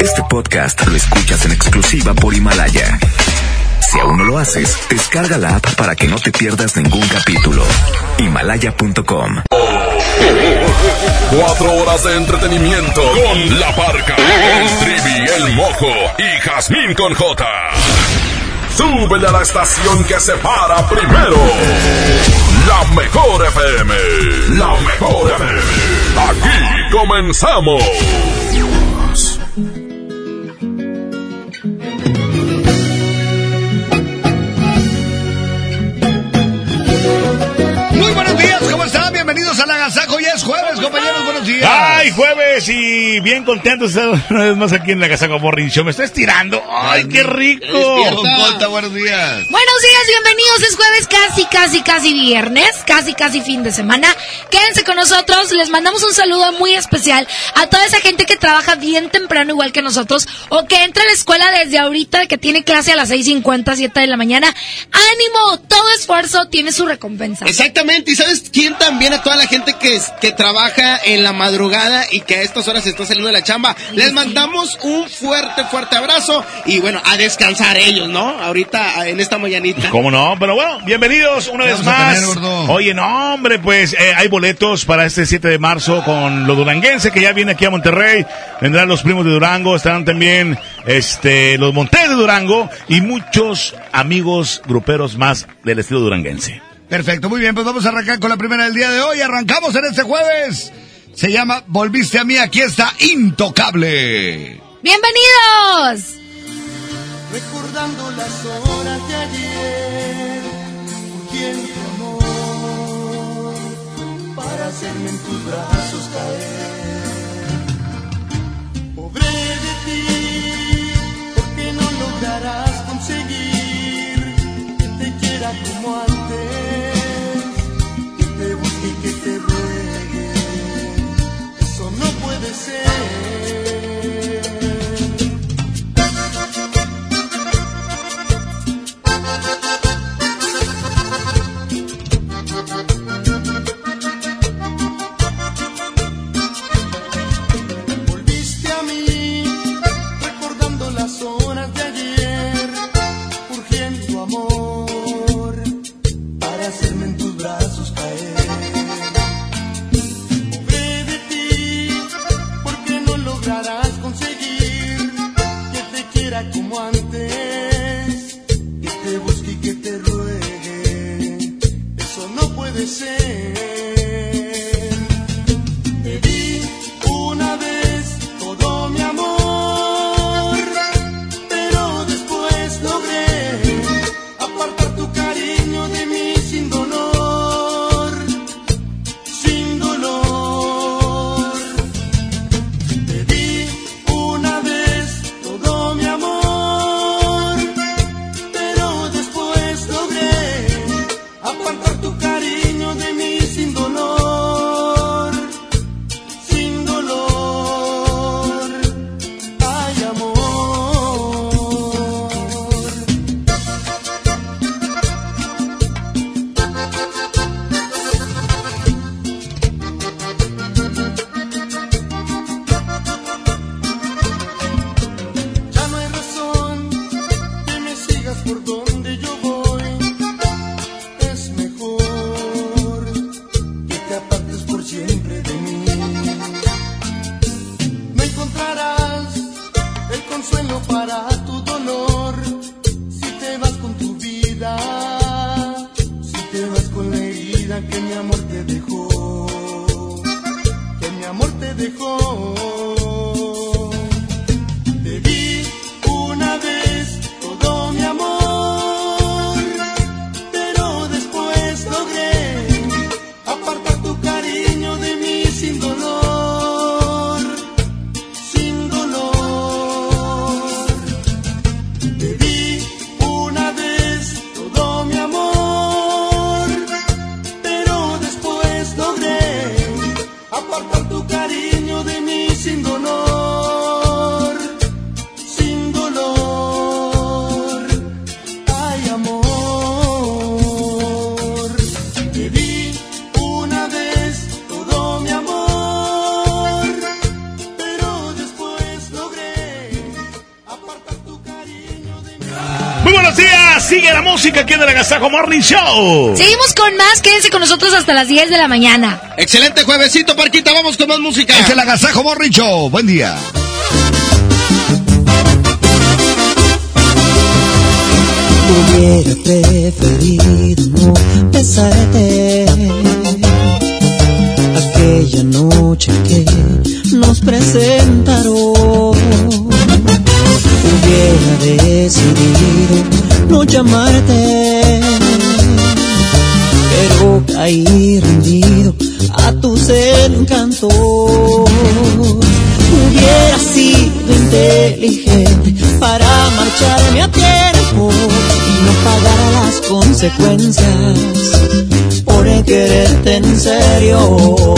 Este podcast lo escuchas en exclusiva por Himalaya. Si aún no lo haces, descarga la app para que no te pierdas ningún capítulo. Himalaya.com. Cuatro horas de entretenimiento con La Parca, el Trivi, el Mojo y Jazmín con J. Súbele a la estación que se para primero. La mejor FM. La mejor FM. Aquí comenzamos. Días, ¿cómo están? Bienvenidos al Agasajo. Ya es jueves, compañeros, buenos días. Ay, jueves y bien contentos una vez más aquí en la Agasajo Morning Show. Me está estirando. Ay, qué rico. Colta, buenos días. Buenos días, bienvenidos. Es jueves, casi, casi, casi viernes, casi, casi fin de semana. Quédense con nosotros. Les mandamos un saludo muy especial a toda esa gente que trabaja bien temprano, igual que nosotros, o que entra a la escuela desde ahorita, que tiene clase a las 6:50, 7 de la mañana. ¡Ánimo! Todo esfuerzo tiene su recompensa. Exactamente, y ¿sabes quién también? A toda la gente que, es- que trabaja en la madrugada y que a estas horas está saliendo de la chamba. Les mandamos un fuerte, fuerte abrazo y bueno, a descansar ellos, ¿no? Ahorita en esta mañanita. ¿Cómo no? Pero bueno, bienvenidos una ¿Qué vez más. tener? Oye, no, hombre, pues eh, hay boletos para este 7 de marzo con lo duranguense que ya viene aquí a Monterrey. Vendrán los primos de Durango, estarán también este los Montes de Durango y muchos amigos gruperos más del estilo duranguense. Perfecto, muy bien, pues vamos a arrancar con la primera del día de hoy. Arrancamos en este jueves. Se llama Volviste a mí, aquí está Intocable. ¡Bienvenidos! Recordando las horas de ayer, urgiendo amor para hacerme en tus brazos caer. Pobre de ti, porque no lograrás conseguir que te quiera como antes, puede Agasajo Morning Show. Seguimos con más, quédense con nosotros hasta las 10 de la mañana. Excelente juevesito, Parquita, vamos con más música. Es el Agasajo Morning Show, buen día. Hubiera preferido no besarte aquella noche que nos presentaron. Hubiera decidido no llamarte. Pero caí rendido a tu ser encanto. Hubiera sido inteligente para marcharme a tiempo y no pagar las consecuencias por quererte en serio.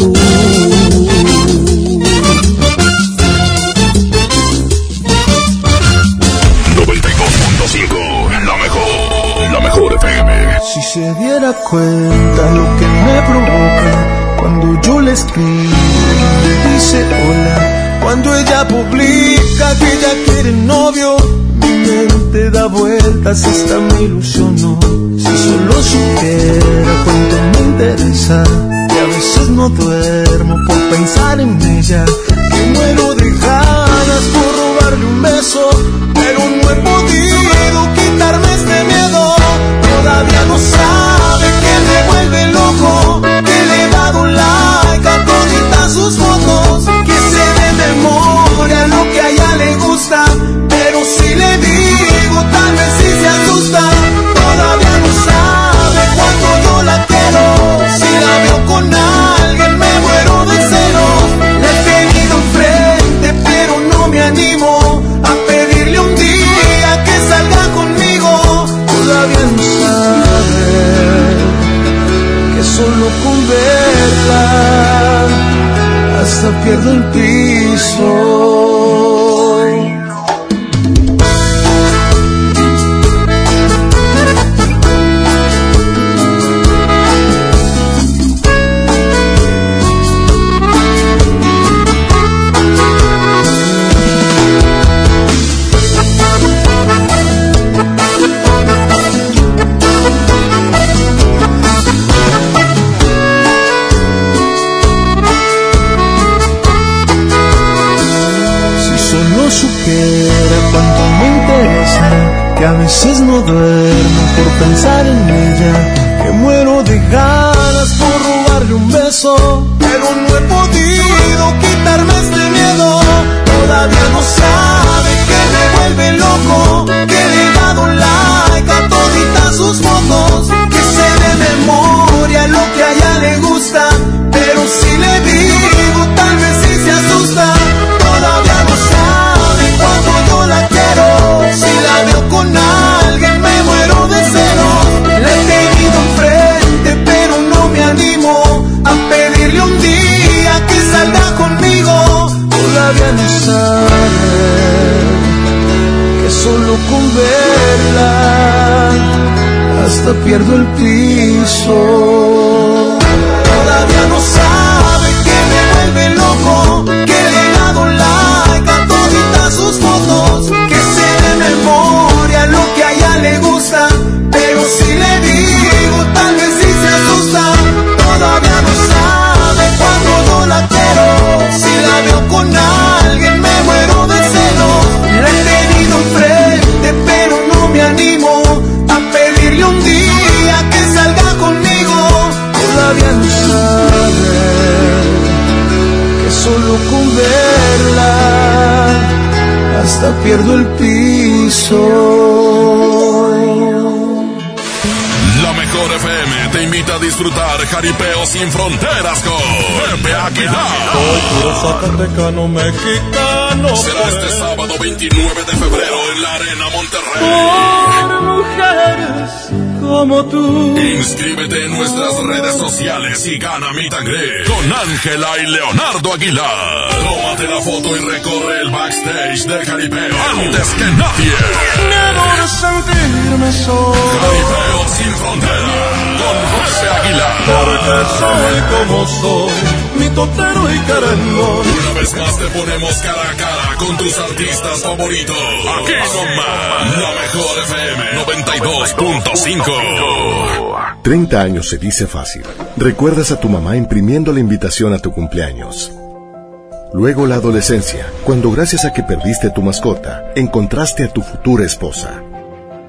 92.5, la mejor, la mejor tú. Si se diera cuenta lo que me provoca cuando yo le escribo, y dice hola. Cuando ella publica que ella quiere novio, mi mente da vueltas hasta me ilusionó. Si solo supiera cuánto me interesa no duermo por pensar en ella. perguntei Zacatecano mexicano. Será este sábado 29 de febrero en la Arena Monterrey. Por mujeres como tú. Inscríbete en nuestras redes sociales y gana mi tangre con Ángela y Leonardo Aguilar. Tómate la foto y recorre el backstage del Jaripeo antes que nadie. Debo de sentirme solo. Jaripeo sin fronteras con Pepe Aguilar. Porque soy como soy, mi totero y. Una vez más te ponemos cara a cara con tus artistas favoritos. Aquí nomás, la mejor FM 92.5. 30 años se dice fácil. Recuerdas a tu mamá imprimiendo la invitación a tu cumpleaños. Luego la adolescencia, cuando gracias a que perdiste a tu mascota, encontraste a tu futura esposa.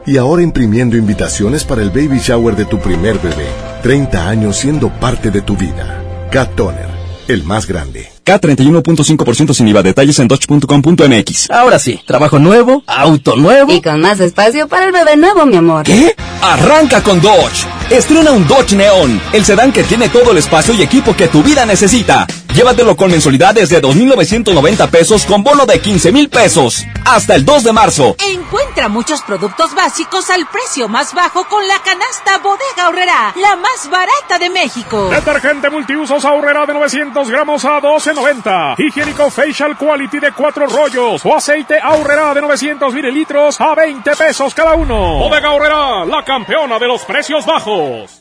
Y ahora imprimiendo invitaciones para el baby shower de tu primer bebé. 30 años siendo parte de tu vida. Cat Toner, el más grande. K31.5% sin IVA. Detalles en dodge.com.mx. Ahora sí, trabajo nuevo, auto nuevo. Y con más espacio para el bebé nuevo, mi amor. ¿Qué? Arranca con Dodge. Estrena un Dodge Neon, el sedán que tiene todo el espacio y equipo que tu vida necesita. Llévatelo con mensualidades de 2.990 pesos con bono de 15.000 pesos. Hasta el 2 de marzo. Encuentra muchos productos básicos al precio más bajo con la canasta Bodega Horrera, la más barata de México. Detergente multiusos Ahorrera de 900 gramos a 12.90. Higiénico Facial Quality de 4 rollos o aceite Ahorrera de 900 mililitros a 20 pesos cada uno. Bodega Ahorrera, la campeona de los precios bajos.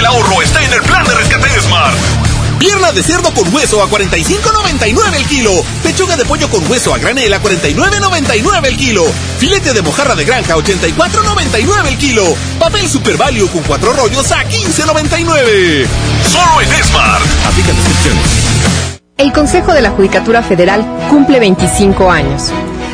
Del ahorro está en el plan de rescate Smart. Pierna de cerdo con hueso a 45.99 el kilo. Pechuga de pollo con hueso a granel a 49.99 el kilo. Filete de mojarra de granja a 84.99 el kilo. Papel Super Value con cuatro rollos a 15.99. Solo en Smart. Aplica descripciones. El Consejo de la Judicatura Federal cumple 25 años.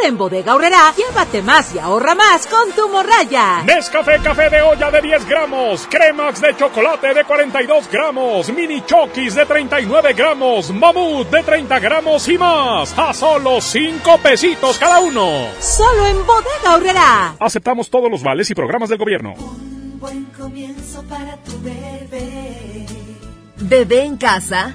Ahora en Bodega Horrera, llévate más y ahorra más con tu morraya. Nescafé café de olla de 10 gramos, Cremax de chocolate de 42 gramos, Mini Chokis de 39 gramos, Mamut de 30 gramos y más. A solo 5 pesitos cada uno. Solo en Bodega Horrera. Aceptamos todos los vales y programas del gobierno. Buen comienzo para tu bebé. Bebé en casa.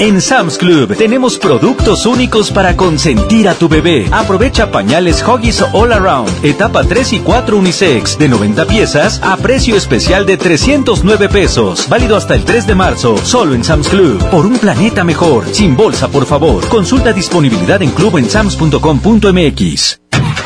En Sam's Club tenemos productos únicos para consentir a tu bebé. Aprovecha pañales Huggies All Around, etapa 3 y 4 unisex, de 90 piezas a precio especial de 309 pesos. Válido hasta el 3 de marzo, solo en Sam's Club. Por un planeta mejor, sin bolsa, por favor. Consulta disponibilidad en club en sams.com.mx.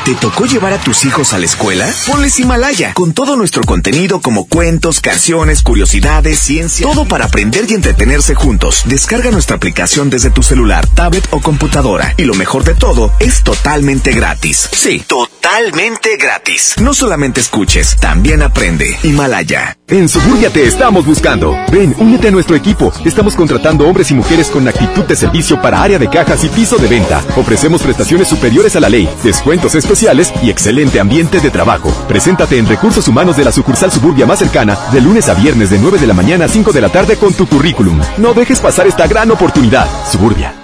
¿Te tocó llevar a tus hijos a la escuela? Ponles Himalaya, con todo nuestro contenido como cuentos, canciones, curiosidades, ciencia, todo para aprender y entretenerse juntos. Descarga nuestra aplicación desde tu celular, tablet o computadora. Y lo mejor de todo, es totalmente gratis. Sí, totalmente gratis. No solamente escuches, también aprende. Himalaya. En Suburbia te estamos buscando. Ven, únete a nuestro equipo. Estamos contratando hombres y mujeres con actitud de servicio para área de cajas y piso de venta. Ofrecemos prestaciones superiores a la ley, descuentos especiales y excelente ambiente de trabajo. Preséntate en Recursos Humanos de la sucursal Suburbia más cercana de lunes a viernes de 9 de la mañana a 5 de la tarde con tu currículum. No dejes pasar esta gran oportunidad. Suburbia.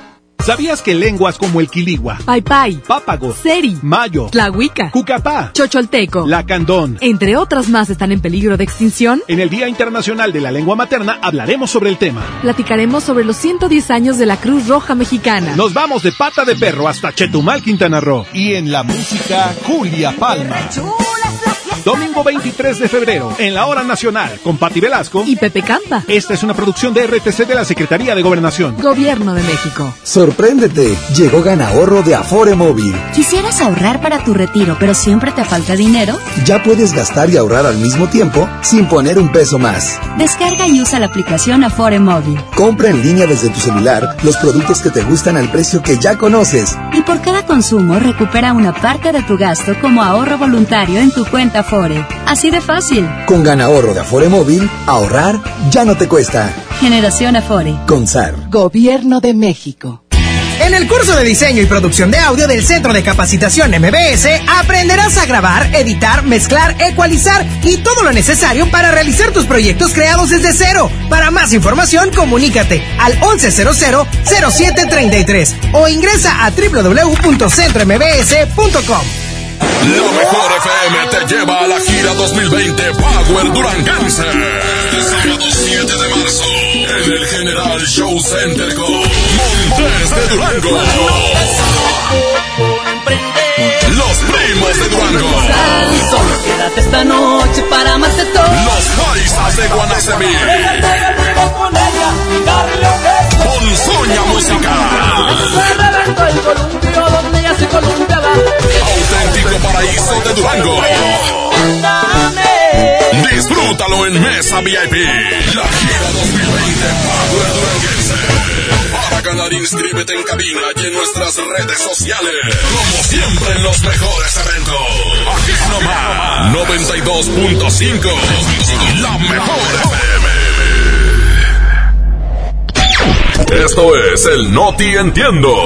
¿Sabías que lenguas como el quiligua, Paipai, pápago, Seri, mayo, Tlahuica, cucapá, Chocholteco, lacandón, entre otras más están en peligro de extinción? En el Día Internacional de la Lengua Materna hablaremos sobre el tema. Platicaremos sobre los 110 años de la Cruz Roja Mexicana. Nos vamos de pata de perro hasta Chetumal, Quintana Roo. Y en la música, Julia Palma. Domingo 23 de febrero, en la Hora Nacional, con Pati Velasco y Pepe Campa. Esta es una producción de RTC de la Secretaría de Gobernación. Gobierno de México. Sorpréndete, llegó Ganahorro de Afore Móvil. ¿Quisieras ahorrar para tu retiro, pero siempre te falta dinero? Ya puedes gastar y ahorrar al mismo tiempo sin poner un peso más. Descarga y usa la aplicación Afore Móvil. Compra en línea desde tu celular los productos que te gustan al precio que ya conoces. Y por cada consumo recupera una parte de tu gasto como ahorro voluntario en tu cuenta Afore. Así de fácil. Con Ganahorro de Afore Móvil, ahorrar ya no te cuesta. Generación Afore. Con SAR. Gobierno de México. En el curso de diseño y producción de audio del Centro de Capacitación MBS aprenderás a grabar, editar, mezclar, ecualizar y todo lo necesario para realizar tus proyectos creados desde cero. Para más información, comunícate al 1100-0733 o ingresa a www.centrombs.com. La mejor FM te lleva a la gira 2020 Power. Este sábado 7 de marzo en el General Show Center con Montes de Durango. Los primos de Durango. Quédate esta noche para más de todo. Los paisas de Guanacemí. Con Soña Musical. Paraíso de Durango. Disfrútalo en Mesa VIP. La gira 2020 Power Duranguense. Para ganar, inscríbete en cabina y en nuestras redes sociales. Como siempre en los mejores eventos. Aquí nomás. 92.5. La mejor FM. Esto es el Noti Entiendo.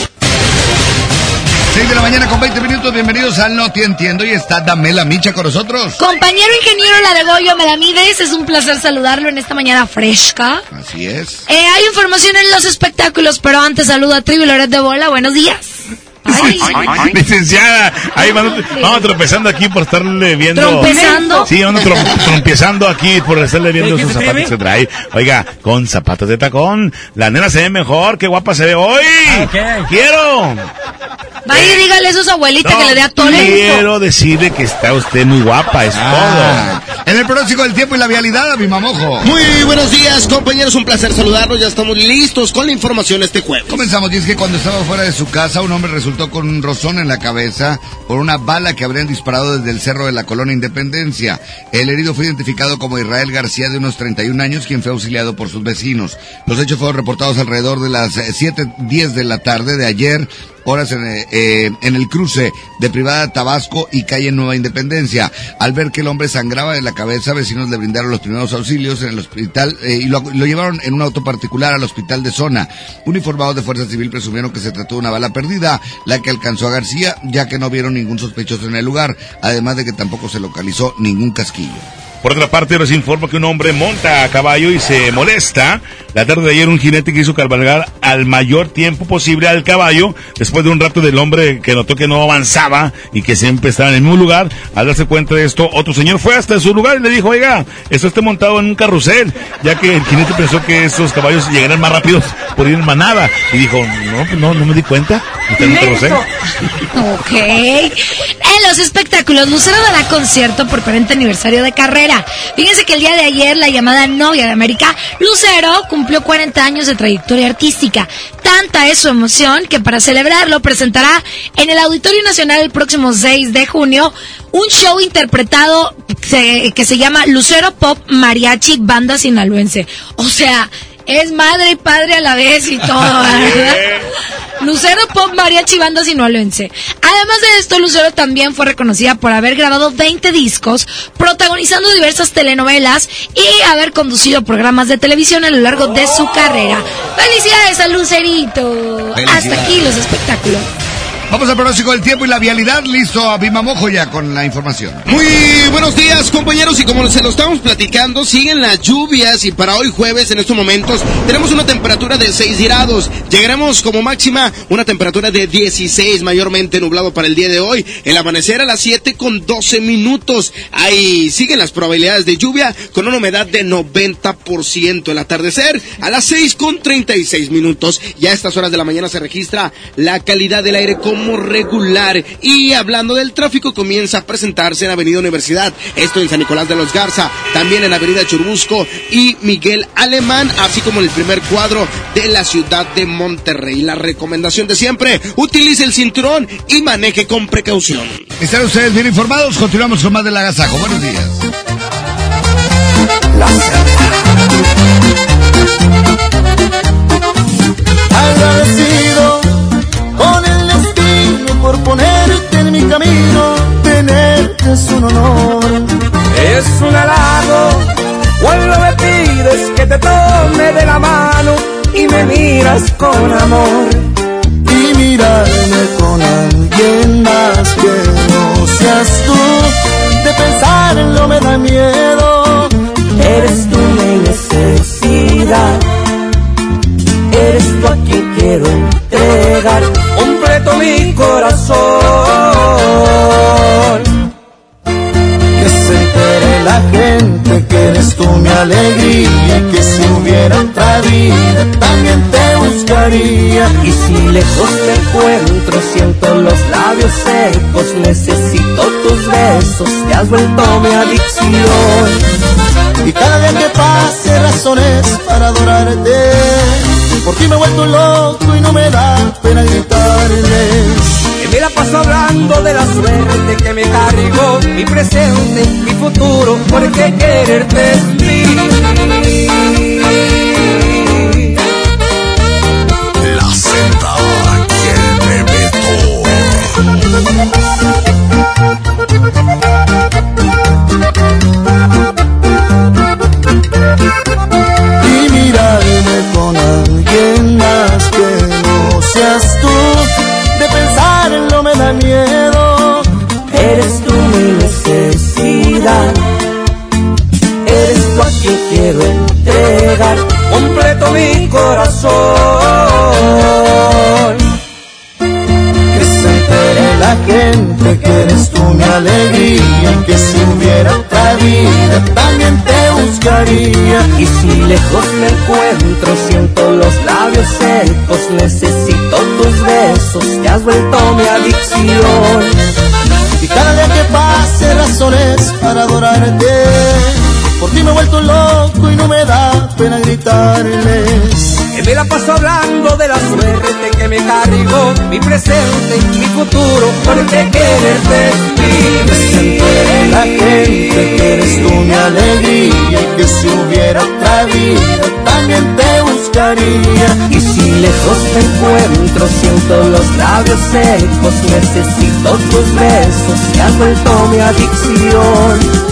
6 de la mañana con 20 minutos, bienvenidos al No Te Entiendo y está Damela Micha con nosotros. Compañero ingeniero La de Goyo Melamides, es un placer saludarlo en esta mañana fresca. Así es. Eh, hay información en los espectáculos, pero antes saludo a Tribu Loret de Bola, buenos días. Ay, licenciada, ahí vamos, vamos tropezando aquí por estarle viendo. ¿Trompezando? Sí, vamos tro- trompezando aquí por estarle viendo sus zapatos que trae. Oiga, con zapatos de tacón, la nena se ve mejor, qué guapa se ve hoy. Quiero. Vaya y dígale eso a su abuelita que le dé a Tole. Quiero decirle que está usted muy guapa, es Ah, En el pronóstico del tiempo y la vialidad, mi mamojo. Muy buenos días, compañeros. Un placer saludarlos. Ya estamos listos con la información este jueves. Comenzamos, es que cuando estaba fuera de su casa, un hombre resultó con un rozón en la cabeza por una bala que habrían disparado desde el cerro de la colonia Independencia. El herido fue identificado como Israel García, de unos 31 años, quien fue auxiliado por sus vecinos. Los hechos fueron reportados alrededor de las eh, 7.10 de la tarde de ayer, horas en, eh, en el cruce de Privada Tabasco y calle Nueva Independencia. Al ver que el hombre sangraba de la cabeza, vecinos le brindaron los primeros auxilios en el hospital eh, y lo, lo llevaron en un auto particular al hospital de zona. Uniformados de Fuerza Civil presumieron que se trató de una bala perdida, la que alcanzó a García, ya que no vieron ningún sospechoso en el lugar, además de que tampoco se localizó ningún casquillo. Por otra parte, les informo que un hombre monta a caballo y se molesta. La tarde de ayer un jinete quiso cabalgar al mayor tiempo posible al caballo. Después de un rato del hombre que notó que no avanzaba y que siempre estaba en el mismo lugar, al darse cuenta de esto, otro señor fue hasta su lugar y le dijo, oiga, esto está montado en un carrusel, ya que el jinete pensó que esos caballos llegaran más rápidos por ir en manada. Y dijo, no, pues no, no me di cuenta. Está en un carrusel. Ok. En los espectáculos, Lucero dará concierto por 40 aniversario de carrera. Fíjense que el día de ayer, la llamada novia de América, Lucero, cumplió 40 años de trayectoria artística. Tanta es su emoción que para celebrarlo presentará en el Auditorio Nacional el próximo 6 de junio un show interpretado que se llama Lucero Pop Mariachi Banda Sinaloense. O sea, es madre y padre a la vez y todo, ¿verdad? Lucero Pop Mariachi Banda Sinaloense. Además de esto, Lucero también fue reconocida por haber grabado 20 discos, protagonizando diversas telenovelas y haber conducido programas de televisión a lo largo de su carrera. ¡Felicidades a Lucerito! Felicidades. Hasta aquí los espectáculos. Vamos al pronóstico del tiempo y la vialidad. Listo, Abima Mojo ya con la información. Muy buenos días, compañeros. Y como se lo estamos platicando, siguen las lluvias. Y para hoy jueves, en estos momentos, tenemos una temperatura de 6 grados. Llegaremos como máxima una temperatura de 16, mayormente nublado para el día de hoy. El amanecer a las 7 con 12 minutos. Ahí siguen las probabilidades de lluvia con una humedad de 90%. El atardecer a las 6 con 36 minutos. Ya a estas horas de la mañana se registra la calidad del aire como regular. Y hablando del tráfico, comienza a presentarse en Avenida Universidad. Esto en San Nicolás de los Garza. También en Avenida Churbusco y Miguel Alemán. Así como en el primer cuadro de la ciudad de Monterrey. La recomendación de siempre, utilice el cinturón y maneje con precaución. Están ustedes bien informados. Continuamos con más del agasajo. Buenos días. Agradecido por ponerte en mi camino, tenerte es un honor. Es un halago cuando me pides que te tome de la mano y me miras con amor. Y mirarme con alguien más que no seas tú, de pensarlo me da miedo. Buscaría. Y si lejos te encuentro, siento los labios secos, necesito tus besos, te has vuelto mi adicción. Y cada día que pase razones para adorarte, por ti me he vuelto loco y no me da pena gritarles. Que me la paso hablando de la suerte que me cargó, mi presente, mi futuro, porque quererte es mí. Y mirarme con alguien más que no seas tú. De pensarlo me da miedo. Eres tú mi necesidad, eres tú a quien quiero entregar completo mi corazón. La gente que eres tú mi alegría. Que si hubiera otra vida también te buscaría. Y si lejos me encuentro, siento los labios secos, necesito tus besos, te has vuelto mi adicción. Y cada día que pase razones para adorarte. Por ti me he vuelto loco y no me da pena gritarles. Me la paso hablando de la suerte que me cargó, mi presente, mi futuro, porque quererte mí. La gente que eres tú mi alegría y que si hubiera otra vida también te buscaría. Y si lejos te encuentro, siento los labios secos, necesito tus besos, te has vuelto mi adicción.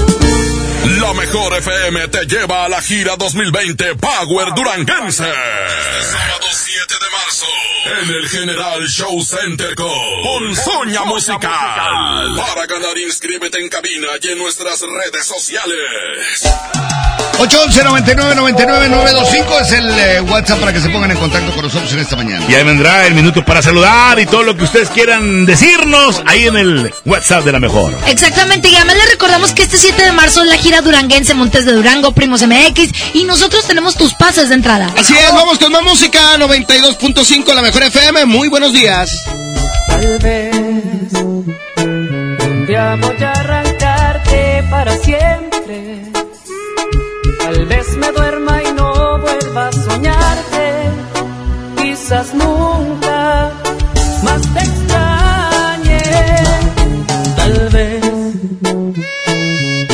Mejor FM te lleva a la gira 2020 Power Duranguense. Este sábado 7 de marzo en el General Show Center con Ponzoña Musical. Para ganar, inscríbete en cabina y en nuestras redes sociales. 811 99 99 925 es el eh, WhatsApp para que se pongan en contacto con nosotros en esta mañana. Y ahí vendrá el minuto para saludar y todo lo que ustedes quieran decirnos ahí en el WhatsApp de la mejor. Exactamente, y además les recordamos que este 7 de marzo es la gira duranguense Montes de Durango, Primos MX, y nosotros tenemos tus pases de entrada. Así es, vamos con más música, 92.5, la mejor FM. Muy buenos días. Tal vez un día voy a arrancarte para siempre. Nunca más te extrañe. Tal vez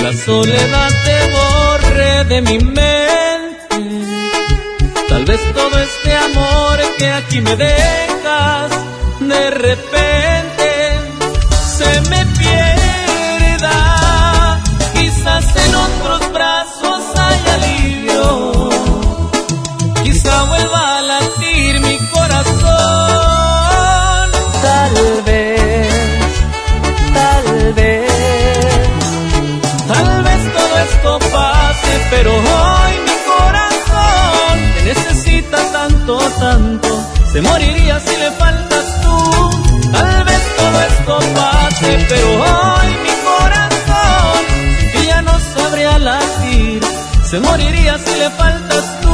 la soledad te borre de mi mente. Tal vez todo este amor que aquí me dejas de repente Se moriría si le faltas tú. Tal vez todo esto pase, pero hoy mi corazón ya no sabría latir. Se moriría si le faltas tú.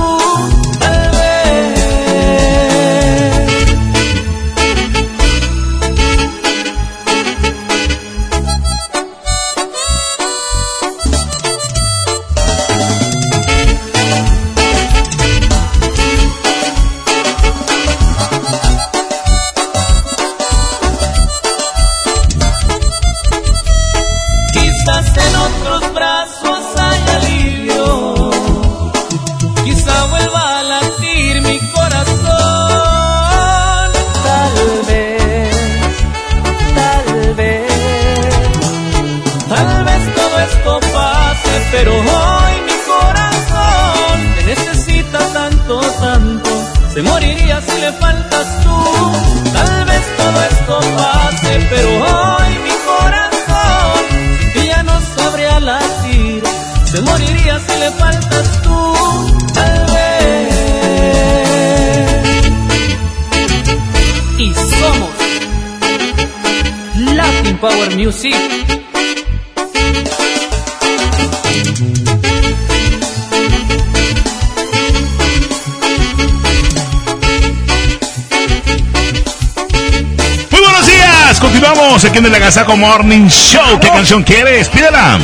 Continuamos aquí en el Agasajo Morning Show. ¿Qué canción quieres? Pídela.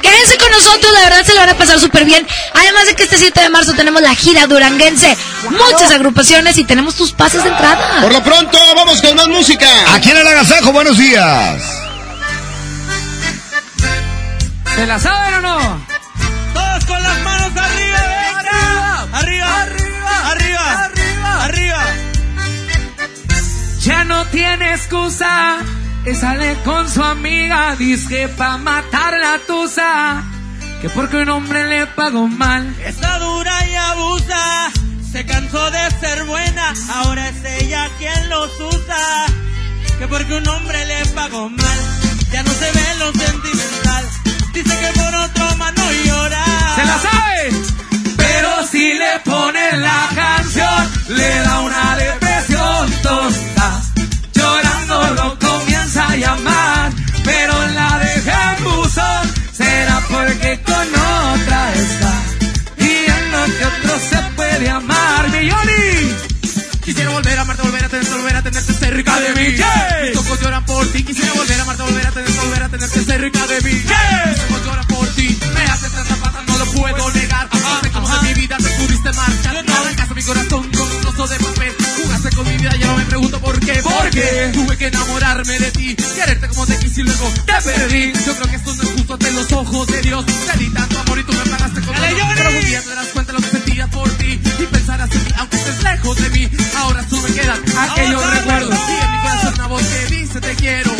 Quédense con nosotros, la verdad se lo van a pasar súper bien. Además de que este 7 de marzo tenemos la gira duranguense, muchas agrupaciones y tenemos tus pases de entrada. Por lo pronto, vamos con más música. Aquí en el Agasajo, buenos días. ¿Se la saben Sale con su amiga, dice pa' matar la tusa. Que porque un hombre le pagó mal. Está dura y abusa. Se cansó de ser buena. Ahora es ella quien los usa. Que porque un hombre le pagó mal. Ya no se ve lo sentimental. Dice que por otro más no llora. ¿Se la sabe? Pero si le ponen la que enamorarme de ti. Quererte como te quise y luego te perdí. Yo creo que esto no es justo ante los ojos de Dios. Te di tanto amor y tú me pagaste con dolor. Pero un día te darás cuenta de lo que sentía por ti. Y pensarás en mí, aunque estés lejos de mí. Ahora solo me quedan aquellos recuerdos. Y en mi corazón una voz que dice te quiero.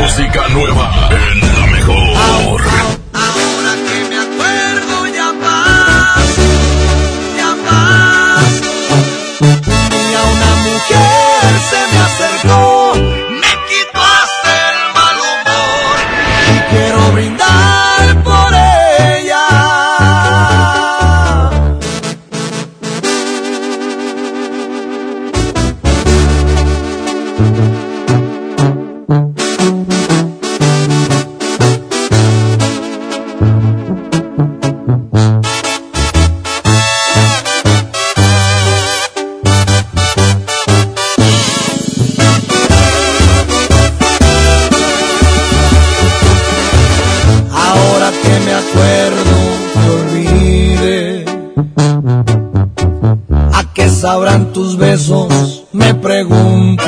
Música nueva en la mejor. Me pregunto.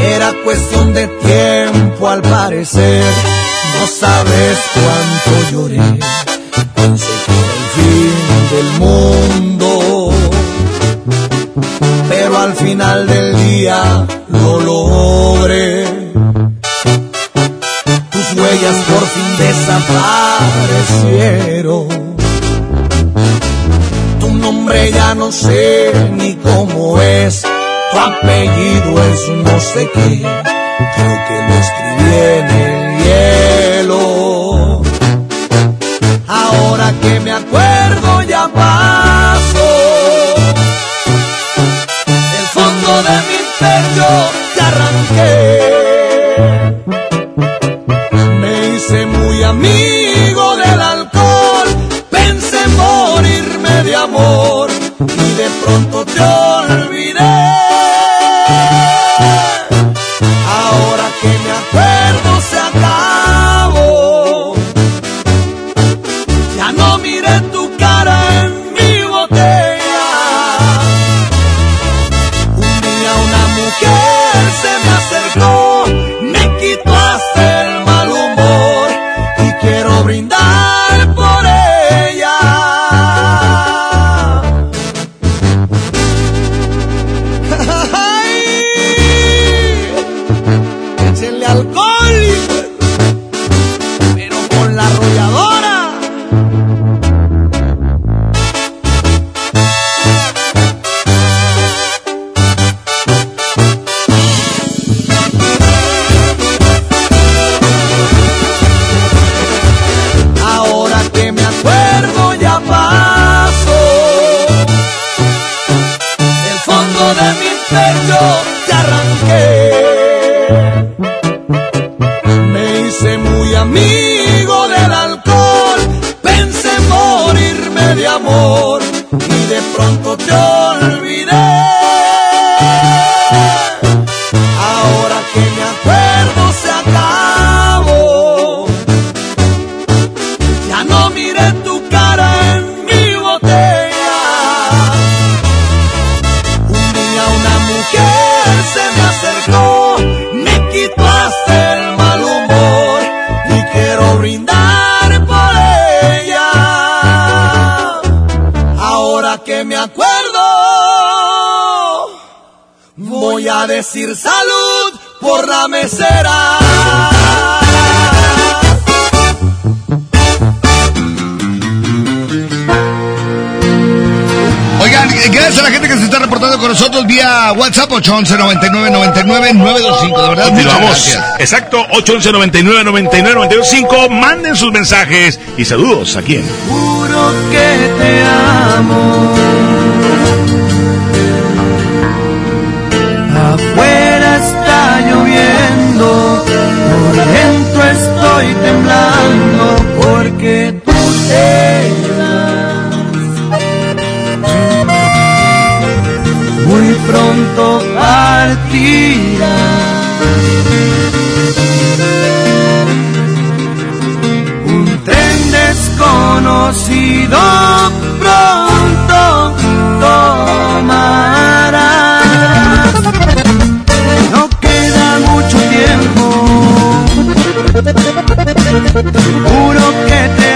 Era cuestión de tiempo al parecer. No sabes cuánto lloré. Pensé que era el fin del mundo. Pero al final del día lo logré. Tus huellas por fin desaparecieron. Ya no sé ni cómo es, tu apellido es no sé qué, creo que lo escribí en el hielo. Ahora que me acuerdo ya paso, 811 99 99 925. De verdad, muchas Continuamos. gracias. Exacto, 811 99 99 925. Manden sus mensajes y saludos aquí en Juro que te amo. Desconocido pronto tomará. No queda mucho tiempo. Juro que te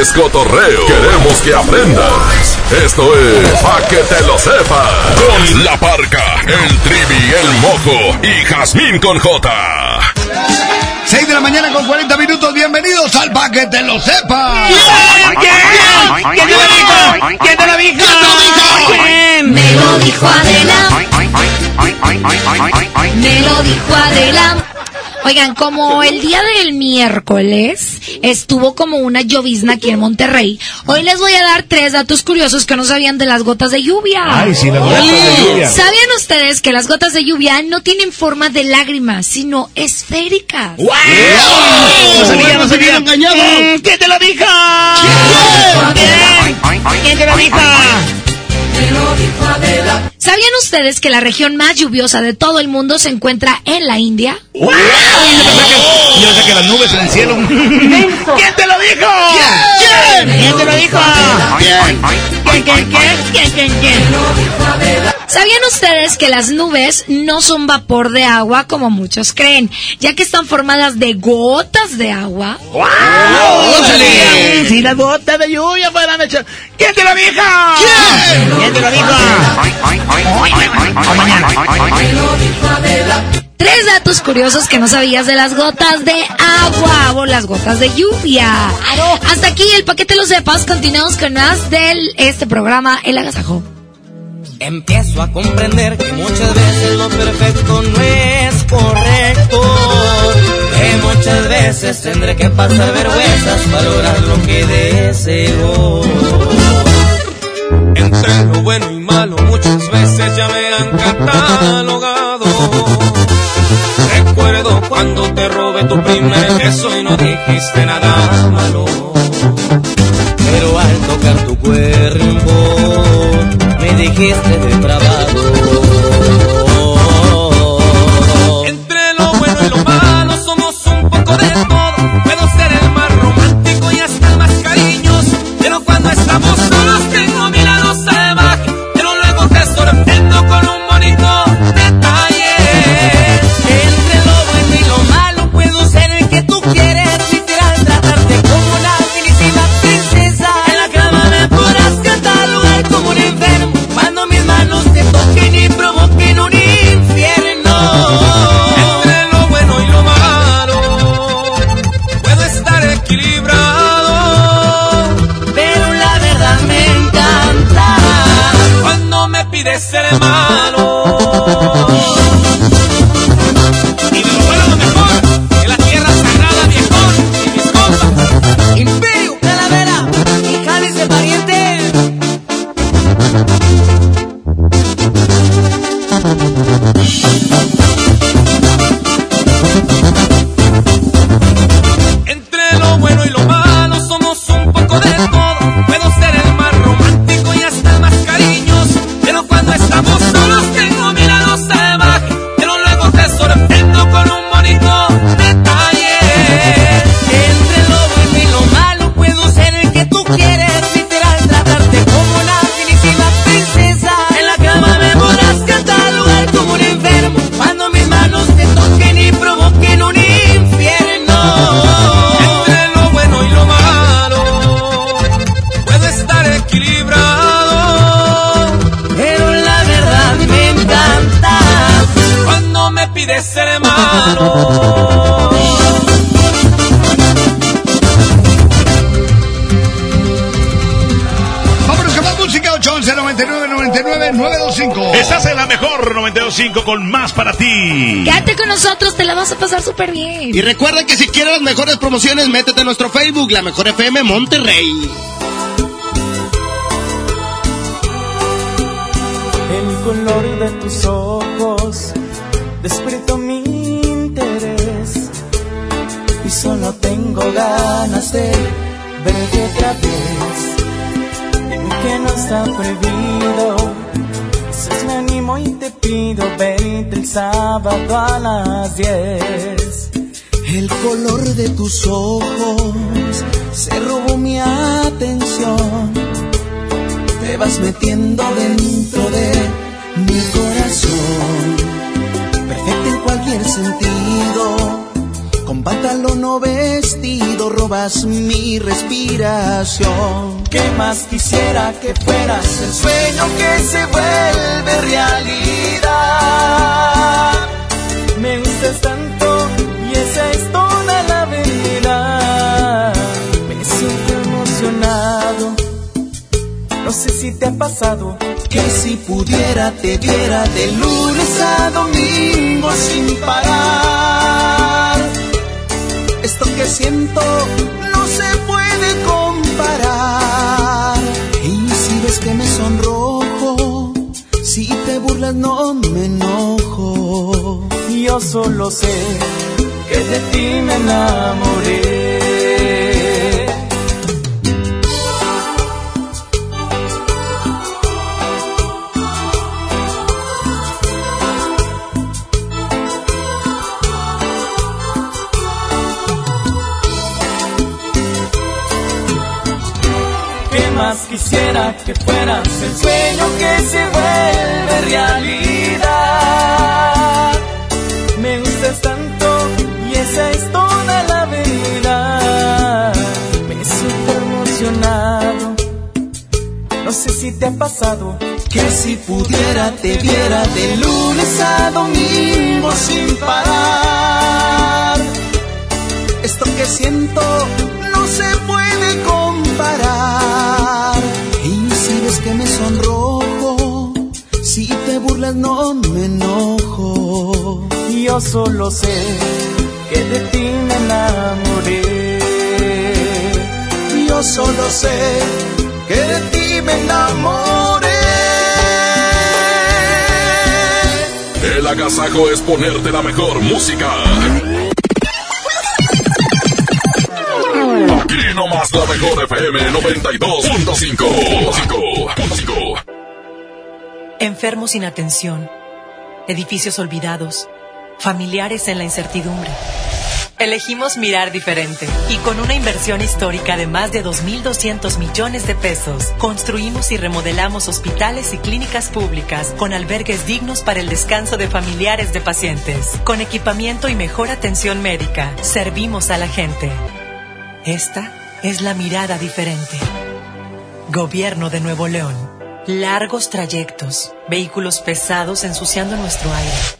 es cotorreo. Queremos que aprendas. Esto es Pa' que te lo sepas. Con la parca, el trivi, el mojo y Jazmín con J. 6 de la mañana con 40 minutos. Bienvenidos al Pa' que te lo sepa. ¿Quién te lo dijo? ¿Quién te lo dijo? ¿Quién? Me lo dijo Adela. Me lo dijo Adela. Oigan, como el día del miércoles estuvo como una llovizna aquí en Monterrey, hoy les voy a dar tres datos curiosos que no sabían de las gotas de lluvia. Ay, sí, las gotas de lluvia. ¿Sabían ustedes que las gotas de lluvia no tienen forma de lágrimas, sino esféricas? ¡Wow! No sabía, no sabía. engañado. ¿Quién te lo dijo? ¿Quién te lo dijo? ¿Sabían ustedes que la región más lluviosa de todo el mundo se encuentra en la India? Yo sé que las nubes en el cielo. ¿Quién te lo dijo? ¿Quién? ¿Quién te lo dijo? ¿Quién? ¿Quién? ¿Quién? ¿Quién? ¿Quién? ¿Quién? ¿Sabían ustedes que las nubes no son vapor de agua como muchos creen, ya que están formadas de gotas de agua? ¡Wow! Si las gotas de lluvia fueran hechas. ¿Quién te lo dijo? ¿Quién? ¿Quién te lo dijo? Tres datos curiosos que no sabías de las gotas de agua o las gotas de lluvia. Hasta aquí el paquete lo sepas. Continuamos con más de este programa El Agasajo. Empiezo a comprender que muchas veces lo perfecto no es correcto. Que muchas veces tendré que pasar vergüenzas para lograr lo que deseo. Entre lo bueno y malo muchas veces ya me han catalogado. Recuerdo cuando te robé tu primer beso y no dijiste nada malo. Pero al tocar tu cuerpo me dijiste depravado. Más para ti. Quédate con nosotros, te la vas a pasar súper bien. Y recuerda que si quieres las mejores promociones, métete a nuestro Facebook, La Mejor FM Monterrey. El color de tus ojos despertó mi interés y solo tengo ganas de verte otra vez. En que no está prohibido, pido verte el sábado a las 10. El color de tus ojos se robó mi atención. Te vas metiendo dentro de mi corazón. Perfecto en cualquier sentido. Con pantalón o vestido robas mi respiración. ¿Qué más quisiera que fueras el sueño que se vuelve realidad? Me gustas tanto y esa es toda la verdad. Me siento emocionado. No sé si te ha pasado Que si pudiera te diera de lunes a domingo sin parar. Esto que siento que me sonrojo, si te burlas no me enojo. Yo solo sé que de ti me enamoré. Que fueras el sueño que se vuelve realidad? Me gustas tanto y esa es toda la verdad. Me siento emocionado. No sé si te ha pasado Que si pudiera te viera de lunes a domingo sin parar. Esto que siento que me sonrojo, si te burlas no me enojo. Yo solo sé que de ti me enamoré. Yo solo sé que de ti me enamoré. El agasajo es ponerte la mejor música. Nomás la mejor FM 92.5. Enfermos sin atención, edificios olvidados, familiares en la incertidumbre. Elegimos mirar diferente y con una inversión histórica de más de 2.200 millones de pesos, construimos y remodelamos hospitales y clínicas públicas con albergues dignos para el descanso de familiares de pacientes. Con equipamiento y mejor atención médica, servimos a la gente. Esta es la mirada diferente. Gobierno de Nuevo León. Largos trayectos, vehículos pesados ensuciando nuestro aire.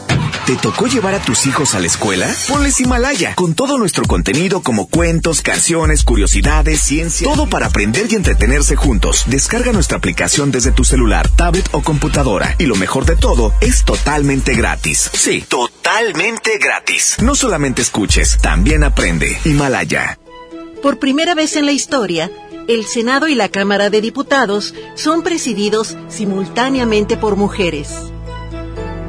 ¿Te tocó llevar a tus hijos a la escuela? Ponles Himalaya, con todo nuestro contenido como cuentos, canciones, curiosidades, ciencia, todo para aprender y entretenerse juntos. Descarga nuestra aplicación desde tu celular, tablet o computadora. Y lo mejor de todo, es totalmente gratis. Sí, totalmente gratis. No solamente escuches, también aprende. Himalaya. Por primera vez en la historia, el Senado y la Cámara de Diputados son presididos simultáneamente por mujeres.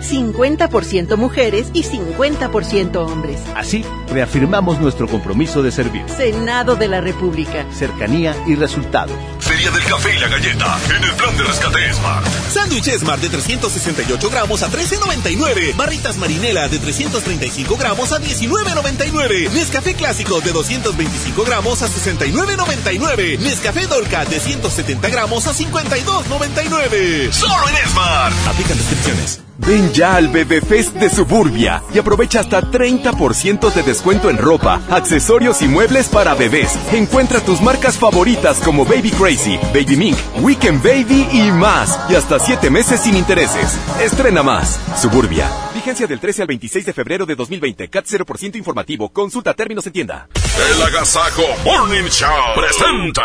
50% mujeres y 50% hombres. Así, reafirmamos nuestro compromiso de servir. Senado de la República. Cercanía y resultados. Feriado Día del Café y la Galleta en el plan de rescate Smart. Sándwich Smart de 368 gramos a 13.99. Barritas Marinela de 335 gramos a 19.99. Nescafé Clásico de 225 gramos a 69.99. Nescafé Dolca de 170 gramos a 52.99. Solo en Smart. Aplican descripciones. Ven ya al Bebé Fest de Suburbia y aprovecha hasta 30% de descuento en ropa, accesorios y muebles para bebés. Encuentra tus marcas favoritas como Baby Crazy, Baby Mink, Weekend Baby y más. Y hasta 7 meses sin intereses. Estrena más. Suburbia. Vigencia del 13 al 26 de febrero de 2020. CAT 0% informativo. Consulta términos en tienda. El Agasajo Morning Show presenta.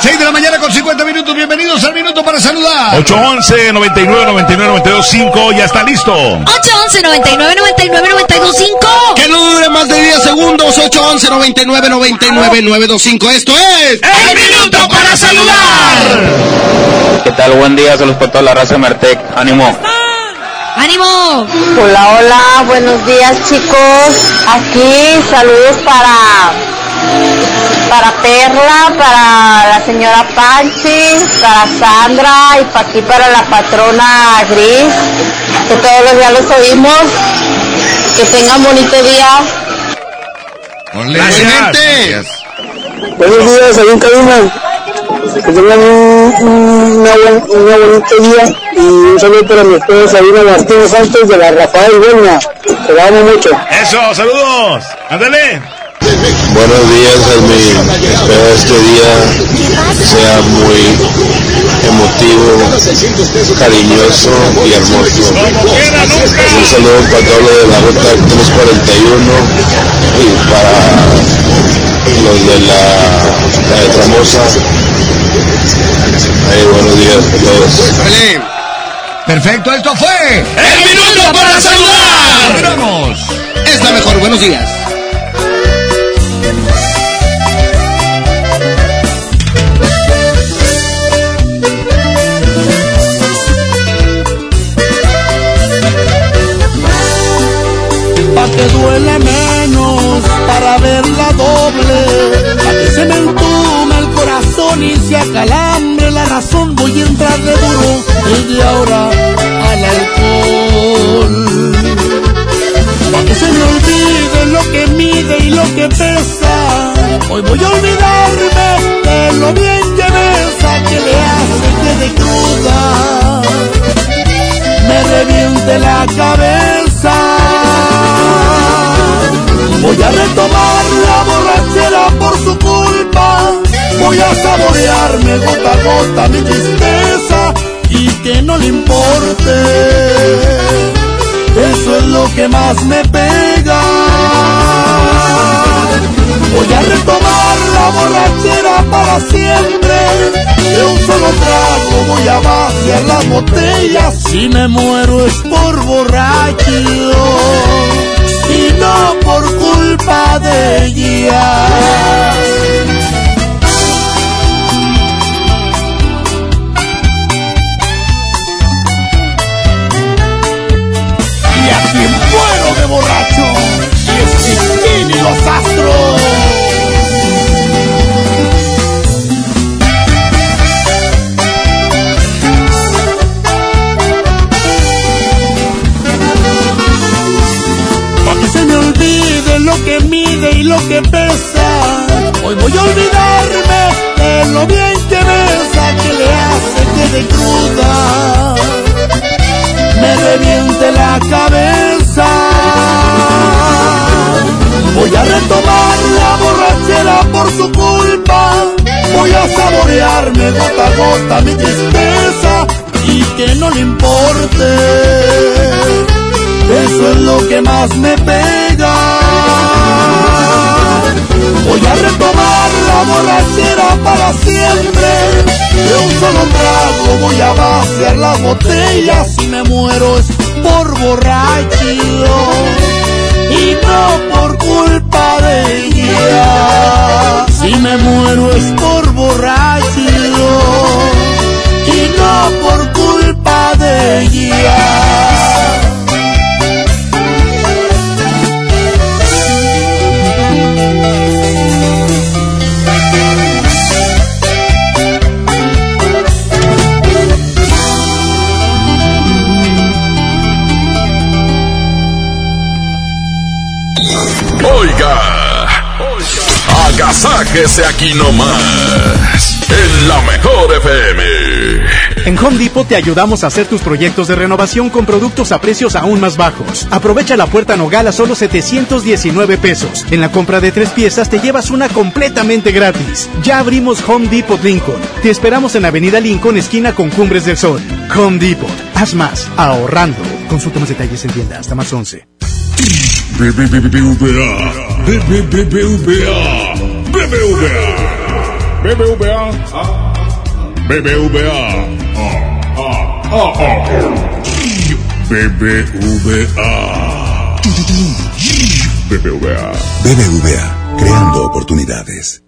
6 de la mañana con 50 minutos. Bienvenidos al minuto para saludar. 811 99 99 925 ya está listo. 811 99 99 925. Que no dure más de 10 segundos. 811 99 99 925. Esto es. ¡El minuto para saludar! ¿Qué tal? Buen día, saludos para toda la raza Mertec. Ánimo. ¡Ánimo! Hola, hola, buenos días chicos. Aquí saludos para para Perla, para la señora Panchi, para Sandra y para aquí para la patrona Gris, que todos los días los oímos. Que tengan bonito día. Gracias. Buenos días, ahí en cabina. Que tengan un, un, buen- una bonito día y un saludo para mi esposa Sabina Martínez Santos de la Rafael Buena. Que la amo mucho. Eso, saludos. Ándale. Buenos días. Espero este día sea muy emotivo, cariñoso y hermoso. Un saludo para todos los de la ruta 341 y para los de la, la de Tramosa. Ay, buenos días a todos. Perfecto, esto fue. ¡El minuto para saludar! ¡Vamos! Es la mejor. Buenos días. Duele menos, para verla doble. Pa' que se me entume el corazón y se acalambre la razón. Voy a entrarle duro desde ahora al alcohol. Pa' que se me olvide lo que mide y lo que pesa. Hoy voy a olvidarme de lo bien besa que le hace que de cruda me reviente la cabeza. Voy a retomar la borrachera por su culpa. Voy a saborearme gota a gota mi tristeza y que no le importe. Eso es lo que más me pega. Voy a retomar la borrachera para siempre. De un solo trago voy a vaciar las botellas. Si me muero es por borracho y no por culpa de ella. Y a quien muero de borracho y lo que pesa. Hoy voy a olvidarme de lo bien que besa, que le hace que de cruda me reviente la cabeza. Voy a retomar la borrachera por su culpa. Voy a saborearme gota a gota mi tristeza y que no le importe. Eso es lo que más me pega. Voy a retomar la borrachera para siempre. De un solo trago voy a vaciar las botellas. Si me muero es por borracho y no por culpa de ella. Si me muero es por borracho y no por culpa de ella. Oiga, agasáquese aquí nomás, en la mejor FM. En Home Depot te ayudamos a hacer tus proyectos de renovación con productos a precios aún más bajos. Aprovecha la puerta Nogal a solo 719 pesos. En la compra de tres piezas te llevas una completamente gratis. Ya abrimos Home Depot Lincoln. Te esperamos en Avenida Lincoln, esquina con Cumbres del Sol. Home Depot. Haz más, ahorrando. Consulta más detalles en tienda hasta más 11. BBVA, BBVA, BBVA, BBVA, BBVA, BBVA. BBVA, creando oportunidades.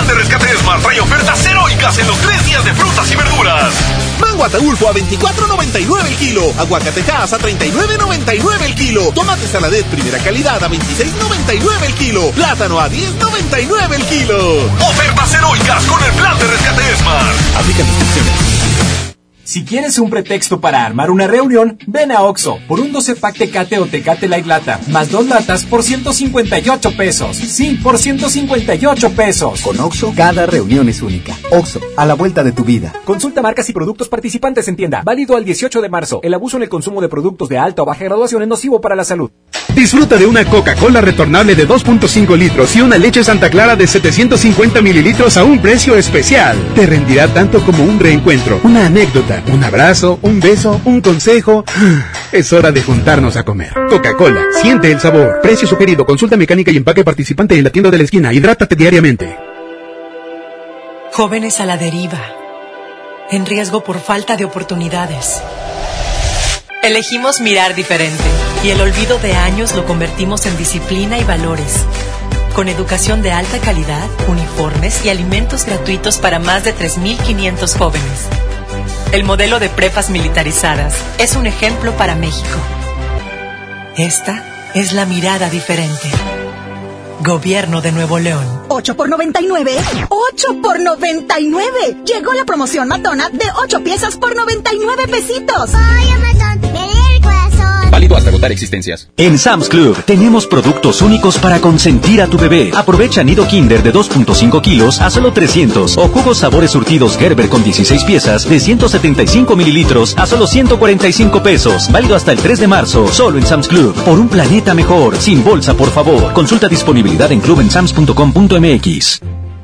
Plan de rescate Smart trae ofertas heroicas en los tres días de frutas y verduras. Mango Ataulfo a 24.99 el kilo. Aguacatejas a 39.99 el kilo. Tomate saladet primera calidad a 26.99 el kilo. Plátano a 10.99 el kilo. Ofertas heroicas con el plan de rescate Smart. Aplica restricciones. Si quieres un pretexto para armar una reunión, ven a Oxo por un 12 pack Tecate o Tecate Light Lata, más dos latas por 158 pesos. Sí, por 158 pesos. Con Oxo, cada reunión es única. Oxo, a la vuelta de tu vida. Consulta marcas y productos participantes en tienda. Válido al 18 de marzo. El abuso en el consumo de productos de alta o baja graduación es nocivo para la salud. Disfruta de una Coca-Cola retornable de 2.5 litros y una leche Santa Clara de 750 mililitros a un precio especial. Te rendirá tanto como un reencuentro, una anécdota, un abrazo, un beso, un consejo. Es hora de juntarnos a comer. Coca-Cola, siente el sabor. Precio sugerido, consulta mecánica y empaque participante en la tienda de la esquina. Hidrátate diariamente. Jóvenes a la deriva. En riesgo por falta de oportunidades. Elegimos mirar diferente y el olvido de años lo convertimos en disciplina y valores. Con educación de alta calidad, uniformes y alimentos gratuitos para más de 3.500 jóvenes. El modelo de prepas militarizadas es un ejemplo para México. Esta es la mirada diferente. Gobierno de Nuevo León. 8 por 99. 8 por 99. Llegó la promoción matona de 8 piezas por 99 pesitos. Ay, Amazon, Válido hasta agotar existencias. En Sam's Club tenemos productos únicos para consentir a tu bebé. Aprovecha nido Kinder de 2.5 kilos a solo 300 o jugos sabores surtidos Gerber con 16 piezas de 175 mililitros a solo 145 pesos. Válido hasta el 3 de marzo, solo en Sam's Club. Por un planeta mejor. Sin bolsa, por favor. Consulta disponibilidad en clubensams.com.mx.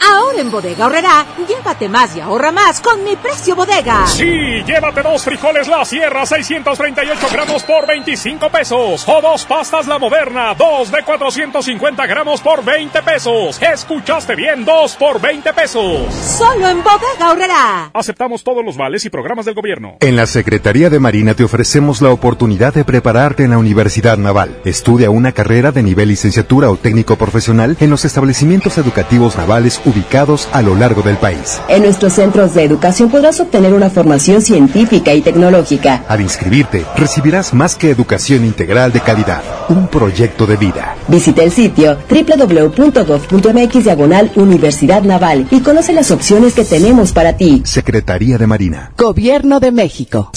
Ahora en Bodega Horrera, llévate más y ahorra más con mi precio bodega. Sí, llévate dos frijoles La Sierra 638 gramos por 25 pesos. O dos pastas La Moderna, dos de 450 gramos por 20 pesos. Escuchaste bien, dos por 20 pesos. Solo en Bodega Horrera. Aceptamos todos los vales y programas del gobierno. En la Secretaría de Marina te ofrecemos la oportunidad de prepararte en la Universidad Naval. Estudia una carrera de nivel licenciatura o técnico profesional en los establecimientos educativos navales ubicados a lo largo del país. En nuestros centros de educación podrás obtener una formación científica y tecnológica. Al inscribirte, recibirás más que educación integral de calidad, un proyecto de vida. Visita el sitio www.gov.mx diagonal Universidad Naval y conoce las opciones que tenemos para ti. Secretaría de Marina. Gobierno de México.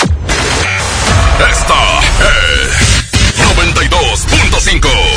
Esta es 92.5.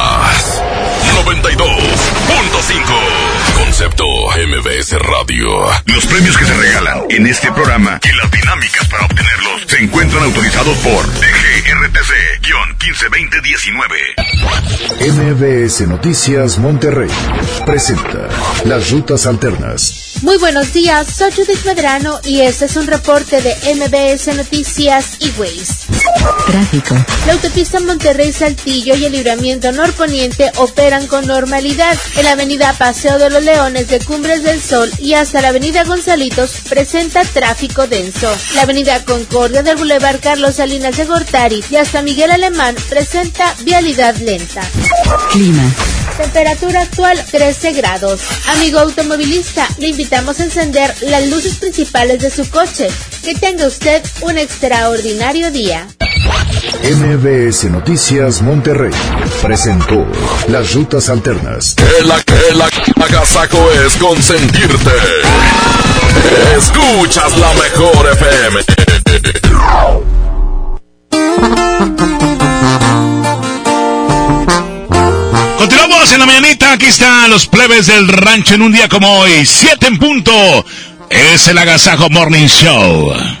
92.5. Concepto MBS Radio. Los premios que se regalan en este programa y las dinámicas para obtenerlos se encuentran autorizados por DGRTC-152019. MBS Noticias Monterrey presenta Las Rutas Alternas. Muy buenos días, soy Judith Medrano y este es un reporte de MBS Noticias y Ways. Tráfico. La autopista Monterrey-Saltillo y el libramiento norponiente operan con normalidad. En la avenida Paseo de los Leones de Cumbres del Sol y hasta la avenida Gonzalitos presenta tráfico denso. La avenida Concordia del Boulevard Carlos Salinas de Gortari y hasta Miguel Alemán presenta vialidad lenta. Clima. Temperatura actual 13 grados. Amigo automovilista, le invitamos a encender las luces principales de su coche. Que tenga usted un extraordinario día. MBS Noticias Monterrey presentó Las Rutas Alternas. Que la que la agasajo es consentirte. Escuchas la mejor FM. Continuamos en la mañanita, aquí están los plebes del rancho en un día como hoy, 7 en punto. Es el Agasajo Morning Show.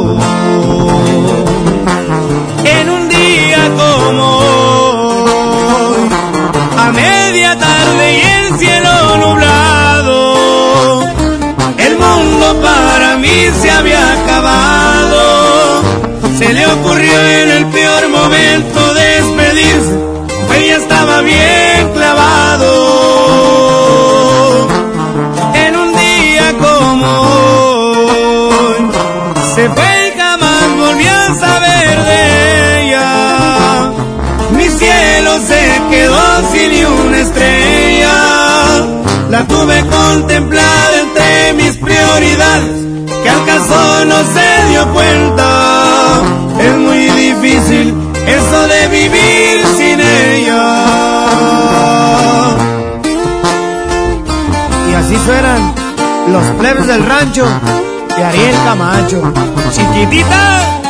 Bien clavado. En un día como hoy, se fue y jamás volví a saber de ella. Mi cielo se quedó sin ni una estrella. La tuve contemplada entre mis prioridades, que al caso no se dio cuenta. Los plebes del rancho de Ariel Camacho. Chiquitita.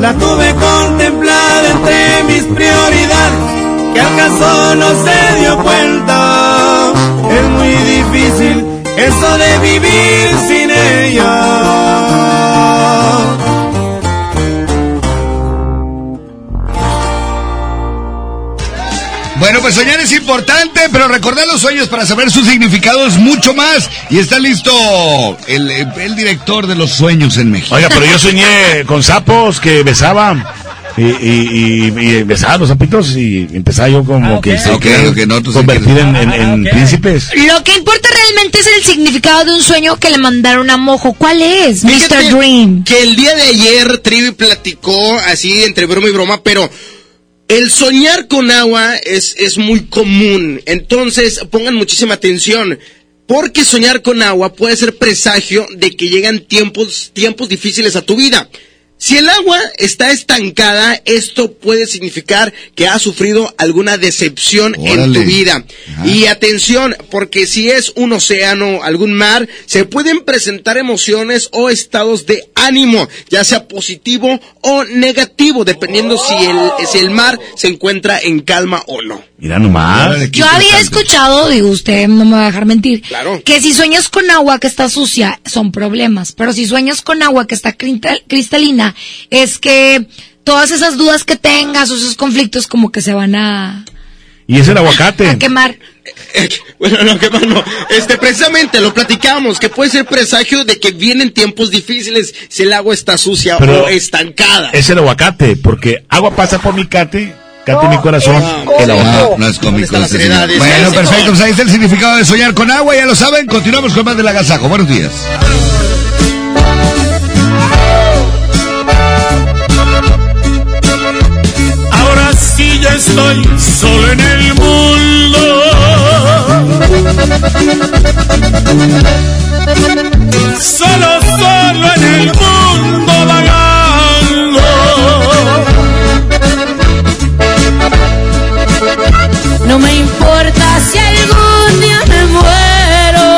La tuve contemplada entre mis prioridades, que acaso no se dio cuenta. Es muy difícil eso de vivir sin ella. Bueno, pues soñar es importante, pero recordar los sueños para saber su significado es mucho más. Y está listo el, el director de los sueños en México. Oiga, pero yo soñé con sapos que besaban. y, y, y, y empezaba los zapitos y empezaba yo como Ah, que ok. se Ok, quiere ok, no, convertir en, en- en Ah, príncipes. Lo que importa realmente es el significado de un sueño que le mandaron a Mojo. ¿Cuál es, Fíjate Mr. Dream? Que el día de ayer Trivi platicó así entre broma y broma, pero el soñar con agua es, es muy común. Entonces, pongan muchísima atención. Porque soñar con agua puede ser presagio de que llegan tiempos, tiempos difíciles a tu vida. Si el agua está estancada, esto puede significar que has sufrido alguna decepción en tu vida. Y atención, porque si es un océano, algún mar, se pueden presentar emociones o estados de ánimo, ya sea positivo o negativo, dependiendo si el, si el mar se encuentra en calma o no. Mira nomás. Yo había escuchado, digo, usted no me va a dejar mentir, Claro. que si sueñas con agua que está sucia, son problemas. Pero si sueñas con agua que está cristal- cristalina, es que todas esas dudas que tengas o esos conflictos como que se van a, Y es el aguacate. a quemar. Bueno, no, que más no. Este, precisamente lo platicamos, que puede ser presagio de que vienen tiempos difíciles si el agua está sucia Pero o estancada. Es el aguacate, porque agua pasa por mi cate, cate mi corazón, el aguacate. No, no es cómico. este Bueno, perfecto. Pues ahí está el significado de soñar con agua. Ya lo saben. Continuamos con más del agasajo. Buenos días. Sí ya estoy solo en el mundo. Solo, solo en el mundo vagando. No me importa si algún día me muero.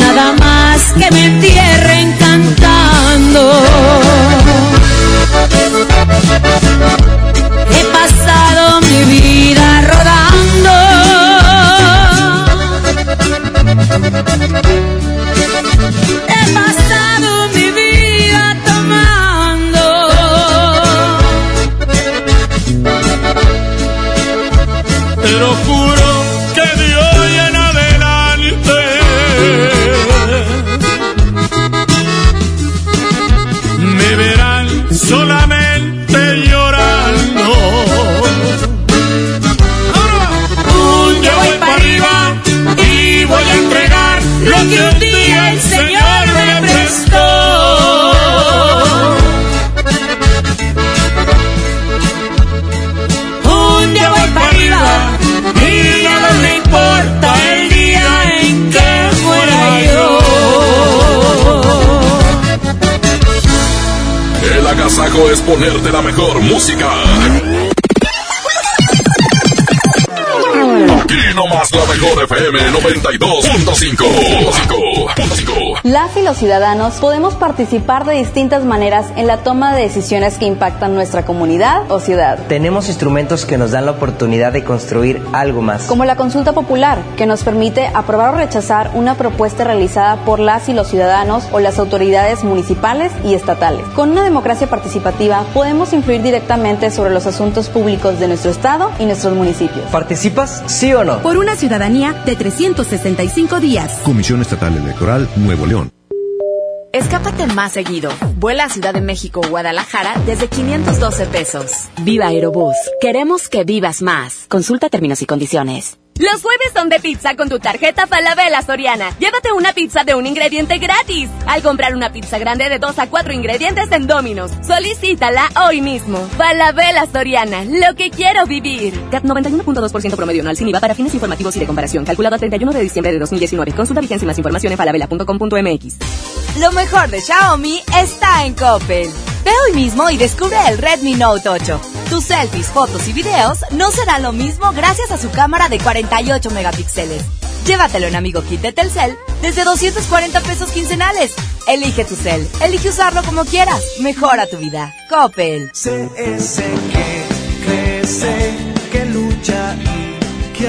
Nada más que me entierren He pasado mi vida tomando. Pero Es ponerte la mejor música. Aquí nomás la mejor FM 92.5. Las y los ciudadanos podemos participar de distintas maneras en la toma de decisiones que impactan nuestra comunidad o ciudad. Tenemos instrumentos que nos dan la oportunidad de construir algo más. Como la consulta popular, que nos permite aprobar o rechazar una propuesta realizada por las y los ciudadanos o las autoridades municipales y estatales. Con una democracia participativa podemos influir directamente sobre los asuntos públicos de nuestro Estado y nuestros municipios. ¿Participas, sí o no? Por una ciudadanía de 365 días. Comisión Estatal Electoral Nuevo León. Escápate más seguido. Vuela a Ciudad de México o Guadalajara desde 512 pesos. Viva Aerobús. Queremos que vivas más. Consulta términos y condiciones. Los jueves son de pizza con tu tarjeta Falabella Soriana. Llévate una pizza de un ingrediente gratis. Al comprar una pizza grande de 2 a 4 ingredientes en Domino's. Solicítala hoy mismo. Falabella Soriana. Lo que quiero vivir. CAT 91.2% promedio anual sin IVA para fines informativos y de comparación. Calculado a 31 de diciembre de 2019. Consulta vigencia y más información en falabella.com.mx. Lo mejor de Xiaomi está en Coppel. Ve hoy mismo y descubre el Redmi Note 8. Tus selfies, fotos y videos no serán lo mismo gracias a su cámara de 48 megapíxeles. Llévatelo en Amigo Kit de Telcel desde 240 pesos quincenales. Elige tu cel, elige usarlo como quieras. Mejora tu vida. Coppel. CS crece, que lucha y que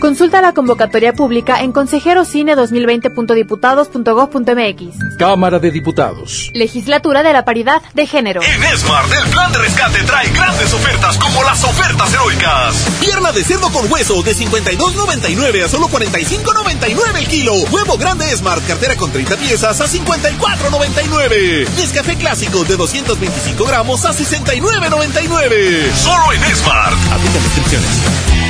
Consulta la convocatoria pública en consejerocine2020.diputados.gov.mx. Cámara de Diputados. Legislatura de la Paridad de Género. En Smart, el plan de rescate trae grandes ofertas como las ofertas heroicas. Pierna de cerdo con hueso de 52.99 a solo 45.99 el kilo. Huevo grande Smart, cartera con 30 piezas a 54.99. Nescafé clásico de 225 gramos a 69.99. Solo en Smart. Aplica restricciones.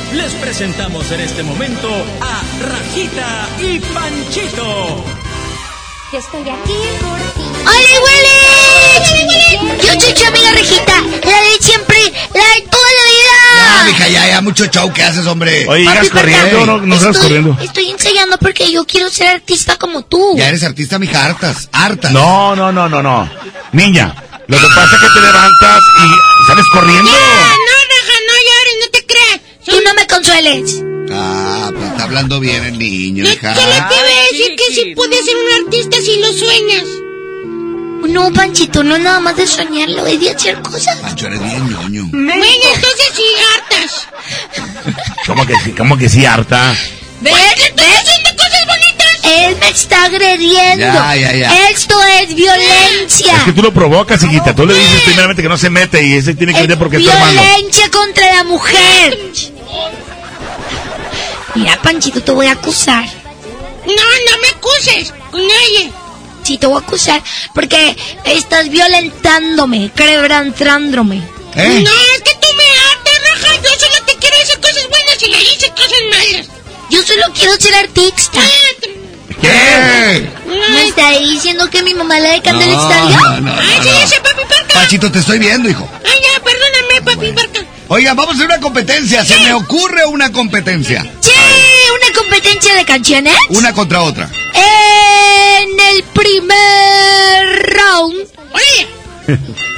les presentamos en este momento a Rajita y Panchito. Yo estoy aquí por ti. ¡Hola, Willy! Yo soy tu amiga Regita, la de siempre, la de toda la vida. Ya, mija, ya, ya, mucho show que haces, hombre. Oye, ¿llegas corriendo? No, no estoy, corriendo. Estoy ensayando porque yo quiero ser artista como tú. Ya eres artista, mija, hartas, hartas. No, no, no, no, no. Niña, lo que pasa es que te levantas y sales corriendo. no, Tú no me consueles. Ah, pues está hablando bien el niño, hija. ¿Qué le te voy a decir que si puedes ser un artista si lo sueñas? No, Panchito, no nada más de soñarlo, es de hacer cosas. Pancho, eres bien ñoño. Bueno, entonces sí, hartas. ¿Cómo que sí? ¿Cómo que sí, harta? ¿Ves? ¿Estoy haciendo cosas bonitas? Él me está agrediendo. Ya, ya, ya. Esto es violencia. Es que tú lo provocas, hijita. Tú le dices primeramente que no se mete y ese tiene que venir porque es tu hermano. Violencia contra la mujer. Mira, Panchito, te voy a acusar. No, no me acuses. Nadie. Sí, te voy a acusar porque estás violentándome, quebrantándome. ¿Eh? No, es que tú me hartas, Raja. Yo solo te quiero decir cosas buenas y le dices cosas malas. Yo solo quiero ser artista. ¿Qué? ¿Me está diciendo que mi mamá la de Candela No, extravió? no, no, Ay, no, sí, no. ese papi parca. Pachito, te estoy viendo, hijo. Ay, ya, perdóname, papi parca. Oiga, vamos a hacer una competencia. Se me ocurre una competencia. Sí, una competencia de canciones. Una contra otra. En el primer round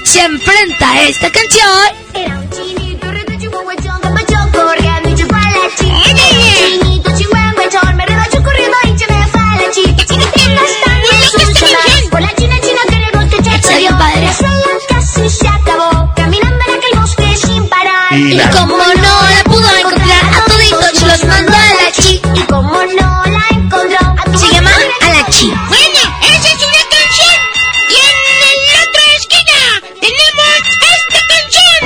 se enfrenta esta canción. Era un chinito reto chihuahua chongo corriendo y chupó a la chica. Chinito chihuahua me rebacho corriendo y se me fue a la chica. Chiquitín no está más. Por la china china queremos que cheque. Está bien padre. Se acabó. Y como no la pudo encontrar, a toditos los mandó a la chi. Y como no la encontró, Se llama Alachi. Bueno, esa es una canción. Y en la otra esquina tenemos esta canción.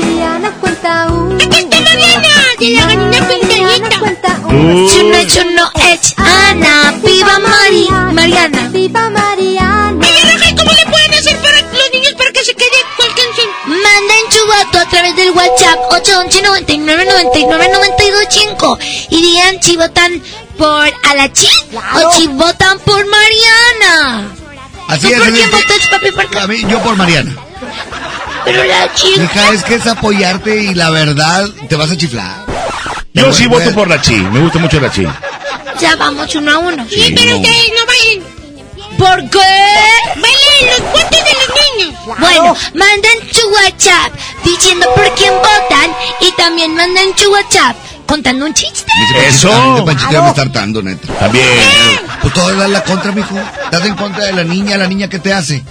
Mariana cuenta un. Aquí está Mariana, de la ganina pintanita. un. Eso no, eso no es Ana. Viva Mari, Mariana. Viva Mariana. Manden su voto a través del WhatsApp 811 99 99 92 5 y digan si votan por Alachi o si votan por Mariana. Así ¿Tú es. por quién votas, papi? ¿Por qué? A mí, yo por Mariana. Pero la chica... Hija, es que es apoyarte y la verdad te vas a chiflar. Yo sí Bueno, voto por la chi. Me gusta mucho la chi. Ya vamos uno a uno. Sí, pero no. ustedes no vayan. ¿Por qué? Valen los votos de los Bueno, manden su WhatsApp diciendo por quién votan y también manden su WhatsApp contando un chiste. Eso. Ya me está hartando, neta. También. Pues todo es la contra, mijo. Estás en contra de la niña, la niña que te hace.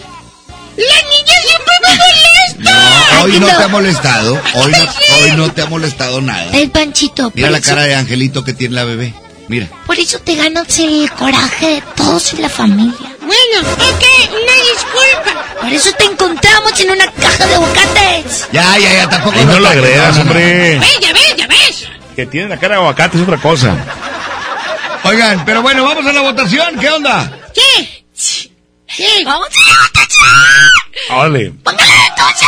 La niña siempre me molesta. No, hoy no no. te ha molestado. Hoy no, hoy no te ha molestado nada. El panchito. Mira la eso- cara de Angelito que tiene la bebé. Mira. Por eso te ganas el coraje de todos en la familia. Bueno, ok, una disculpa. Por eso te encontramos en una caja de aguacates. Ya, ya, ya, tampoco. Ay, no lo agredas, hombre. ya ves, ya ves. Que tiene la cara de aguacate es otra cosa. Oigan, pero bueno, vamos a la votación. ¿Qué onda? ¿Qué? ¿Qué? Vamos a la votación. Órale. Póngale entonces.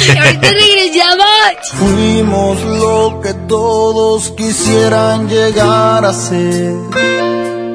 Y ahorita regresamos. Fuimos lo que todos quisieran llegar a ser.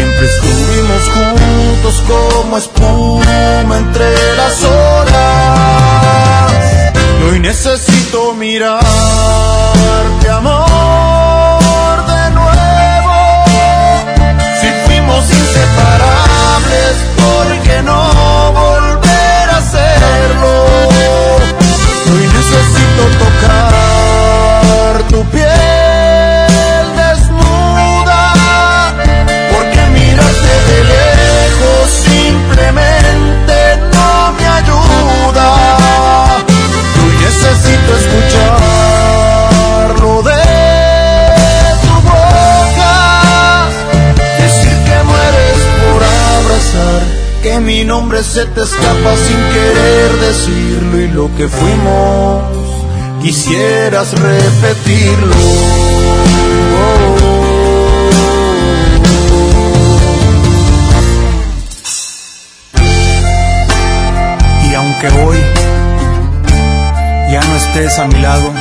Siempre estuvimos juntos como espuma entre las horas. Y hoy necesito mirarte, amor, de nuevo. Si fuimos inseparables, ¿por qué no volver a hacerlo? Hoy necesito tocar tu piel simplemente no me ayuda. Hoy necesito escucharlo de tu boca, decir que mueres por abrazar, que mi nombre se te escapa sin querer decirlo y lo que fuimos quisieras repetirlo. Aunque hoy ya no estés a mi lado,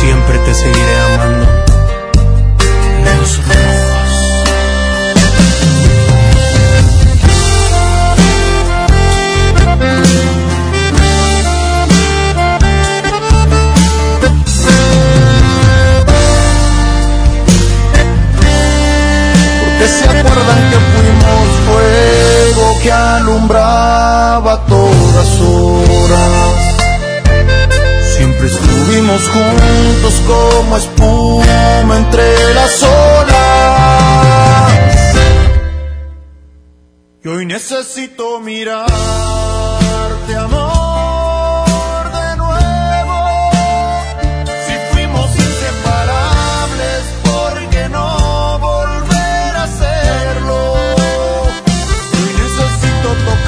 siempre te seguiré amando. Luz rojos. Porque se acuerdan que fuimos que alumbraba todas horas. Siempre estuvimos juntos como espuma entre las olas. Y hoy necesito mirarte,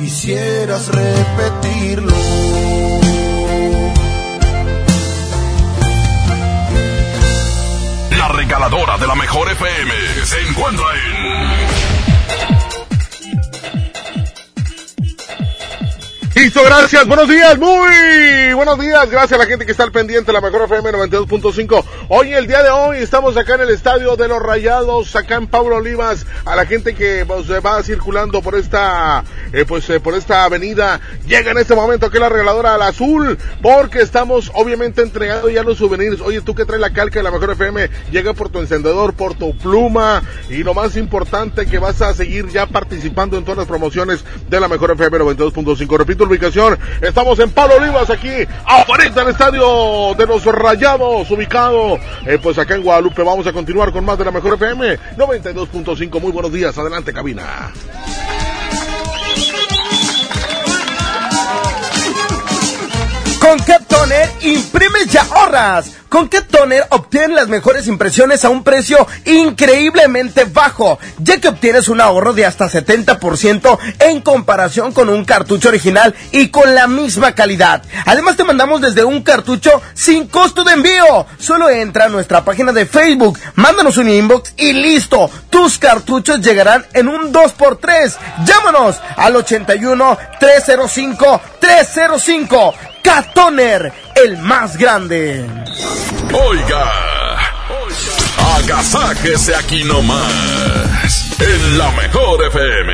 quisieras repetirlo. La regaladora de la mejor FM se encuentra en. Listo, gracias, buenos días, muy buenos días, gracias a la gente que está al pendiente de la mejor FM 92.5. Hoy, el día de hoy, estamos acá en el estadio de los Rayados, acá en Pablo Olivas, a la gente que pues, va circulando por esta, eh, pues, eh, por esta avenida, llega en este momento aquí la regaladora al azul, porque estamos obviamente entregando ya los souvenirs. Oye, tú que traes la calca de la mejor FM, llega por tu encendedor, por tu pluma, y lo más importante que vas a seguir ya participando en todas las promociones de la mejor FM 92.5. Repito, ubicación. Estamos en Palo Olivas, aquí, afuera del estadio de los Rayados, ubicado, eh, pues acá en Guadalupe. Vamos a continuar con más de la mejor FM 92.5. Muy buenos días, adelante, cabina. Con Cat Toner imprimes y ahorras. Con Cat Toner obtienes las mejores impresiones a un precio increíblemente bajo, ya que obtienes un ahorro de hasta 70% en comparación con un cartucho original y con la misma calidad. Además te mandamos desde un cartucho sin costo de envío. Solo entra a nuestra página de Facebook, mándanos un inbox y listo. Tus cartuchos llegarán en un 2x3. Llámanos al 81 305 305. Catoner, el más grande. Oiga, agasáquese aquí nomás, en la mejor FM.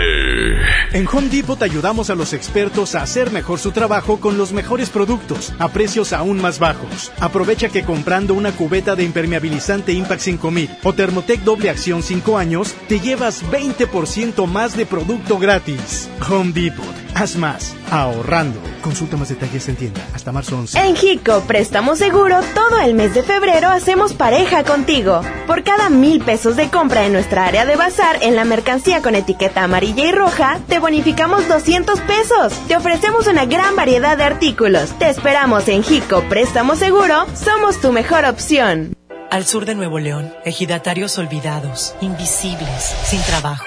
En Home Depot ayudamos a los expertos a hacer mejor su trabajo con los mejores productos a precios aún más bajos. Aprovecha que comprando una cubeta de impermeabilizante Impact 5000 o Thermotec doble acción 5 años, te llevas 20% más de producto gratis. Home Depot. Haz más. Ahorrando. Consulta más detalles en tienda. Hasta marzo 11. En Hico Préstamo Seguro, todo el mes de febrero hacemos pareja contigo. Por cada mil pesos de compra en nuestra área de bazar en la mercancía con etiqueta amarilla y roja, te bonificamos 200 pesos. Te ofrecemos una gran variedad de artículos. Te esperamos en Hico Préstamo Seguro. Somos tu mejor opción. Al sur de Nuevo León, ejidatarios olvidados, invisibles, sin trabajo.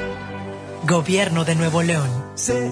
Gobierno de Nuevo León. Sé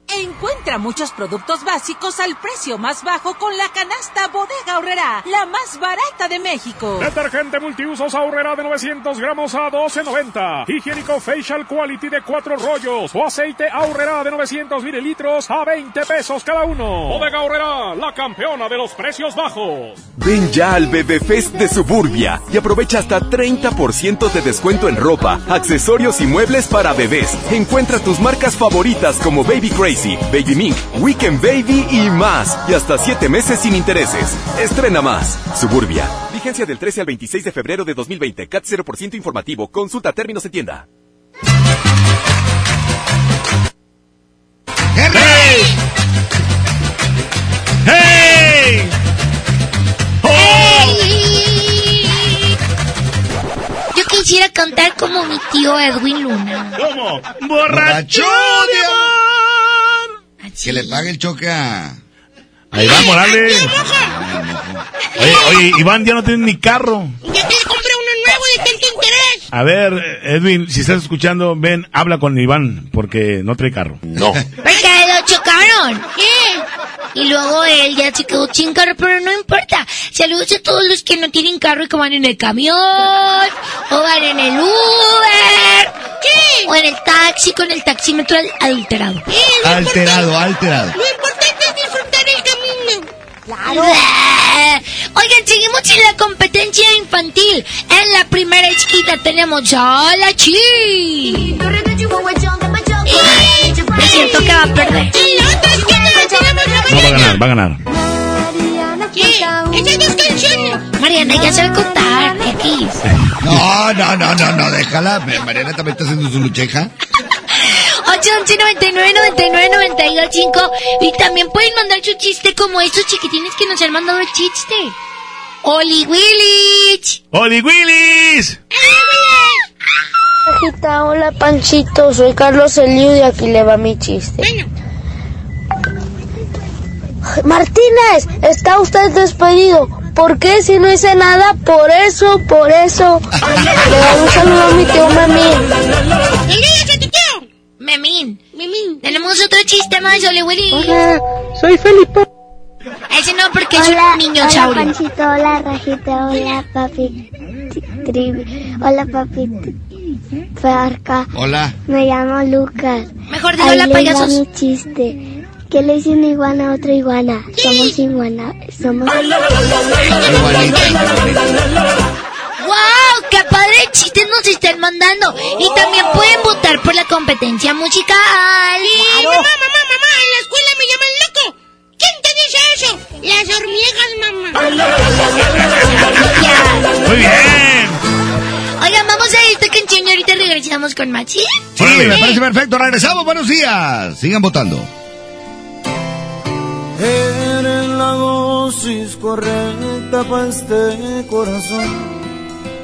Encuentra muchos productos básicos al precio más bajo con la canasta Bodega Horrera, la más barata de México. Detergente multiusos ahorrera de 900 gramos a 12.90. Higiénico Facial Quality de 4 rollos o aceite ahorrera de 900 mililitros a 20 pesos cada uno. Bodega Horrera, la campeona de los precios bajos. Ven ya al Bebé Fest de Suburbia y aprovecha hasta 30% de descuento en ropa, accesorios y muebles para bebés. Encuentra tus marcas favoritas como Baby Crazy, Baby Mink, Weekend Baby y más. Y hasta 7 meses sin intereses. Estrena más. Suburbia. Vigencia del 13 al 26 de febrero de 2020. CAT 0% informativo. Consulta términos en tienda. ¡Hey! Yo quisiera cantar como mi tío Edwin Luna. ¿Cómo? ¡Borracho de amor! Que le pague el choque a... Ahí va, Morales. Oye, oye, Iván ya no tiene ni carro. Ya te compré A ver, Edwin, si estás escuchando, ven, habla con Iván, porque no trae carro. No. Porque lo chocaron. ¿Qué? Y luego él ya se quedó sin carro, pero no importa. Saludos a todos los que no tienen carro y que van en el camión, o van en el Uber, ¿Qué? o en el taxi con el taxímetro al- adulterado. Alterado, alterado. Lo importante es disfrutar el camino. Claro. Oigan, seguimos en la competencia infantil. En la primera esquina tenemos a la Chi. Y siento que va a perder. En la otra esquina tenemos a No va a ganar, va a ganar. ¿Qué? Dos canciones. Mariana ya sabe contar. X. No, no, no, no, no, déjala. Mariana también está haciendo su lucheja. Ok, 811 99 99 92 5. Y también pueden mandar su chiste como estos chiquitines que nos han mandado el chiste. Oli Willich. ¡Oli Willis! Rajita, hola Panchito, soy Carlos Eliu y aquí le va mi chiste. Martínez, está usted despedido. ¿Por qué si no hice nada? Por eso, por eso. Le doy un saludo a mi tío Memín. Memín. Memín. Tenemos otro chiste más, Oli Willy. Hola, soy Felipe. Ese no, porque es Hola, un niño hola saurio. Panchito, hola Rajita, hola papi Trivi, hola papi Farca. Hola. Me llamo Lucas. Mejor di hola, payasos. mi chiste. ¿Qué le dice una iguana a otra iguana? Somos iguana, somos... ¡Wow! ¡Qué padre chistes nos están mandando! Y también pueden votar por la competencia musical. ¡Mamá, mamá, mamá! En la escuela me llaman loco. ¿Quién te dice eso? Las hormigas, mamá. Muy bien. Oigan, vamos a esta canción y ahorita regresamos con más, ¿sí? Sí, me parece perfecto. Regresamos. Buenos días. Sigan votando. Eres la dosis correcta para este corazón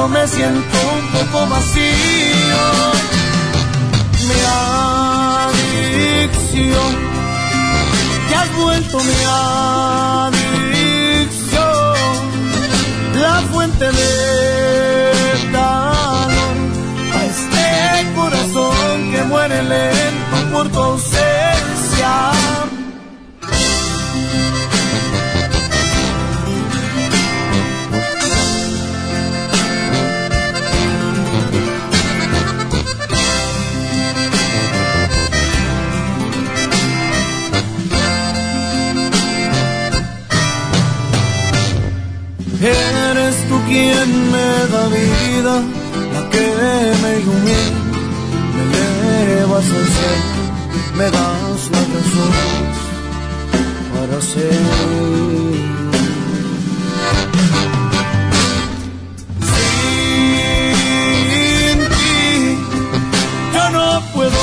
Yo me siento un poco vacío. Mi adicción te has vuelto mi adicción, la fuente de calor a este corazón que muere lento por tu ausencia. Quien me da vida, la que me ilumina, me elevas al cielo, me das las razones para seguir. Sin ti yo no puedo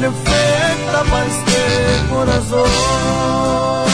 perfecta para este corazón.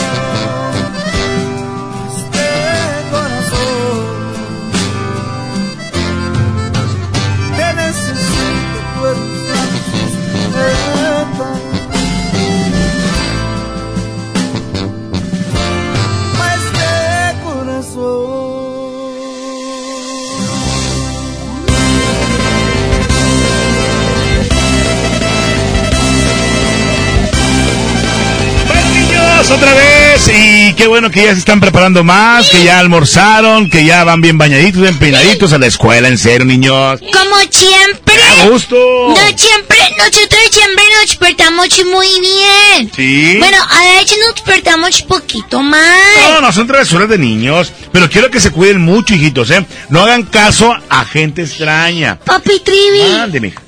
Otra vez y qué bueno que ya se están preparando más, que ya almorzaron, que ya van bien bañaditos, bien peinaditos a la escuela, en serio, niños. Como siempre. A gusto. No siempre, nosotros siempre nos despertamos muy bien. Sí. Bueno, a veces nos despertamos poquito más. No, no son travesuras de niños, pero quiero que se cuiden mucho, hijitos, ¿eh? No hagan caso a gente extraña. Papi Trivi. Mande, mija.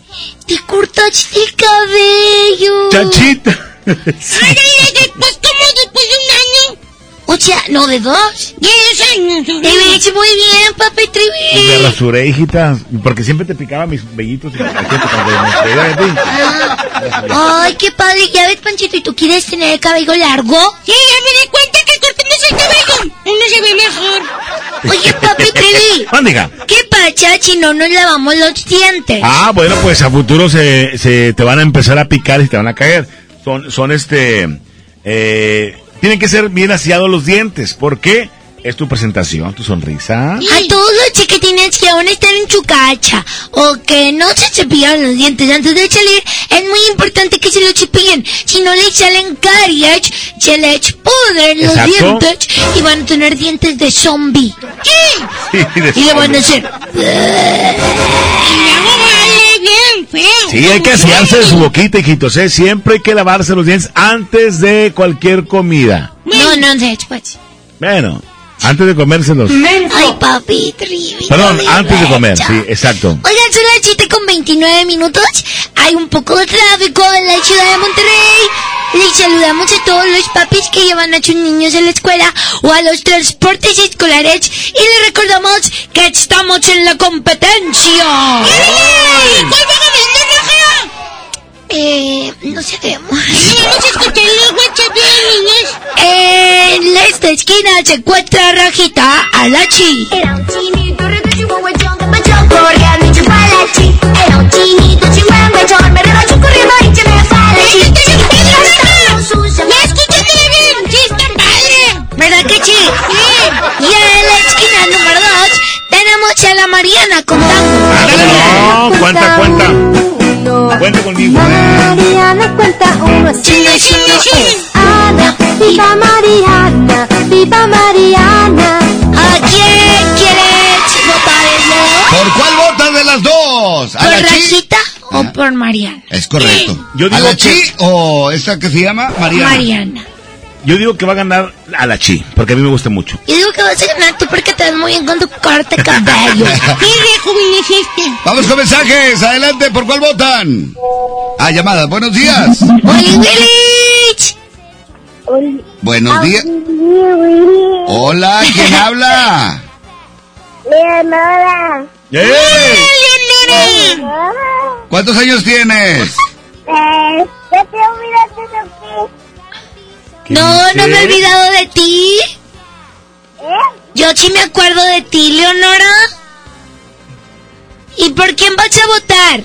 te cortaste el cabello. Chachita. O sea, no de dos. Diez años. Te ves muy bien, papi Me Trivi. rasuré, hijita, porque siempre te picaba mis vellitos y me cachete cuando me pegué de ti. Ay, qué padre. Ya ves, Panchito, ¿y tú quieres tener el cabello largo? Sí, ya me di cuenta que cortándose el cabello uno se ve mejor. Oye, papi Trivi, Mándiga. ¿qué pasa si no nos lavamos los dientes? Ah, bueno, pues a futuro se, se te van a empezar a picar y te van a caer. Son, son este, eh, tienen que ser bien aseados los dientes. ¿Por qué? Es tu presentación, tu sonrisa. A todos los chiquitines que aún están en su cacha o que no se cepillan los dientes antes de salir, es muy importante que se los cepillen. Si no les salen caries, se les pudren los Exacto. dientes y van a tener dientes de zombie. ¿Qué? Sí, de Y le van a hacer... bien feo. Sí, hay que asearse de su boquita, hijitos, ¿eh? Siempre hay que lavarse los dientes antes de cualquier comida. No, no, después. Bueno, antes de comérselos. Ay, papi, Trivi. Perdón, antes de comer, sí, exacto. Oigan, son las 7 con 29 minutos. Hay un poco de tráfico en la ciudad de Monterrey. Les saludamos a todos los papis que llevan a sus niños a la escuela o a los transportes escolares. Y les recordamos que estamos en la competencia. ¿Cuál va ganando, Roja? Eh, no sabemos. En esta esquina se encuentra Rajita Alachi. Y en la esquina número 2 tenemos a la Mariana contando. No, cuenta, cuenta. Cuenta conmigo. Mariana cuenta uno sí, sí. Ana, viva Mariana, viva Mariana. ¿A quién quieres votar, Leo? ¿Por cuál votas de las dos? ¿A ¿Por la chi? Rajita o por Mariana? Es correcto. Yo digo ¿A la chi o esta que se llama Mariana? Mariana. Yo digo que va a ganar a la chi, porque a mí me gusta mucho. Yo digo que vas a ganar tú porque te ves muy bien con tu corte de cabello. Vamos con mensajes. Adelante, ¿por cuál votan? Ah, llamadas. Buenos días. ¡Oli, Willich! Buenos días. Hola, ¿quién habla? Leonora. ¡Eh! ¿Cuántos años tienes? Eh, ya te No, no me he olvidado de ti. ¿Eh? Yo sí me acuerdo de ti, Leonora. ¿Y por quién vas a votar?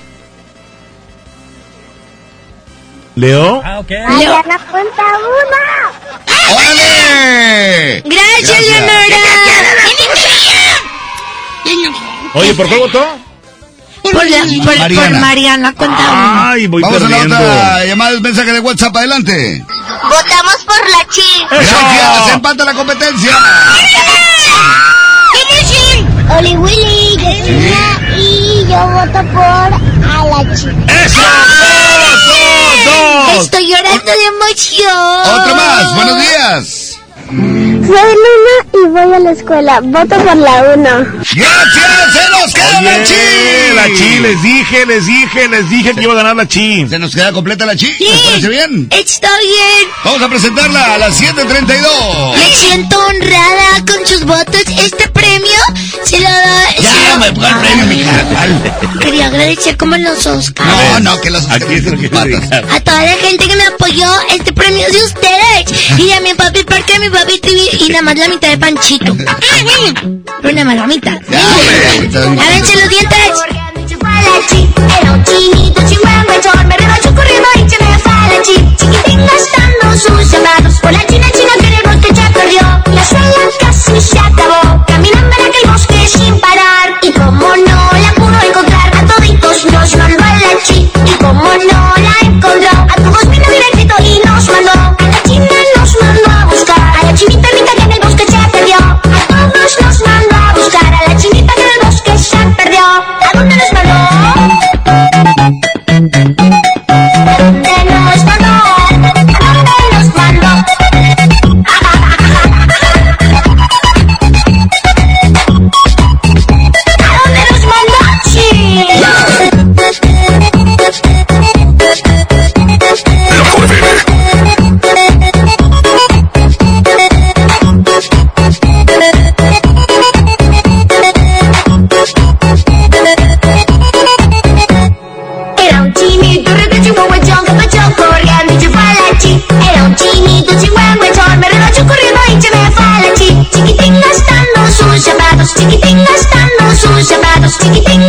¿Leo? Mariana cuenta uno. ¡Órale! Gracias, Gracias. Leonora. Oye, ¿por cuál votó? Por, la- por- Mariana. por Mariana, cuéntame. Ay, voy Vamos a la otra llamada, mensaje de WhatsApp. Adelante. Votamos por la chi. Gracias. Empata la competencia. Oli Willy, yo soy Mía y yo voto por Alachi. ¡Eso! ¡Dos, dos, dos! Estoy llorando de emoción. Otro más. Buenos días. Soy Luna y voy a la escuela. Voto por la 1. Gracias. Se nos queda la chi. Oye, la chi, les dije, les dije, les dije que iba a ganar la chi. ¿Se nos queda completa la chi? ¿Les parece bien? Está bien. Vamos a presentarla a las 7.32. Me siento honrada con sus votos. Este premio se lo da. se Ya, lo- me pongo el premio, mija. ¿Cuál? Quería agradecer como en los Oscars. No, no, que los Aquí se lo quiero dedicar. A toda la gente que me apoyó, este premio es de ustedes. Y a mi papi Parque, a mi papi TV y nada más la mitad de Panchito. Ah, bueno. Pero nada más la mitad. Ya. Lávense los dientes. Zapatos, chiquitín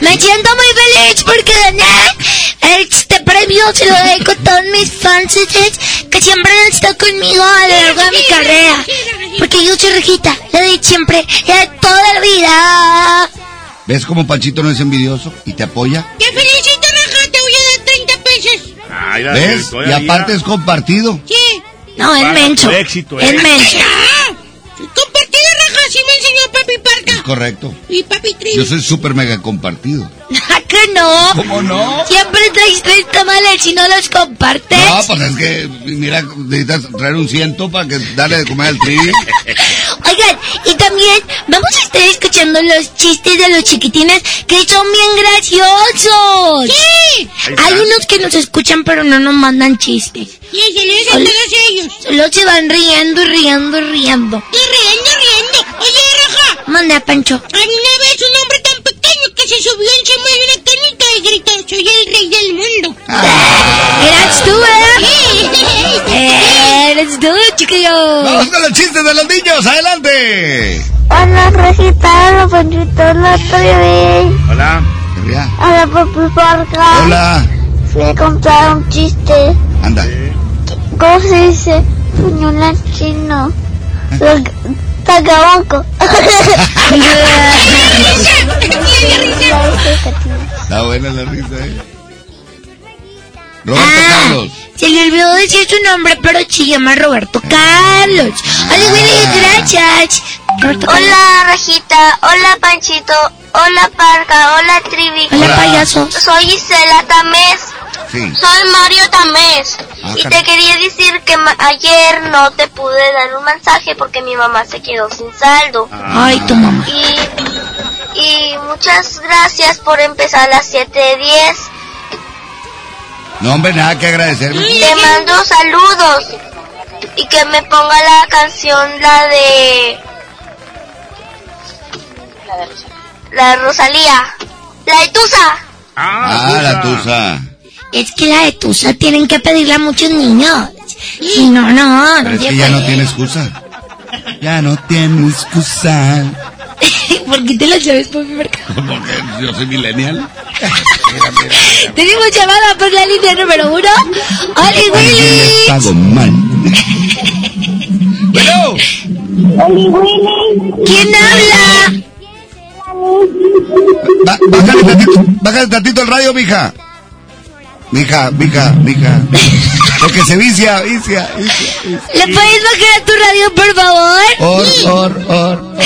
Me siento muy feliz porque gané este premio. Se lo dedico a todos mis fans que siempre han estado conmigo a lo largo de mi carrera. Porque yo soy Rejita, le doy siempre y de toda la vida. ¿Ves cómo Panchito no es envidioso y te apoya? ¡Te felicito, Raja! Te voy a dar 30 pesos. ¿Ves? Y aparte es compartido. Sí. No, es menso. éxito, Es eh. menso. Compartido, Raja, así me enseñó Papi Parca. Es correcto. Y Papi Tri. Yo soy súper mega compartido. ¿A que no? ¿Cómo no? Siempre traes tres tamales y no los compartes. No, pues es que, mira, necesitas traer un ciento para que darle de comer al tri. Oigan, y también vamos a estar escuchando los chistes de los chiquitines que son bien graciosos. ¡Sí! Hay unos que nos escuchan pero no nos mandan chistes. Y se les a todos ellos. Solo se van riendo y riendo y riendo. Y riendo, riendo. Oye, Raja. Manda, Pancho. Eres tú, chiquillo. Vamos con los chistes de los niños, adelante. Hola, Rejita, hola, Panchito, hola, Trivi. Hola. Herria. Hola, Papi Parca. Hola. Fui a contar un chiste. Anda. ¿Cómo se dice puñal chino? Lo- Tacabanco. Está buena la risa, eh. Roberto Carlos. Se le olvidó decir su nombre, pero se llama Roberto Carlos. Hola, Willy, gracias. Roberto. Hola, Rejita. Hola, Panchito. Hola, Parca. Hola, Trivi. Hola, payaso. Soy Isela Tamés. Sí. Soy Mario Tamés. Ah, y te quería decir que ma- ayer no te pude dar un mensaje porque mi mamá se quedó sin saldo. Ay, tu mamá. Y, y muchas gracias por empezar a las 7.10. No, hombre, nada que agradecerme. Te mando saludos. Y que me ponga la canción, la de... La de Rosalía. La de Tusa. Ah, la tusa. Es que la de Tusa tienen que pedirla a muchos niños. Si no, no, Pero no es que ya no tiene excusa. Ya no tiene excusa. ¿Por qué te la sabes, Papi Mercado? Porque yo soy millennial. Tenemos llamada por la línea número uno. ¡Oli, Willy! Pago mal. bueno. Oli Willy. ¿Quién habla? Bájale tantito, bájale tantito el radio, mija. Mija, mija, mija. Porque se vicia, vicia, vicia. ¿Le puedes bajar a tu radio, por favor? Or, or, or, or.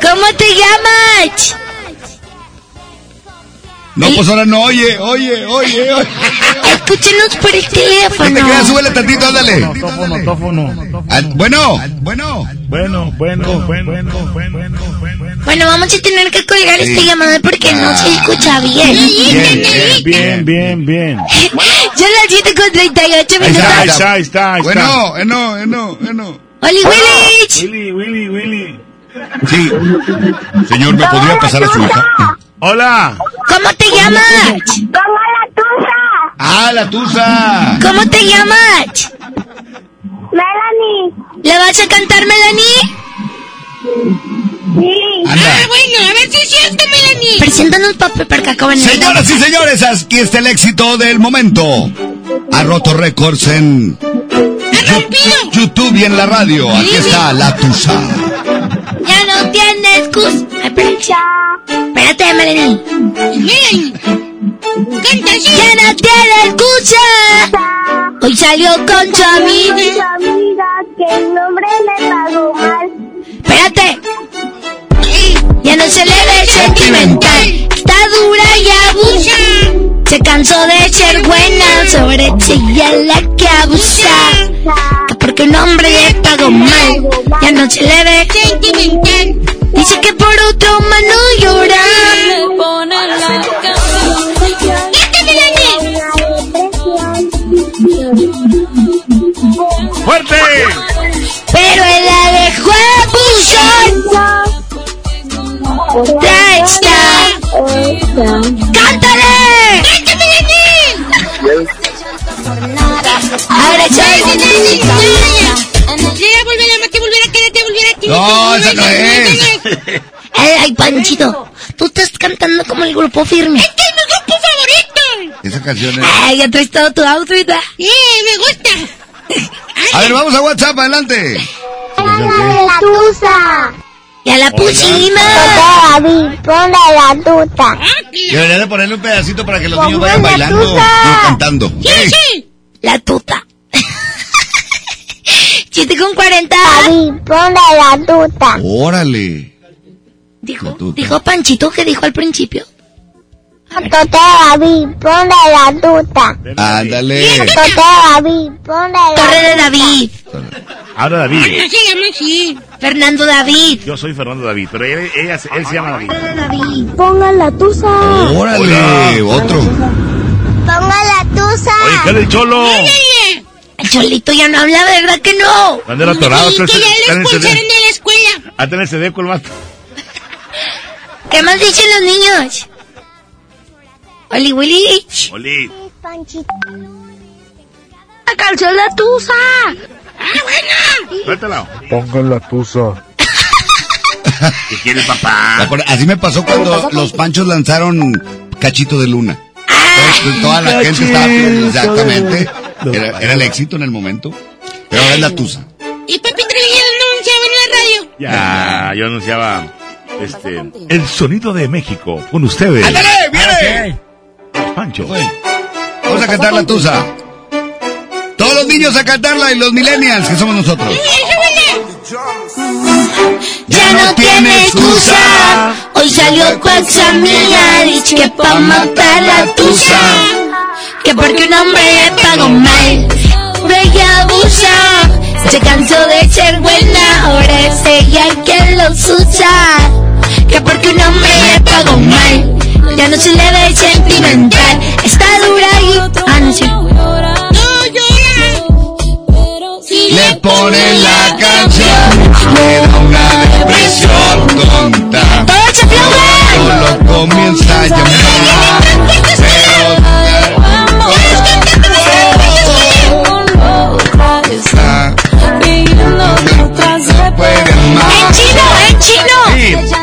¿Cómo te llamas? No, pues ahora no, oye, oye, oye, oye. Escúchenos por el No te teléfono. creas, súbele tantito, ándale. Tófono, tófono. Ah, Bueno, bueno. Bueno, bueno, bueno, bueno, bueno. Bueno, vamos a tener que colgar esta llamada porque no se escucha bien. Bien, bien, bien, bien. Son las 7 con 38 Ahí está, ahí minutos. está, ahí está. ahí está. Bueno, eh, no, no, no. ¡Oli, Willy! Willy, Willy, Willy. Sí. Señor, ¿me podría pasar a su hija? Hola. ¿Cómo te llamas? Como la Tusa. Ah, la tusa. ¿Cómo te llamas? Melanie. ¿Le vas a cantar, Melanie? Sí. Anda. bueno, a ver si es Canta, Melanie. Preséntanos, papi, para que acaben Señoras y señores, aquí está el éxito del momento. Ha roto récords en YouTube y en la radio. Aquí está la Tusa. Ya no tiene excusa. Ay, espérate. Melanie. Canta así. Ya no tiene excusa. Hoy salió con su amiga. que el nombre le pagó mal. Espérate. Ya no se le ve sentimental. Está dura y abusa. Se cansó de ser buena. Sobre ella la que abusa. Que porque un hombre le pagó mal. Ya no se le ve sentimental. Dice que volver a ti. No, esa no es. Ay, Panchito, tú estás cantando como el grupo firme. ¡Este es mi grupo favorito! Esa canción es... Ay, ya traes todo tu outfit. ¿verdad? ¡Eh, me gusta! A ver, vamos a WhatsApp, adelante. la tusa. ¡Y a la puchina! David, ponle la tuta. Debería de ponerle un pedacito para que los niños vayan la bailando y cantando. Sí! La tuta. Chiste con 40. David, ponle la tuta. Órale. Dijo, dijo Panchito que dijo al principio. Tote David, ponle la tuta. Ándale. Tote David, ponle la Torre de David. Ahora David. se llama así. Fernando David. Yo soy Fernando David, pero él, ella, él se llama David. David. Ponga la tusa. Órale, otro. Ponga la tusa. Oye, ¿qué del cholo? El Cholito ya no habla, ¿verdad que no? Anda atorado, Sí, que ya CD. expulsaron de la escuela. A tener CD con el vato. ¿Qué más dicen los niños? Oli Willy. Oli. La canción La Tusa. ¡Ah, buena! Suéltala. Pongan la tusa. ¿Qué quiere el papá? Así me pasó cuando los panchos lanzaron Cachito de Luna. Entonces, toda la gente estaba pidiendo exactamente. Era, era el éxito en el momento. Pero ahora es la tusa. Y Pepe Trevilla no anunciaba en la radio. Ya, yo anunciaba este el sonido de México con ustedes. ¡Ándale, viene! Vamos a cantar la tusa. Todos los niños a cantarla y los millennials, que somos nosotros. Ya no tiene excusa. Hoy salió con su amiga. Dice que pa' matar la tusa. Que porque un hombre le pagó mal. Ella abusa. Se cansó de ser buena. Ahora es ella quien los usa. Que porque un hombre le pagó mal. Ya no se le ve sentimental. Está dura y. Ah, no, sí. No llora. Le ponen la canción, le da una depresión tonta. ¡Todos se aplauden! Solo comienza a llamar. ¡En chino, en chino! Sí.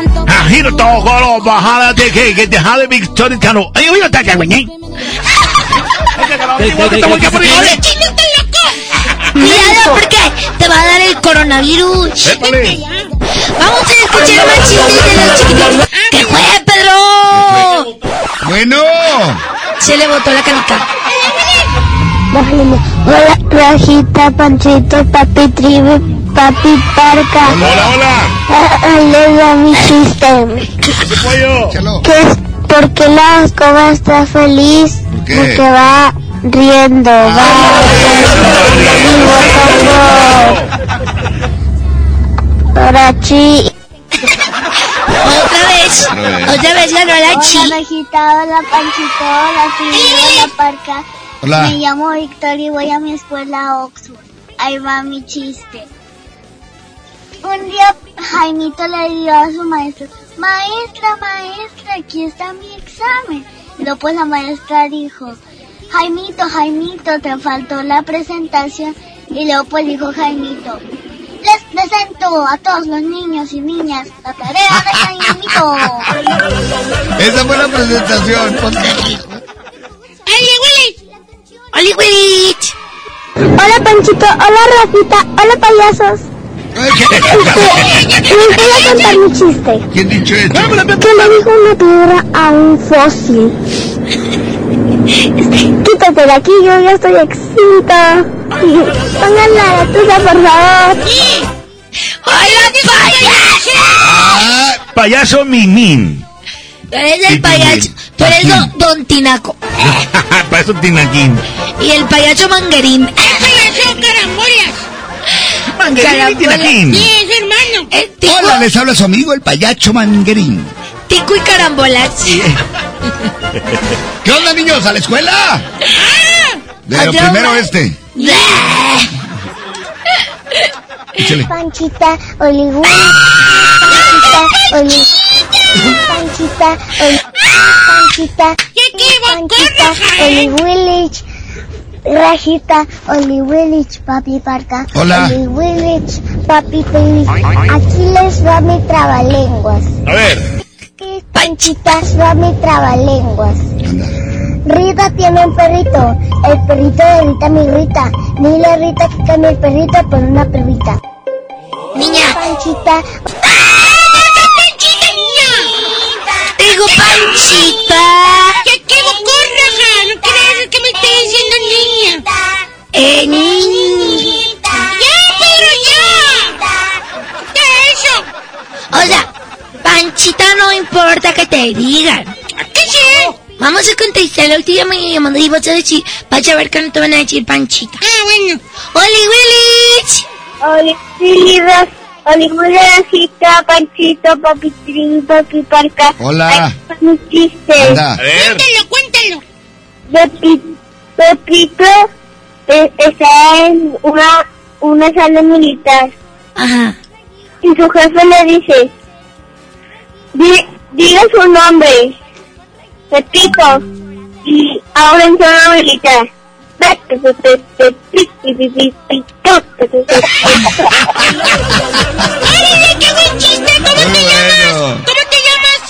Ajiro todo lo bajada de que que deja de Victoria Cano. Ay, oye, está güey. Cuidado porque te va a dar el coronavirus. Épale. Vamos a escuchar más chistes de los chiquititos. ¿Qué fue, Pedro? Bueno. Se le botó la canica. Hola, Rajita, Panchito, Papi Tribe, Papi Parca. Hola, hola. Va mi chiste. Pollo. ¿Qué es? ¿Por qué la escoba está feliz? qué? Porque va riendo, va Ahora chi. Otra vez. Otra vez ganó la chi. Hola, Rajita, hola, Panchito, hola, Tribe, hola, Parca. Hola. Me llamo Victoria y voy a mi escuela Oxford. Ahí va mi chiste. Un día Jaimito le dio a su maestro, maestra, maestra, aquí está mi examen. Y luego pues la maestra dijo, Jaimito, Jaimito, te faltó la presentación. Y luego pues dijo Jaimito, les presento a todos los niños y niñas la tarea de Jaimito. Esa fue la presentación. ¡Oli Willy! ¡Oli! Hola Panchito, hola Rafita, hola payasos. Este, les voy a contar mi chiste. ¿Quién dicho esto? Que le dijo una piedra a un fósil. Quítate de aquí, yo ya estoy extinta. Pongan la tuya, por favor. ¡Hola, payaso! Ah, payaso Mimín. Tú eres el payaso. Tú eres don, don Tinaco. payaso Tinaquín. Y el payaso Manguerín. El payaso Carambolas. Manguerín y Tinaquín. Sí, es hermano. El tico, Hola, les habla su amigo el payacho Manguerín. tico y Carambolas. ¿Qué onda, niños? ¿A la escuela? De lo Adiós, primero este. Échale. Panchita, Oliwin. Panchita, Oli. Panchita, Oli. Panchita. Panchita, Oli Willich. Rajita, Oli Willich, papi parca. Hola. Oli Willich, papi baby. Aquí les va mi trabalenguas. A ver. Panchita, va mi trabalenguas. Rita tiene un perrito. El perrito de Rita mi Rita. Dile Rita que cambie el perrito por una perrita. Niña. Panchita. ¡Panchita, niña! Digo, Panchita. ¿Qué equivocó, Raja? No crees que me esté diciendo niña. Eh, niña. ¡Ya, Pedro, ya! ¿Qué es eso? O sea, Panchita no importa que te digan. ¿Qué sí? Vamos a contestar la última llamada y vas a decir, vas a ver que no te van a decir Panchita. Ah, bueno. ¡Oli, Willich! Oli Silvas. Oli Rajita, Panchito, papi Trin, papi parca. Hola. Ay, mi chiste. Anda. Cuéntalo, cuéntalo. Pepi- Pepito eh, está en una, una sala militar. Ajá. Y su jefe le dice, "Di- diga su nombre, Pepito, y ahora en zona militar. ¡Ay, qué buen chiste! ¿Cómo te llamas? ¿Cómo te llamas?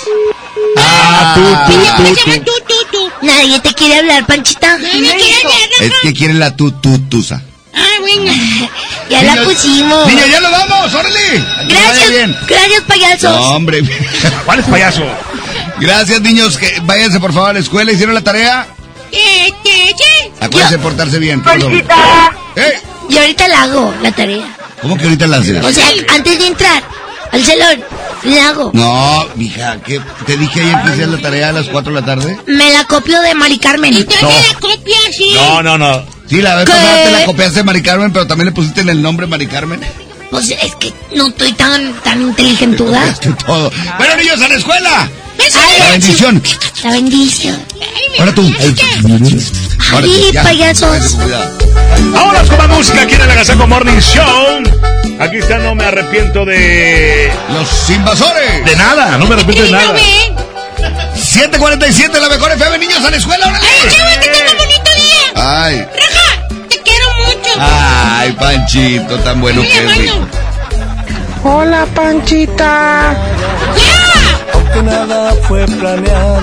Ah, tú, tú, Niña, ¿cómo tú, tú. tú, tú, tú? Nadie te quiere hablar, Panchita. Nadie quiere hablar, Es que quiere la tututusa. Ah, bueno. Ya la pusimos. Niños, ya nos vamos, órale. Gracias, bien. gracias, payasos. No, hombre. ¿Cuál es payaso? Gracias, niños. Que váyanse por favor a la escuela. ¿Hicieron la tarea? ¿Qué, qué, qué? Acuérdense de portarse bien. perdón. ¿Eh? Y ahorita la hago, la tarea. ¿Cómo que ahorita la haces? O sea, antes de entrar al salón, la hago. No, mija, ¿qué? ¿te dije ayer que hacías la tarea a las 4 de la tarde? Me la copio de Mari Carmen. No. la copia, sí. No, no, no. Sí, la vez pasada te la copiaste de Mari Carmen, pero también le pusiste en el nombre Mari Carmen. Pues es que no estoy tan, tan inteligentuda. Todo. Bueno, niños, a la escuela. Ay, La bendición. La bendición. Ahora tú. Ahora tú, Ay, ya. payasos. Ahora con más música aquí en el Agasaco Morning Show. Aquí está, no me arrepiento de. Los invasores. De nada, no me arrepiento de nada. 747, la mejor FM, niños, a la escuela, órale. Ay, chaval, que tenga un bonito día. Ay, Raja, te quiero mucho. ay, Panchito, tan bueno que es, rico. Hola, Panchita. Aunque nada fue planeado,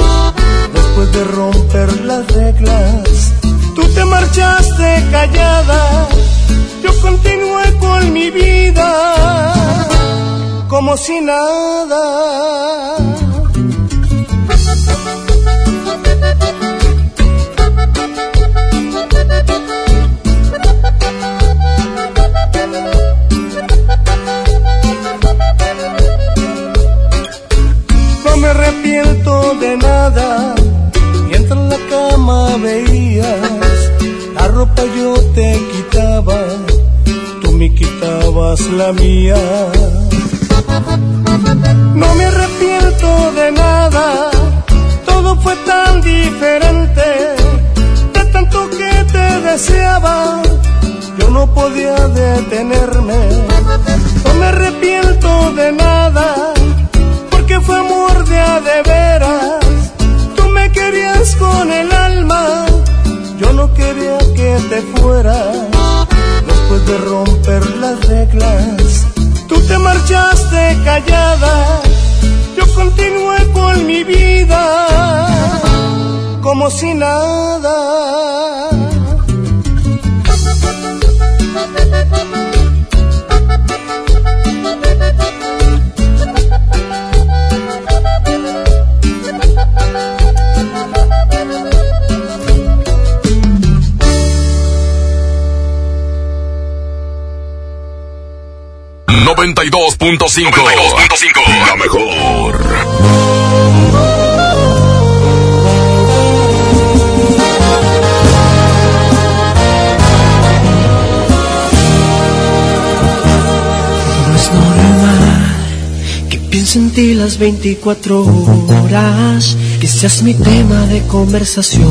de romper las reglas. Tú te marchaste callada, yo continué con mi vida como si nada. No me arrepiento de nada, cama veías, la ropa yo te quitaba, tú me quitabas la mía. No me arrepiento de nada, todo fue tan diferente, de tanto que te deseaba, yo no podía detenerme. No me arrepiento de nada, yo continué con mi vida como si nada. Noventa y dos punto cinco. La mejor. Piense en ti las 24 horas, que seas mi tema de conversación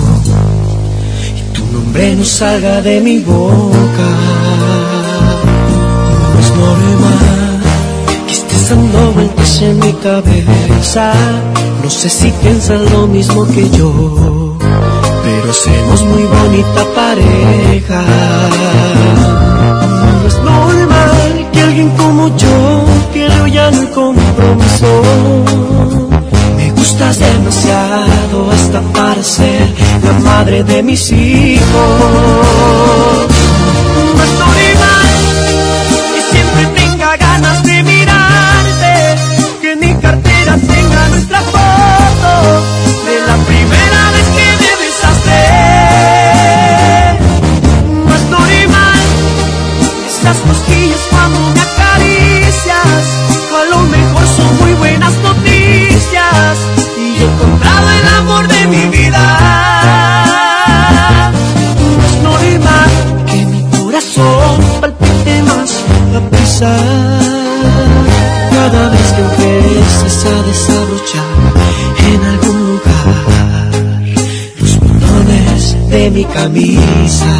y tu nombre no salga de mi boca. Normal que estés dando vueltas en mi cabeza, no sé si piensas lo mismo que yo, pero somos muy bonita pareja. No es normal que alguien como yo pierda ya no compromiso. Me gustas demasiado hasta para ser la madre de mis hijos. Cada vez que empieces a desabrochar en algún lugar los botones de mi camisa.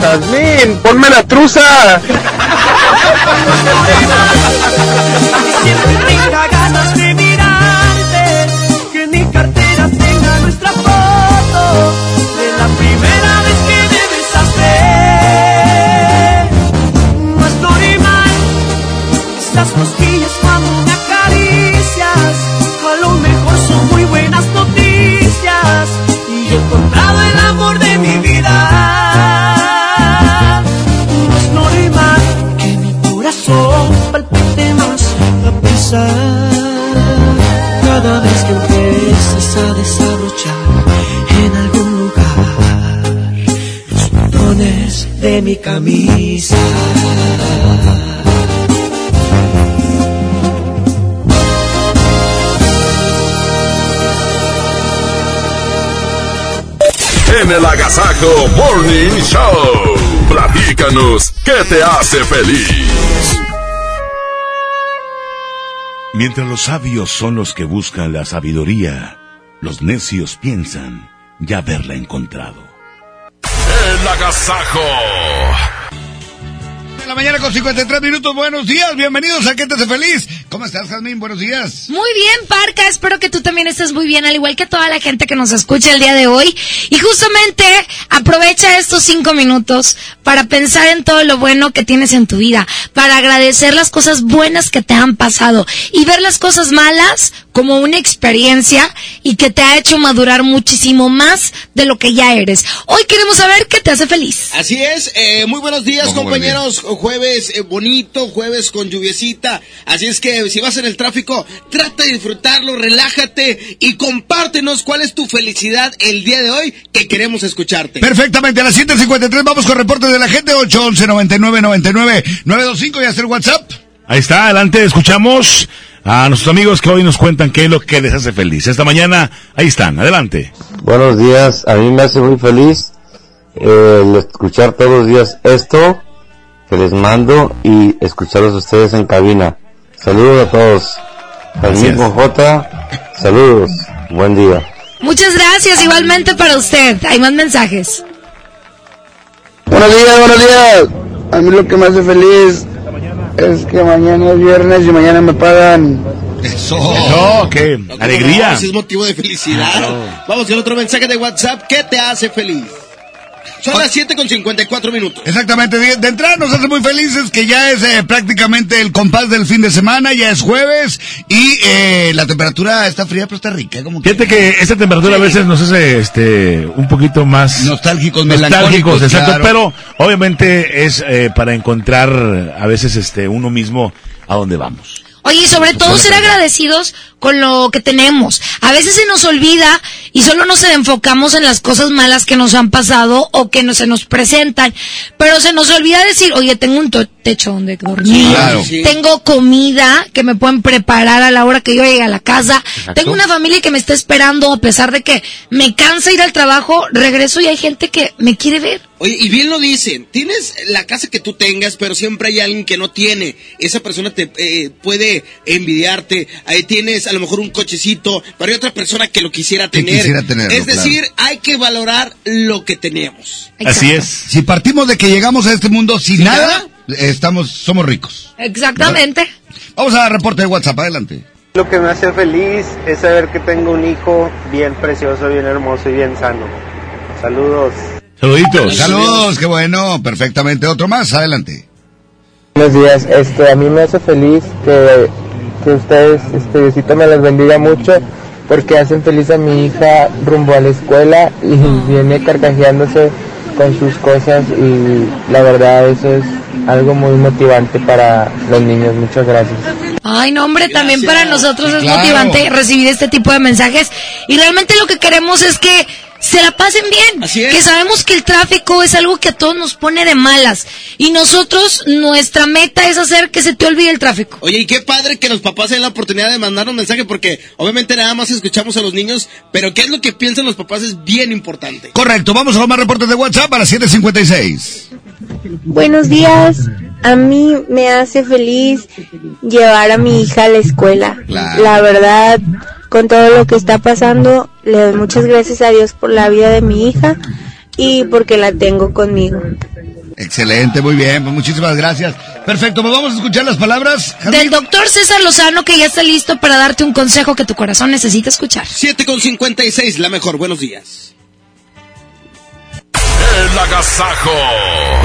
Jazmín, ponme la truza. mi camisa. En el Agasajo Morning Show. Platícanos, ¿qué te hace feliz? Mientras los sabios son los que buscan la sabiduría, los necios piensan ya haberla encontrado. El Agasajo. Mañana con 53 minutos. Buenos días, bienvenidos a ¿Qué te hace feliz? ¿Cómo estás, Jazmín? Buenos días. Muy bien, Parca. Espero que tú también estés muy bien, al igual que toda la gente que nos escucha el día de hoy. Y justamente aprovecha estos cinco minutos para pensar en todo lo bueno que tienes en tu vida, para agradecer las cosas buenas que te han pasado y ver las cosas malas como una experiencia y que te ha hecho madurar muchísimo más de lo que ya eres. Hoy queremos saber qué te hace feliz. Así es, eh, muy buenos días buen compañeros, jueves eh, bonito, jueves con lluviecita, así es que si vas en el tráfico, trata de disfrutarlo, relájate y compártenos cuál es tu felicidad el día de hoy que queremos escucharte. Perfectamente, a las 7.53 vamos con reportes de la gente, 811 99 99 925 y hacer WhatsApp. Ahí está, adelante, escuchamos a nuestros amigos que hoy nos cuentan qué es lo que les hace feliz. Esta mañana, ahí están, adelante. Buenos días, a mí me hace muy feliz eh, el escuchar todos los días esto que les mando y escucharlos a ustedes en cabina. Saludos a todos. Jazmín con J, saludos, buen día. Muchas gracias, igualmente para usted. Hay más mensajes. Buenos días, buenos días. A mí lo que me hace feliz es que mañana es viernes y mañana me pagan. Eso. Eso, qué alegría. No, es motivo de felicidad. Vamos con otro mensaje de WhatsApp, ¿qué te hace feliz? Son las 7 con 54 minutos. Exactamente, de, entrada nos hace muy felices que ya es eh, prácticamente el compás del fin de semana, ya es jueves y eh, la temperatura está fría pero está rica. Como que... Fíjate que esta temperatura a veces nos hace este un poquito más Nostálgicos, nostálgicos, exacto, claro. pero obviamente es eh, para encontrar a veces este uno mismo a dónde vamos. Oye, y sobre todo ser agradecidos con lo que tenemos. A veces se nos olvida y solo nos enfocamos en las cosas malas que nos han pasado o que no se nos presentan. Pero se nos olvida decir, oye, tengo un to- techo donde dormir, Claro. tengo comida que me pueden preparar a la hora que yo llegue a la casa, Exacto. tengo una familia que me está esperando a pesar de que me cansa ir al trabajo, regreso y hay gente que me quiere ver. Oye, y bien lo dicen, tienes la casa que tú tengas, pero siempre hay alguien que no tiene. Esa persona te eh, puede envidiarte. Ahí tienes a lo mejor un cochecito, pero hay otra persona que lo quisiera tener. quisiera tenerlo, es claro. decir, hay que valorar lo que tenemos. Así es. Si partimos de que llegamos a este mundo sin, ¿Sin nada, nada? estamos, somos ricos. Exactamente. Vamos a reporte de WhatsApp, adelante. Lo que me hace feliz es saber que tengo un hijo bien precioso, bien hermoso y bien sano. Saludos. Saluditos. Saludos, qué bueno, perfectamente. Otro más, adelante. Buenos días, este, a mí me hace feliz que, que ustedes, este, Diosito me las bendiga mucho porque hacen feliz a mi hija rumbo a la escuela y viene carcajeándose con sus cosas y la verdad eso es algo muy motivante para los niños. Muchas gracias. Ay, no, hombre, también para nosotros es Claro. motivante recibir este tipo de mensajes. Y realmente lo que queremos es que se la pasen bien. Así es. Que sabemos que el tráfico es algo que a todos nos pone de malas. Y nosotros, nuestra meta es hacer que se te olvide el tráfico. Oye, y qué padre que los papás den la oportunidad de mandar un mensaje, porque obviamente nada más escuchamos a los niños, pero qué es lo que piensan los papás es bien importante. Correcto, vamos a los más reportes de WhatsApp a las 7.56. Buenos días. A mí me hace feliz llevar a mi hija a la escuela. Claro. La verdad, con todo lo que está pasando, le doy muchas gracias a Dios por la vida de mi hija y porque la tengo conmigo. Excelente, muy bien, pues muchísimas gracias. Perfecto, pues vamos a escuchar las palabras. Del doctor César Lozano que ya está listo para darte un consejo que tu corazón necesita escuchar. 7 con 56, la mejor, buenos días. El agasajo.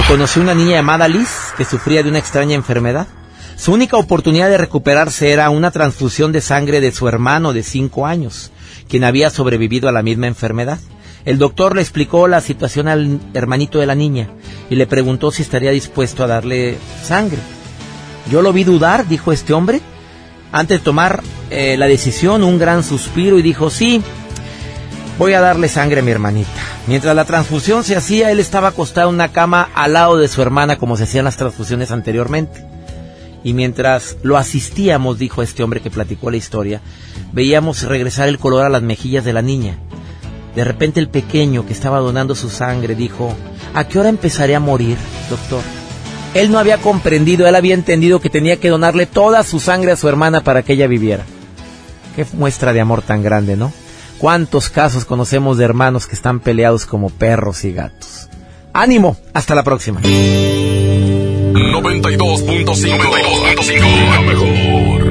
Conocí una niña llamada Liz que sufría de una extraña enfermedad. Su única oportunidad de recuperarse era una transfusión de sangre de su hermano de cinco años, quien había sobrevivido a la misma enfermedad. El doctor le explicó la situación al hermanito de la niña y le preguntó si estaría dispuesto a darle sangre. Yo lo vi dudar, dijo este hombre. Antes de tomar eh, la decisión, un gran suspiro y dijo, sí, voy a darle sangre a mi hermanita. Mientras la transfusión se hacía, él estaba acostado en una cama al lado de su hermana como se hacían las transfusiones anteriormente. Y mientras lo asistíamos, dijo este hombre que platicó la historia, veíamos regresar el color a las mejillas de la niña. De repente el pequeño que estaba donando su sangre dijo, ¿a qué hora empezaré a morir, doctor? Él no había comprendido, él había entendido que tenía que donarle toda su sangre a su hermana para que ella viviera. Qué muestra de amor tan grande, ¿no? ¿Cuántos casos conocemos de hermanos que están peleados como perros y gatos? Ánimo, hasta la próxima. 92.5. La mejor.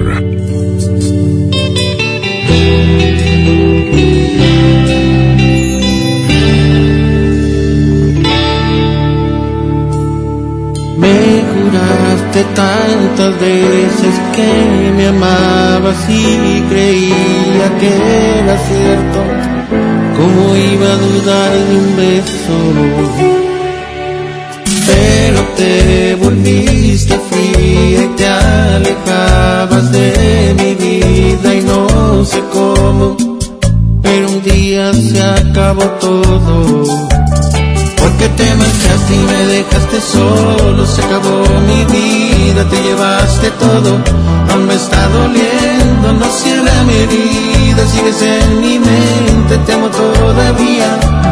Me juraste tantas veces que me amabas y creía que era cierto. ¿Cómo iba a dudar de un beso? Pero te volviste fría y te alejabas de mi vida y no sé cómo. Pero un día se acabó todo. Porque te marchaste y me dejaste solo, se acabó mi vida, te llevaste todo, aún me está doliendo, no cierra mi herida, sigues en mi mente, te amo todavía.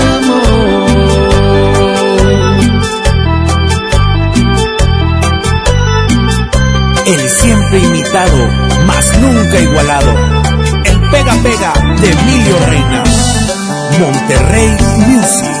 Mas nunca igualado. El pega pega de Emilio Reina. Monterrey Music.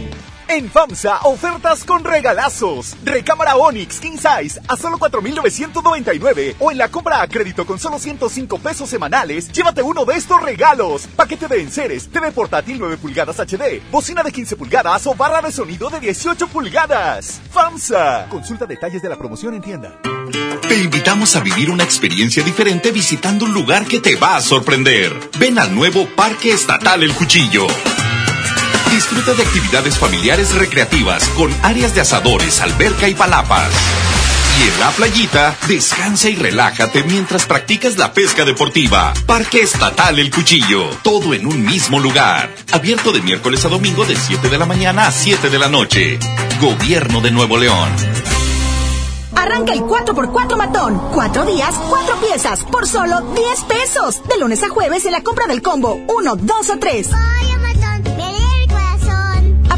En FAMSA, ofertas con regalazos. Recámara Onix King Size a solo 4,999. O en la compra a crédito con solo 105 pesos semanales, llévate uno de estos regalos. Paquete de enseres, TV portátil 9 pulgadas HD, bocina de 15 pulgadas o barra de sonido de 18 pulgadas. FAMSA. Consulta detalles de la promoción en tienda. Te invitamos a vivir una experiencia diferente visitando un lugar que te va a sorprender. Ven al nuevo Parque Estatal El Cuchillo. Disfruta de actividades familiares recreativas con áreas de asadores, alberca y palapas. Y en la playita, descansa y relájate mientras practicas la pesca deportiva. Parque Estatal El Cuchillo. Todo en un mismo lugar. Abierto de miércoles a domingo de 7 de la mañana a 7 de la noche. Gobierno de Nuevo León. Arranca el 4x4 matón. Cuatro días, cuatro piezas, por solo 10 pesos. De lunes a jueves en la compra del combo 1, 2 o 3.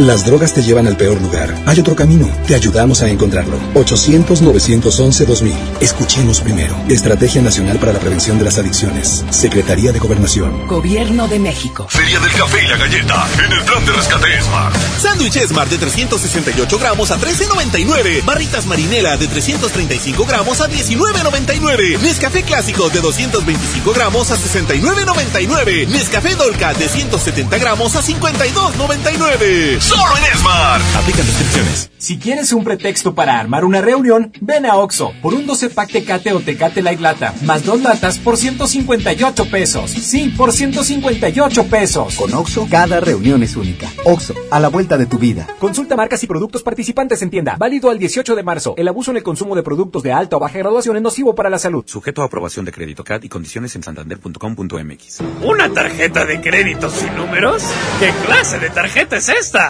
Las drogas te llevan al peor lugar. Hay otro camino. Te ayudamos a encontrarlo. 800-911-2000. Escuchemos primero. Estrategia Nacional para la Prevención de las Adicciones. Secretaría de Gobernación. Gobierno de México. Feria del café y la galleta en el plan de rescate Smart. Sándwich Smart de 368 gramos a 13.99. Barritas marinela de 335 gramos a 19.99. Nescafé clásico de 225 gramos a 69.99. Nescafé Dolca de 170 gramos a 52.99. Solo en Smart. Aplican restricciones. Si quieres un pretexto para armar una reunión, ven a Oxo por un 12 pack Tecate o Tecate Light Lata, más dos latas por 158 pesos. Sí, por 158 pesos. Con Oxo, cada reunión es única. Oxo, a la vuelta de tu vida. Consulta marcas y productos participantes en tienda. Válido al 18 de marzo. El abuso en el consumo de productos de alta o baja graduación es nocivo para la salud. Sujeto a aprobación de crédito CAD y condiciones en santander.com.mx. ¿Una tarjeta de crédito sin números? ¿Qué clase de tarjeta es esta?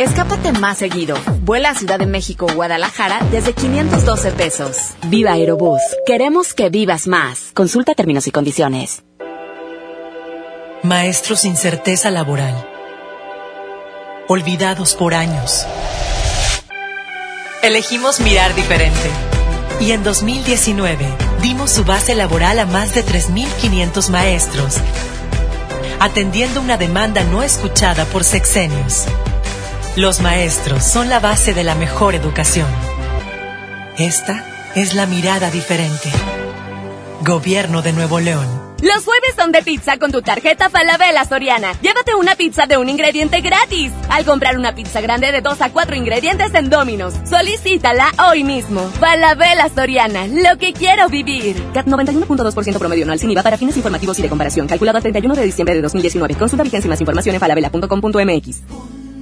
Escápate más seguido. Vuela a Ciudad de México Guadalajara desde 512 pesos. Viva Aerobús. Queremos que vivas más. Consulta términos y condiciones. Maestros sin certeza laboral. Olvidados por años. Elegimos mirar diferente. Y en 2019 dimos su base laboral a más de 3.500 maestros, atendiendo una demanda no escuchada por sexenios. Los maestros son la base de la mejor educación. Esta es la mirada diferente. Gobierno de Nuevo León. Los jueves son de pizza con tu tarjeta Falabella Soriana. Llévate una pizza de un ingrediente gratis. Al comprar una pizza grande de 2 a 4 ingredientes en Domino's. Solicítala hoy mismo. Falabella Soriana. Lo que quiero vivir. CAT 91.2% promedio anual sin IVA para fines informativos y de comparación. Calculado a 31 de diciembre de 2019. Consulta vigencia y más información en falabella.com.mx.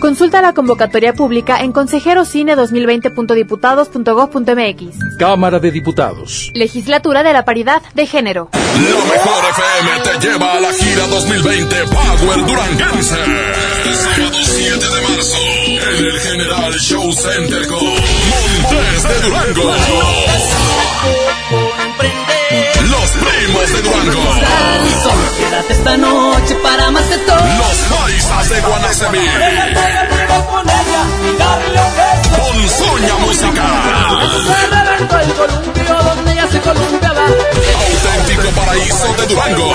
Consulta la convocatoria pública en consejerocine2020.diputados.gov.mx. Cámara de Diputados. Legislatura de la Paridad de Género. Lo mejor FM te lleva a la gira 2020 Power Duranguense. Este sábado 7 de marzo en el General Show Center con Montes de Durango. Los primos de Durango. Quédate esta noche para más de todo. Los paisas de Guanacemí. Con Soña Musical. Auténtico paraíso de Durango.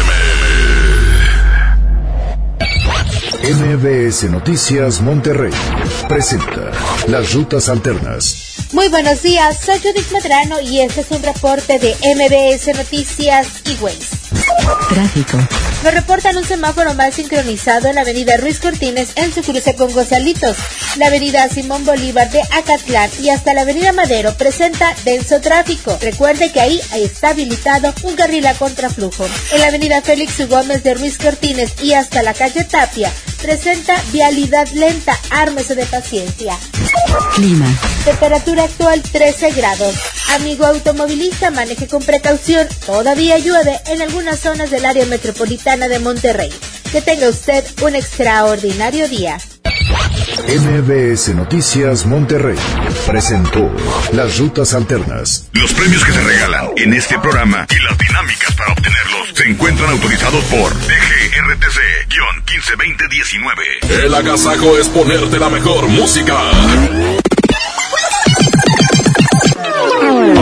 MBS Noticias Monterrey presenta Las Rutas Alternas. Muy buenos días, soy Judith Medrano y este es un reporte de MBS Noticias y Waze. Tráfico. Nos reportan un semáforo mal sincronizado en la avenida Ruiz Cortines en su cruce con Gonzalitos. La avenida Simón Bolívar de Acatlán y hasta la avenida Madero presenta denso tráfico. Recuerde que ahí está habilitado un carril a contraflujo. En la avenida Félix U. Gómez de Ruiz Cortines y hasta la calle Tapia presenta vialidad lenta, ármese de paciencia. Clima. Temperatura actual 13 grados. Amigo automovilista, maneje con precaución. Todavía llueve en algunas zonas del área metropolitana de Monterrey. Que tenga usted un extraordinario día. MBS Noticias Monterrey presentó Las Rutas Alternas. Los premios que se regalan en este programa y las dinámicas para obtenerlos se encuentran autorizados por DGRTC-152019. El agasajo es ponerte la mejor música.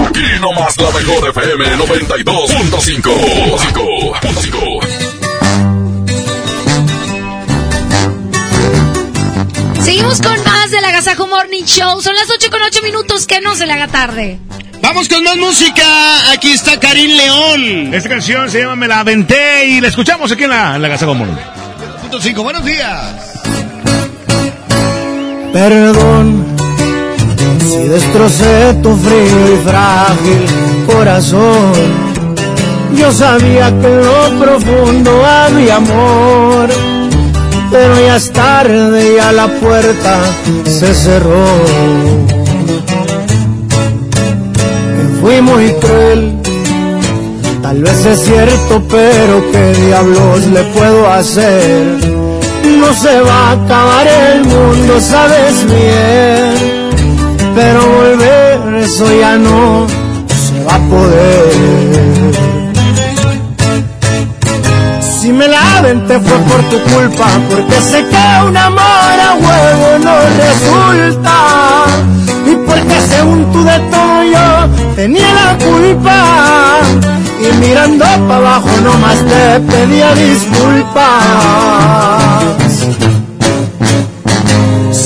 Aquí nomás la mejor FM 92.5. Seguimos con más del Agasajo Morning Show. Son las 8 con 8 minutos, que no se le haga tarde. Vamos con más música. Aquí está Karim León. Esta canción se llama Me la aventé y la escuchamos aquí en la, en la Agasajo Morning. Punto 5, buenos días. Perdón si destrocé tu frío y frágil corazón. Yo sabía que en lo profundo había amor pero ya es tarde, ya la puerta se cerró. Fui muy cruel, tal vez es cierto, pero qué diablos le puedo hacer. No se va a acabar el mundo, sabes bien, pero volver eso ya no se va a poder. Si me la aventé fue por tu culpa, porque sé que un amor a huevo no resulta. Y porque según tú de todo yo tenía la culpa. Y mirando para abajo nomás te pedía disculpas.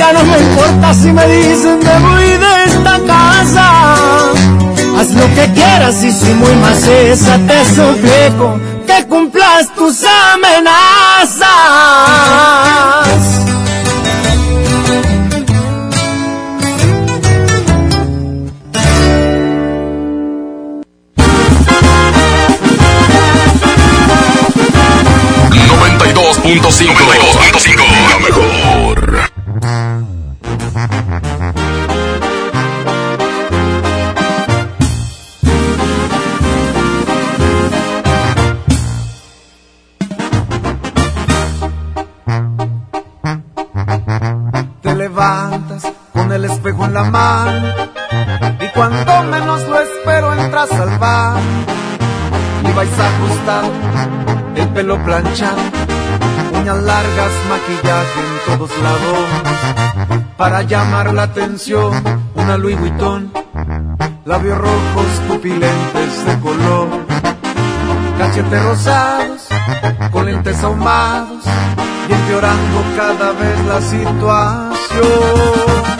Ya no me importa si me dicen me voy de esta casa. Haz lo que quieras y si muy más macesa te suplico que cumplas tus amenazas. .5. espejo en la mano y cuando menos lo espero entras al bar y vais ajustado, el pelo planchado uñas largas, maquillaje en todos lados. Para llamar la atención, una Louis Vuitton, labios rojos, pupilentes de color, cachetes rosados, con lentes ahumados, y empeorando cada vez la situación.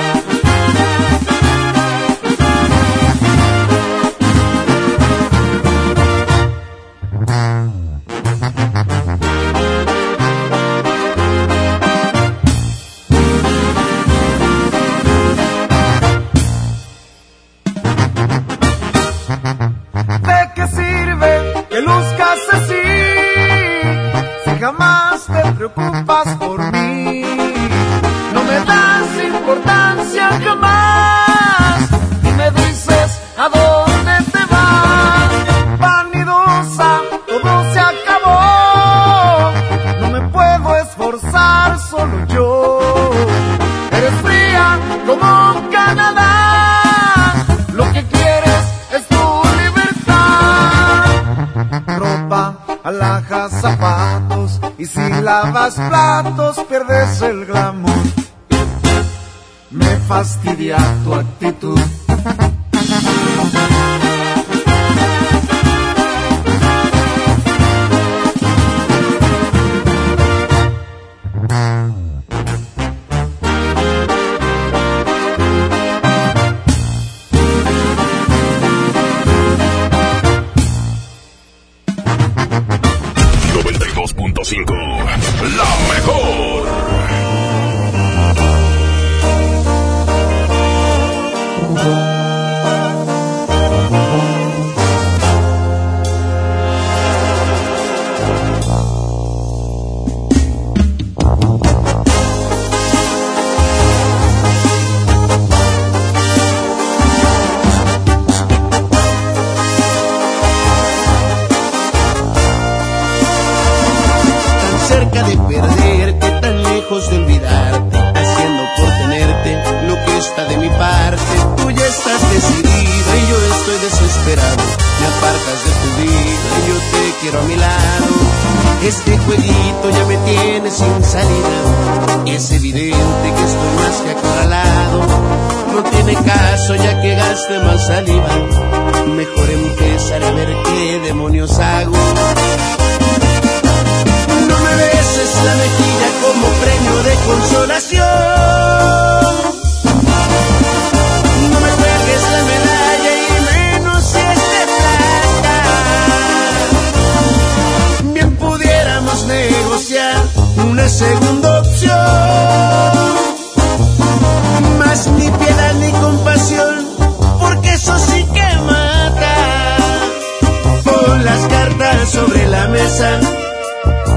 Las cartas sobre la mesa,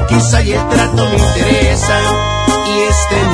quizá y el trato me interesa y este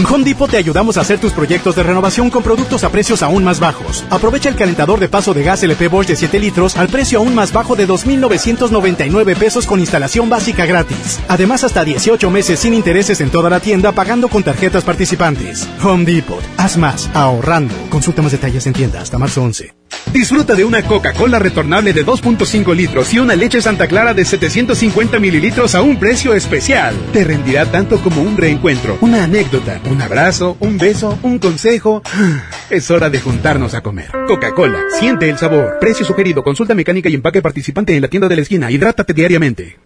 En Home Depot te ayudamos a hacer tus proyectos de renovación con productos a precios aún más bajos. Aprovecha el calentador de paso de gas LP Bosch de 7 litros al precio aún más bajo de 2.999 pesos con instalación básica gratis. Además, hasta 18 meses sin intereses en toda la tienda pagando con tarjetas participantes. Home Depot. Haz más, ahorrando. Consulta más detalles en tienda hasta marzo 11. Disfruta de una Coca-Cola retornable de 2.5 litros y una leche Santa Clara de 750 mililitros a un precio especial. Te rendirá tanto como un reencuentro, una anécdota, un abrazo, un beso, un consejo. Es hora de juntarnos a comer. Coca-Cola, siente el sabor. Precio sugerido, consulta mecánica y empaque participante en la tienda de la esquina. Hidrátate diariamente.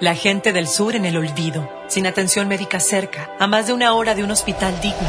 La gente del sur en el olvido, sin atención médica cerca, a más de una hora de un hospital digno.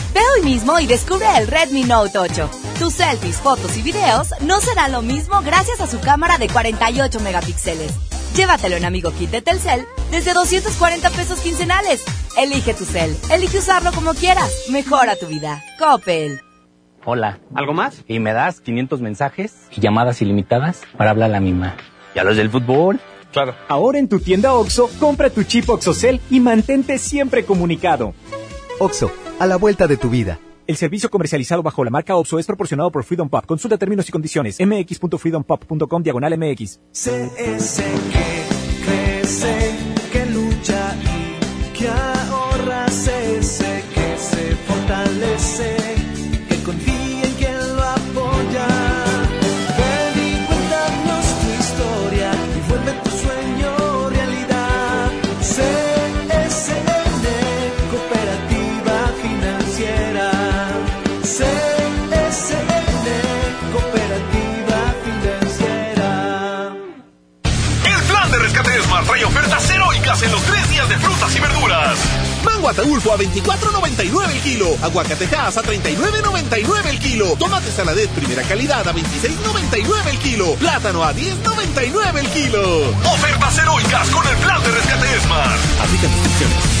Ve hoy mismo y descubre el Redmi Note 8. Tus selfies, fotos y videos no serán lo mismo gracias a su cámara de 48 megapíxeles. Llévatelo en Amigo Kit de Telcel desde 240 pesos quincenales. Elige tu cel, elige usarlo como quieras. Mejora tu vida. Coppel. Hola. ¿Algo más? Y me das 500 mensajes y llamadas ilimitadas para hablar a la misma. ¿Y a los del fútbol? Claro. Ahora en tu tienda OXO, compra tu chip OXOCEL y mantente siempre comunicado. OXO, a la vuelta de tu vida. El servicio comercializado bajo la marca OPSO es proporcionado por Freedom Pop. Consulta términos y condiciones. mx.freedompop.com diagonal mx. Crece, Ataulfo a 24.99 el kilo. Aguacatejas a 39.99 el kilo. Tomate saladet primera calidad a 26.99 el kilo. Plátano a 10.99 el kilo. Ofertas heroicas con el plan de rescate Smart. Aplica restricciones.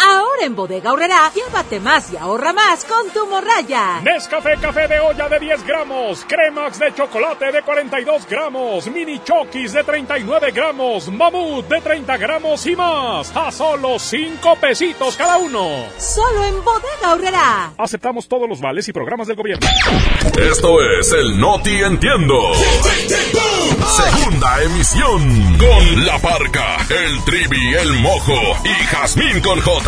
Ahora en Bodega Horrera, llévate más y ahorra más con tu morraya. Nescafé café de olla de 10 gramos, Cremax de chocolate de 42 gramos, Mini Chokis de 39 gramos, Mamut de 30 gramos y más. A solo 5 pesitos cada uno. Solo en Bodega Horrera. Aceptamos todos los vales y programas del gobierno. Esto es el Noti Entiendo. Segunda emisión. Con La Parca, el Trivi, el Mojo y Jazmín con J.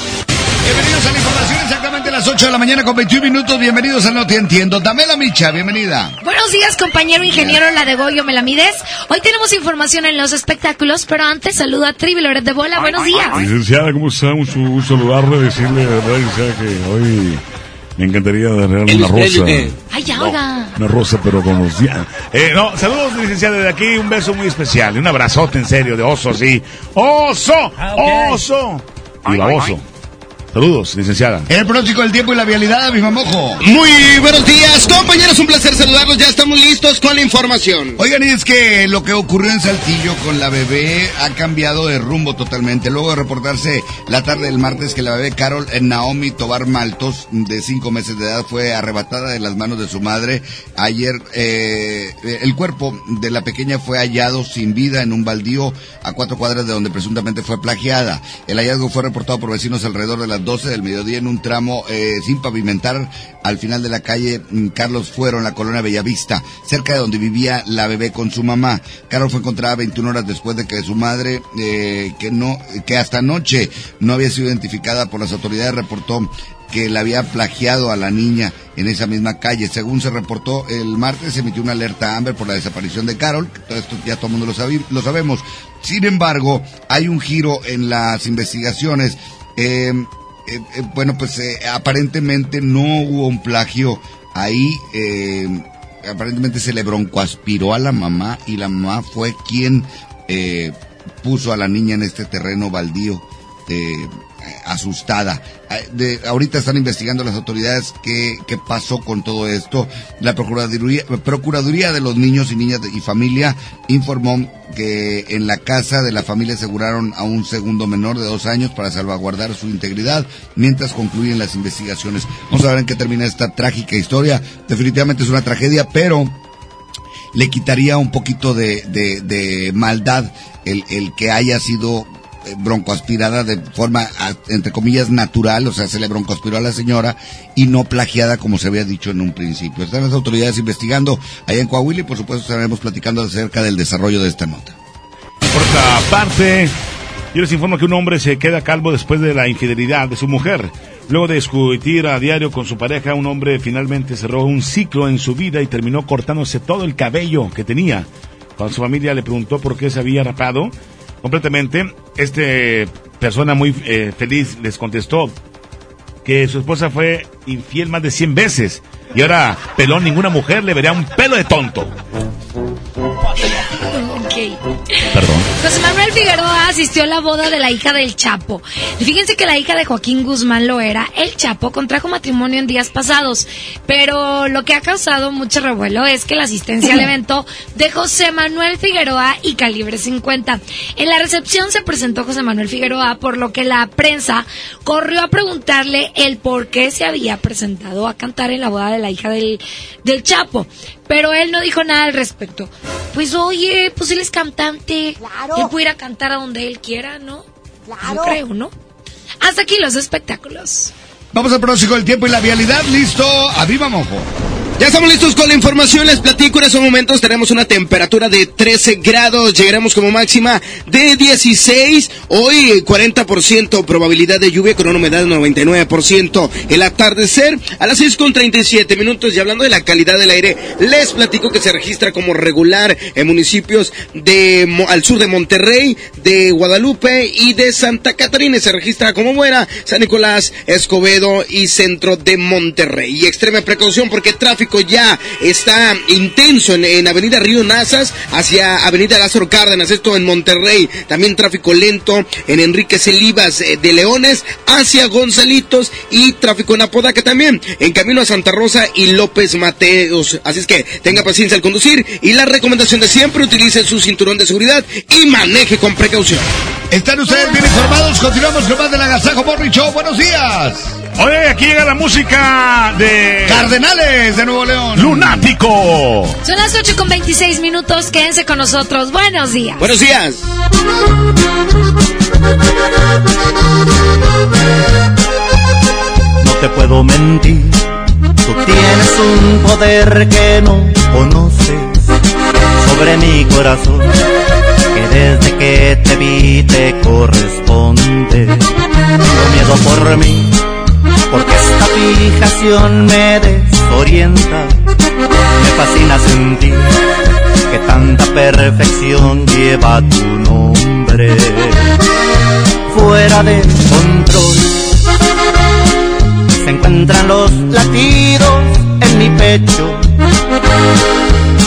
Bienvenidos a la información, exactamente a las 8 de la mañana con 21 minutos. Bienvenidos a No Te Entiendo. Damela Micha, bienvenida. Buenos días, compañero ingeniero La de Goyo Melamides. Hoy tenemos información en los espectáculos, pero antes saludo a Trivi Loret de Bola. Buenos días. Licenciada, ¿cómo está? Mucho gusto saludarle, decirle, de verdad, licenciada, que hoy me encantaría darle una rosa. Ay, ya, oiga. Una rosa, pero con los días. Eh, no, saludos, licenciada, desde aquí. Un beso muy especial. y Un abrazote, en serio, de oso, así. ¡Oso! ¡Oso! Y baboso. Saludos, licenciada. El pronóstico del tiempo y la vialidad, mi mamojo. Muy buenos días, compañeros. Un placer saludarlos. Ya estamos listos con la información. Oigan, y es que lo que ocurrió en Saltillo con la bebé ha cambiado de rumbo totalmente. Luego de reportarse la tarde del martes que la bebé Carol Naomi Tobar Maltos, de cinco meses de edad, fue arrebatada de las manos de su madre. Ayer, eh, el cuerpo de la pequeña fue hallado sin vida en un baldío a cuatro cuadras de donde presuntamente fue plagiada. El hallazgo fue reportado por vecinos alrededor de las 12 del mediodía en un tramo eh, sin pavimentar al final de la calle mm, Carlos Fuero en la colonia Bellavista, cerca de donde vivía la bebé con su mamá. Carol fue encontrada 21 horas después de que su madre, eh, que no, que hasta anoche no había sido identificada por las autoridades, reportó que la había plagiado a la niña en esa misma calle. Según se reportó el martes, se emitió una alerta a Amber por la desaparición de Carol. Todo esto ya todo el mundo lo, lo sabemos. Sin embargo, hay un giro en las investigaciones. Eh, eh, eh, bueno, pues eh, aparentemente no hubo un plagio ahí. aparentemente se le broncoaspiró a la mamá y la mamá fue quien puso a la niña en este terreno baldío asustada. De, ahorita están investigando las autoridades qué, qué pasó con todo esto. La Procuraduría, Procuraduría de los Niños y Niñas y Familia informó que en la casa de la familia aseguraron a un segundo menor de dos años para salvaguardar su integridad mientras concluyen las investigaciones. Vamos a ver en qué termina esta trágica historia. Definitivamente es una tragedia, pero le quitaría un poquito de, de, maldad el, el que haya sido eh, broncoaspirada de forma, entre comillas, natural, o sea, se le broncoaspiró a la señora y no plagiada como se había dicho en un principio. Están las autoridades investigando allá en Coahuila y por supuesto estaremos platicando acerca del desarrollo de esta nota. Por otra parte, yo les informo que un hombre se queda calvo después de la infidelidad de su mujer. Luego de discutir a diario con su pareja, un hombre finalmente cerró un ciclo en su vida y terminó cortándose todo el cabello que tenía. Cuando su familia le preguntó por qué se había rapado, completamente. Este persona muy eh, feliz les contestó que su esposa fue infiel más de 100 veces y ahora pelón ninguna mujer le vería un pelo de tonto. Perdón. José Manuel Figueroa asistió a la boda de la hija del Chapo. Fíjense que la hija de Joaquín Guzmán lo era. El Chapo contrajo matrimonio en días pasados. Pero lo que ha causado mucho revuelo es que la asistencia al evento de José Manuel Figueroa y Calibre 50. En la recepción se presentó José Manuel Figueroa, por lo que la prensa corrió a preguntarle el por qué se había presentado a cantar en la boda de la hija del, del Chapo. Pero él no dijo nada al respecto. Pues oye, pues él es cantante. Claro. Él puede ir a cantar a donde él quiera, ¿no? Claro. Yo creo, ¿no? Hasta aquí los espectáculos. Vamos al pronóstico del tiempo y la vialidad. Listo. Arriba, mojo. Ya estamos listos con la información. Les platico en estos momentos. Tenemos una temperatura de 13 grados. Llegaremos como máxima de 16. Hoy 40% probabilidad de lluvia con una humedad de 99%. El atardecer a las 6 con 37 minutos. Y hablando de la calidad del aire, les platico que se registra como regular en municipios de al sur de Monterrey, de Guadalupe y de Santa Catarina. Se registra como buena San Nicolás, Escobedo y centro de Monterrey. Y extrema precaución porque tráfico ya está intenso en, Avenida Río Nazas hacia Avenida Lázaro Cárdenas, esto en Monterrey. También tráfico lento en Enrique Celivas eh, de Leones hacia Gonzalitos y tráfico en Apodaca también, en camino a Santa Rosa y López Mateos. Así es que tenga paciencia al conducir y la recomendación de siempre utilice su cinturón de seguridad y maneje con precaución. Están ustedes bien informados, continuamos con más del Agasajo Morning Show. Buenos días. Oye, aquí llega la música de Cardenales de Nuevo León. Lunático. Son las 8 con 26 minutos. Quédense con nosotros. Buenos días. Buenos días. No te puedo mentir. Tú tienes un poder que no conoces sobre mi corazón. Que desde que te vi te corresponde. Tengo miedo por mí porque esta fijación me desorienta. Me fascina sentir que tanta perfección lleva tu nombre. Fuera de control se encuentran los latidos en mi pecho.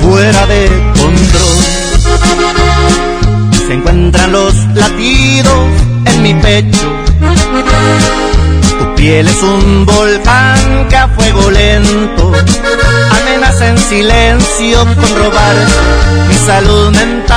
Fuera de control. Se encuentran los latidos en mi pecho. Tu piel es un volcán que a fuego lento amenaza en silencio con robar mi salud mental.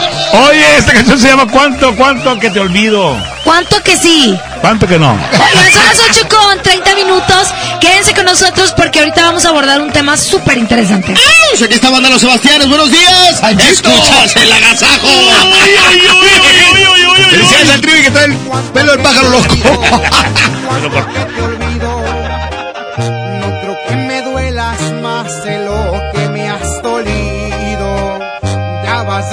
Oye, esta canción se llama ¿Cuánto, cuánto que te olvido? ¿Cuánto que sí? ¿Cuánto que no? Oigan, son las 8 con 30 minutos. Quédense con nosotros porque ahorita vamos a abordar un tema súper interesante. Pues aquí está banda Los Sebastianes, buenos días. Escuchas el agasajo. Felicidades al trivi que trae el pelo del pájaro loco.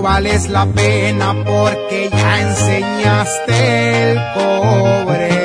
No vales la pena porque ya enseñaste el cobre.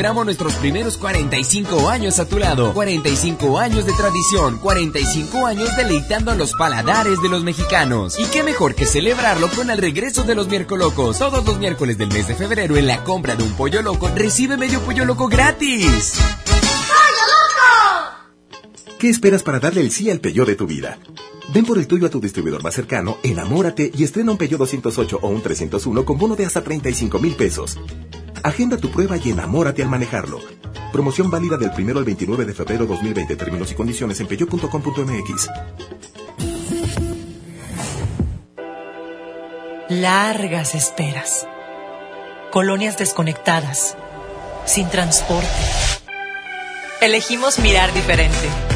Celebramos nuestros primeros 45 años a tu lado. 45 años de tradición, 45 años deleitando a los paladares de los mexicanos. Y qué mejor que celebrarlo con el regreso de los miércolocos. Todos los miércoles del mes de febrero en la compra de un pollo loco recibe medio pollo loco gratis. ¿Qué esperas para darle el sí al Peugeot de tu vida? Ven por el tuyo a tu distribuidor más cercano, enamórate y estrena un Peugeot 208 o un 301 con bono de hasta 35 mil pesos. Agenda tu prueba y enamórate al manejarlo. Promoción válida del 1 al 29 de febrero 2020. Términos y condiciones en peugeot.com.mx. Largas esperas. Colonias desconectadas. Sin transporte. Elegimos mirar diferente.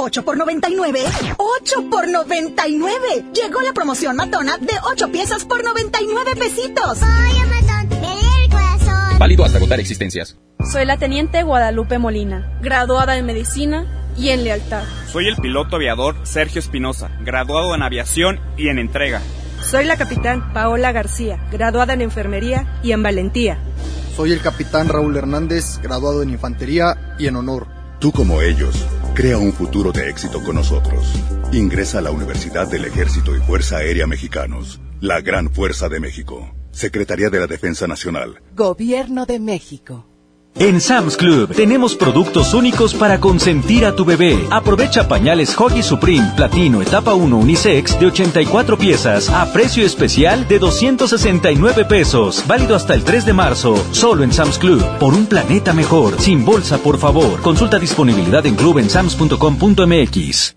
8 por 99. 8 por 99. Llegó la promoción matona de 8 piezas por 99 pesitos. Ay, matón, el corazón. Válido hasta agotar existencias. Soy la teniente Guadalupe Molina, graduada en medicina y en lealtad. Soy el piloto aviador Sergio Espinosa, graduado en aviación y en entrega. Soy la capitán Paola García, graduada en enfermería y en valentía. Soy el capitán Raúl Hernández, graduado en infantería y en honor. Tú como ellos, crea un futuro de éxito con nosotros. Ingresa a la Universidad del Ejército y Fuerza Aérea Mexicanos, la Gran Fuerza de México. Secretaría de la Defensa Nacional. Gobierno de México. En Sam's Club tenemos productos únicos para consentir a tu bebé. Aprovecha pañales Huggy Supreme Platino Etapa 1 Unisex de 84 piezas a precio especial de 269 pesos. Válido hasta el 3 de marzo. Solo en Sam's Club. Por un planeta mejor. Sin bolsa, por favor. Consulta disponibilidad en club en sams.com.mx.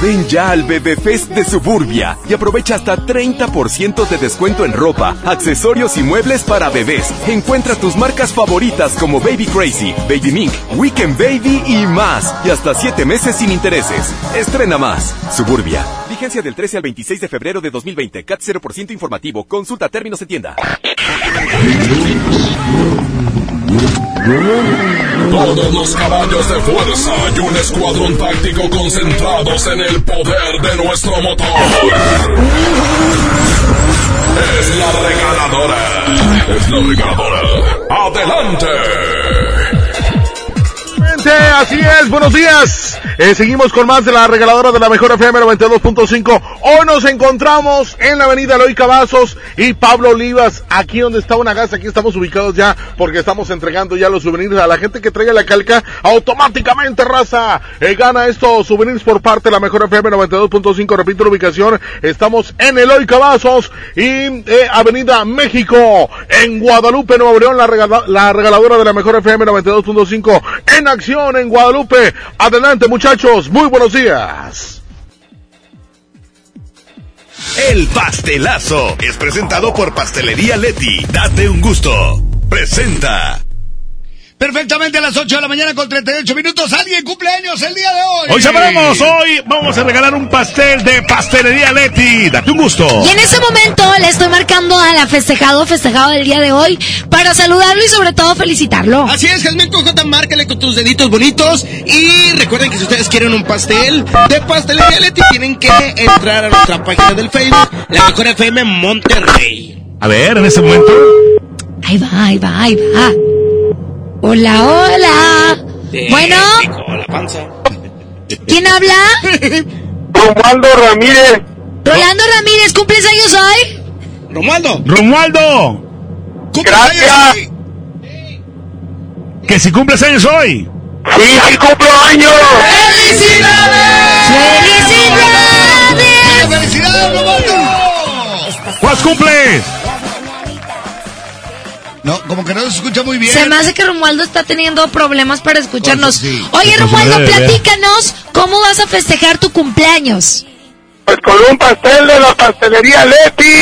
Ven ya al Bebé Fest de Suburbia y aprovecha hasta 30% de descuento en ropa, accesorios y muebles para bebés. Encuentra tus marcas favoritas como Baby Crazy, Baby Mink, Weekend Baby y más. Y hasta 7 meses sin intereses. Estrena más. Suburbia. Vigencia del 13 al 26 de febrero de 2020. CAT 0% informativo. Consulta términos en tienda. Todos los caballos de fuerza y un escuadrón táctico concentrados en el poder de nuestro motor. Es la regaladora. Es la regaladora. ¡Adelante! Así es, buenos días. Eh, seguimos con más de la regaladora de la mejor FM 92.5. Hoy nos encontramos en la avenida Eloy Cavazos y Pablo Olivas, aquí donde está una casa, aquí estamos ubicados ya porque estamos entregando ya los souvenirs a la gente que traiga la calca automáticamente, raza. Eh, gana estos souvenirs por parte de la mejor FM 92.5. Repito la ubicación, estamos en Eloy Cavazos y eh, Avenida México, en Guadalupe, Nuevo León, la, la regaladora de la mejor FM 92.5 en acción en Guadalupe. Adelante muchachos, muy buenos días. El pastelazo es presentado por Pastelería Leti. Date un gusto. Presenta. Perfectamente a las 8 de la mañana con 38 minutos. ¿Alguien cumpleaños el día de hoy? Hoy sabremos, hoy vamos a regalar un pastel de Pastelería Leti. Date un gusto. Y en ese momento le estoy marcando a la festejado, festejado del día de hoy, para saludarlo y sobre todo felicitarlo. Así es, Jasmine Cojota, márcale con tus deditos bonitos. Y recuerden que si ustedes quieren un pastel de Pastelería Leti, tienen que entrar a nuestra página del Facebook, La Mejor FM Monterrey. A ver, en ese momento. Ahí va, ahí va, ahí va. Hola, hola. bueno. ¿Quién habla? Romualdo Ramírez. Rolando Ramírez, ¿cumples años hoy? Romualdo. Romualdo. Gracias. Que si cumples años hoy. Sí, sí cumplo años. ¡Felicidades! ¡Felicidades! ¡Felicidades, Romualdo! ¿Cuál cumples? No, como que no se escucha muy bien. Se me hace que Romualdo está teniendo problemas para escucharnos. Pues sí. Oye, Pues Romualdo, platícanos cómo vas a festejar tu cumpleaños. Pues con un pastel de la pastelería Leti.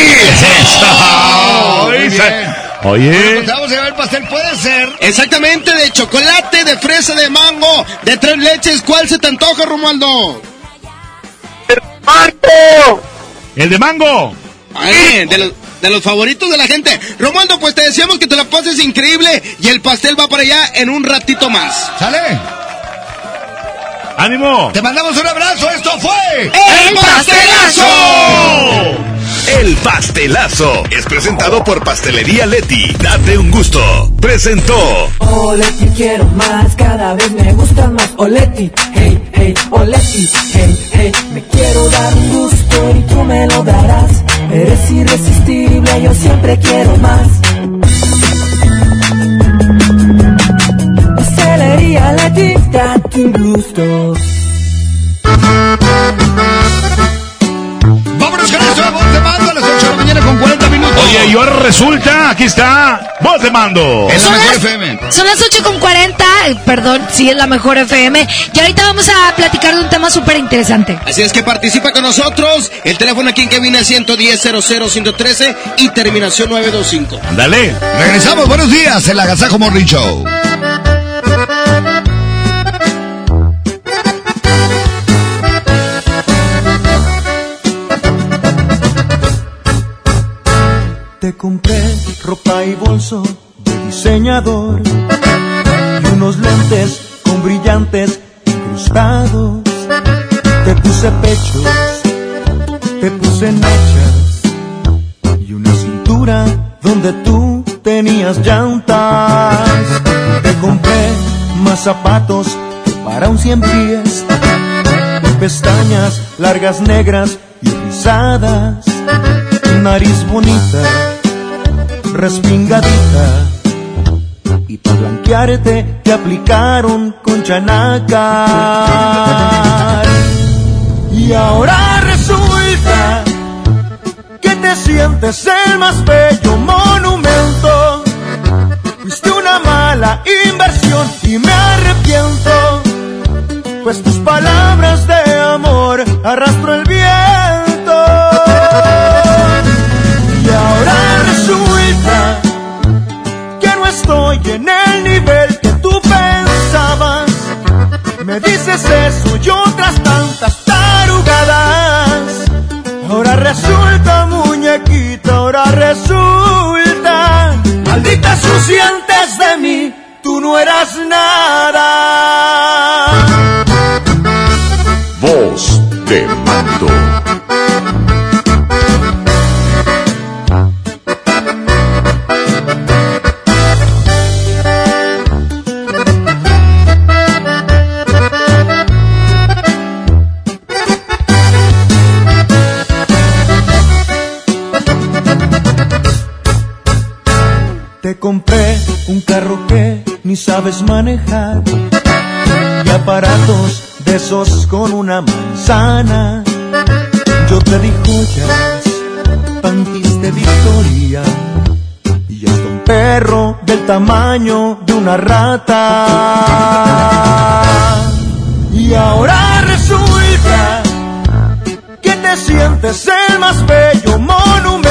Oye, muy sa- bien. Oye. Te vamos a llevar el pastel, puede ser. Exactamente, de chocolate, de fresa, de mango, de tres leches. ¿Cuál se te antoja, Romualdo? ¡Marco! El de mango. Ay, de los, de los favoritos de la gente. Romualdo, pues te decíamos que te la pases increíble y el pastel va para allá en un ratito más. ¿Sale? ¡Ánimo! Te mandamos un abrazo. Esto fue. ¡El pastelazo! El pastelazo es presentado por Pastelería Leti. Date un gusto. Presentó. Oleti quiero más, cada vez me gusta más Oleti, hey, hey, Oleti, hey, hey Me quiero dar un gusto y tú me lo darás Eres irresistible, yo siempre quiero más Pastelería Leti, date un gusto mañana con 40 minutos. Oye, y ahora resulta, aquí está, voz de mando. Es la Son mejor las- FM. Son las 8 con 40, eh, perdón, sí es la mejor FM. Y ahorita vamos a platicar de un tema súper interesante. Así es que participa con nosotros. El teléfono aquí en cabina es 110 113 y terminación 925. Dale. Regresamos, buenos días, el Agasajo Morning Show. Te compré ropa y bolso de diseñador y unos lentes con brillantes incrustados. Te puse pechos, te puse mechas y una cintura donde tú tenías llantas. Te compré más zapatos para un cien pies, pestañas largas negras y rizadas, nariz bonita respingadita. Y para blanquearte te aplicaron con chanaca. Y ahora resulta que te sientes el más bello monumento. Fuiste una mala inversión y me arrepiento. Pues tus palabras de amor arrastro el viento. Estoy en el nivel que tú pensabas. Me dices eso y otras tantas tarugadas. Ahora resulta, muñequita, ahora resulta. Maldita sucia antes de mí, tú no eras nada. Voz de mando. Que ni sabes manejar y aparatos de esos con una manzana. Yo te di joyas, panties de Victoria y hasta un perro del tamaño de una rata. Y ahora resulta que te sientes el más bello monumento.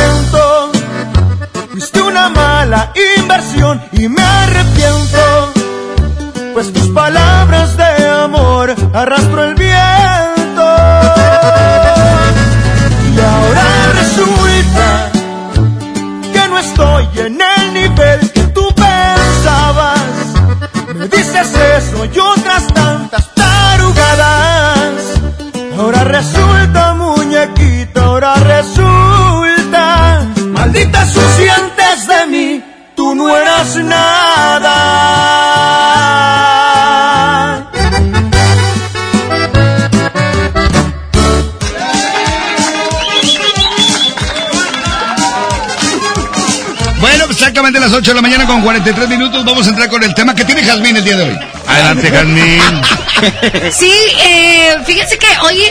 Mala inversión y me arrepiento, pues tus palabras de amor arrastro el viento. Y ahora resulta que no estoy en el nivel que tú pensabas. Me dices eso y otras tantas tarugadas. Ahora resulta, muñequita, ahora resulta. Maldita mí, nada. Bueno, pues exactamente a las 8 de la mañana con 43 minutos vamos a entrar con el tema que tiene Jazmín el día de hoy. Adelante, Jazmín. Sí, eh, fíjense que hoy,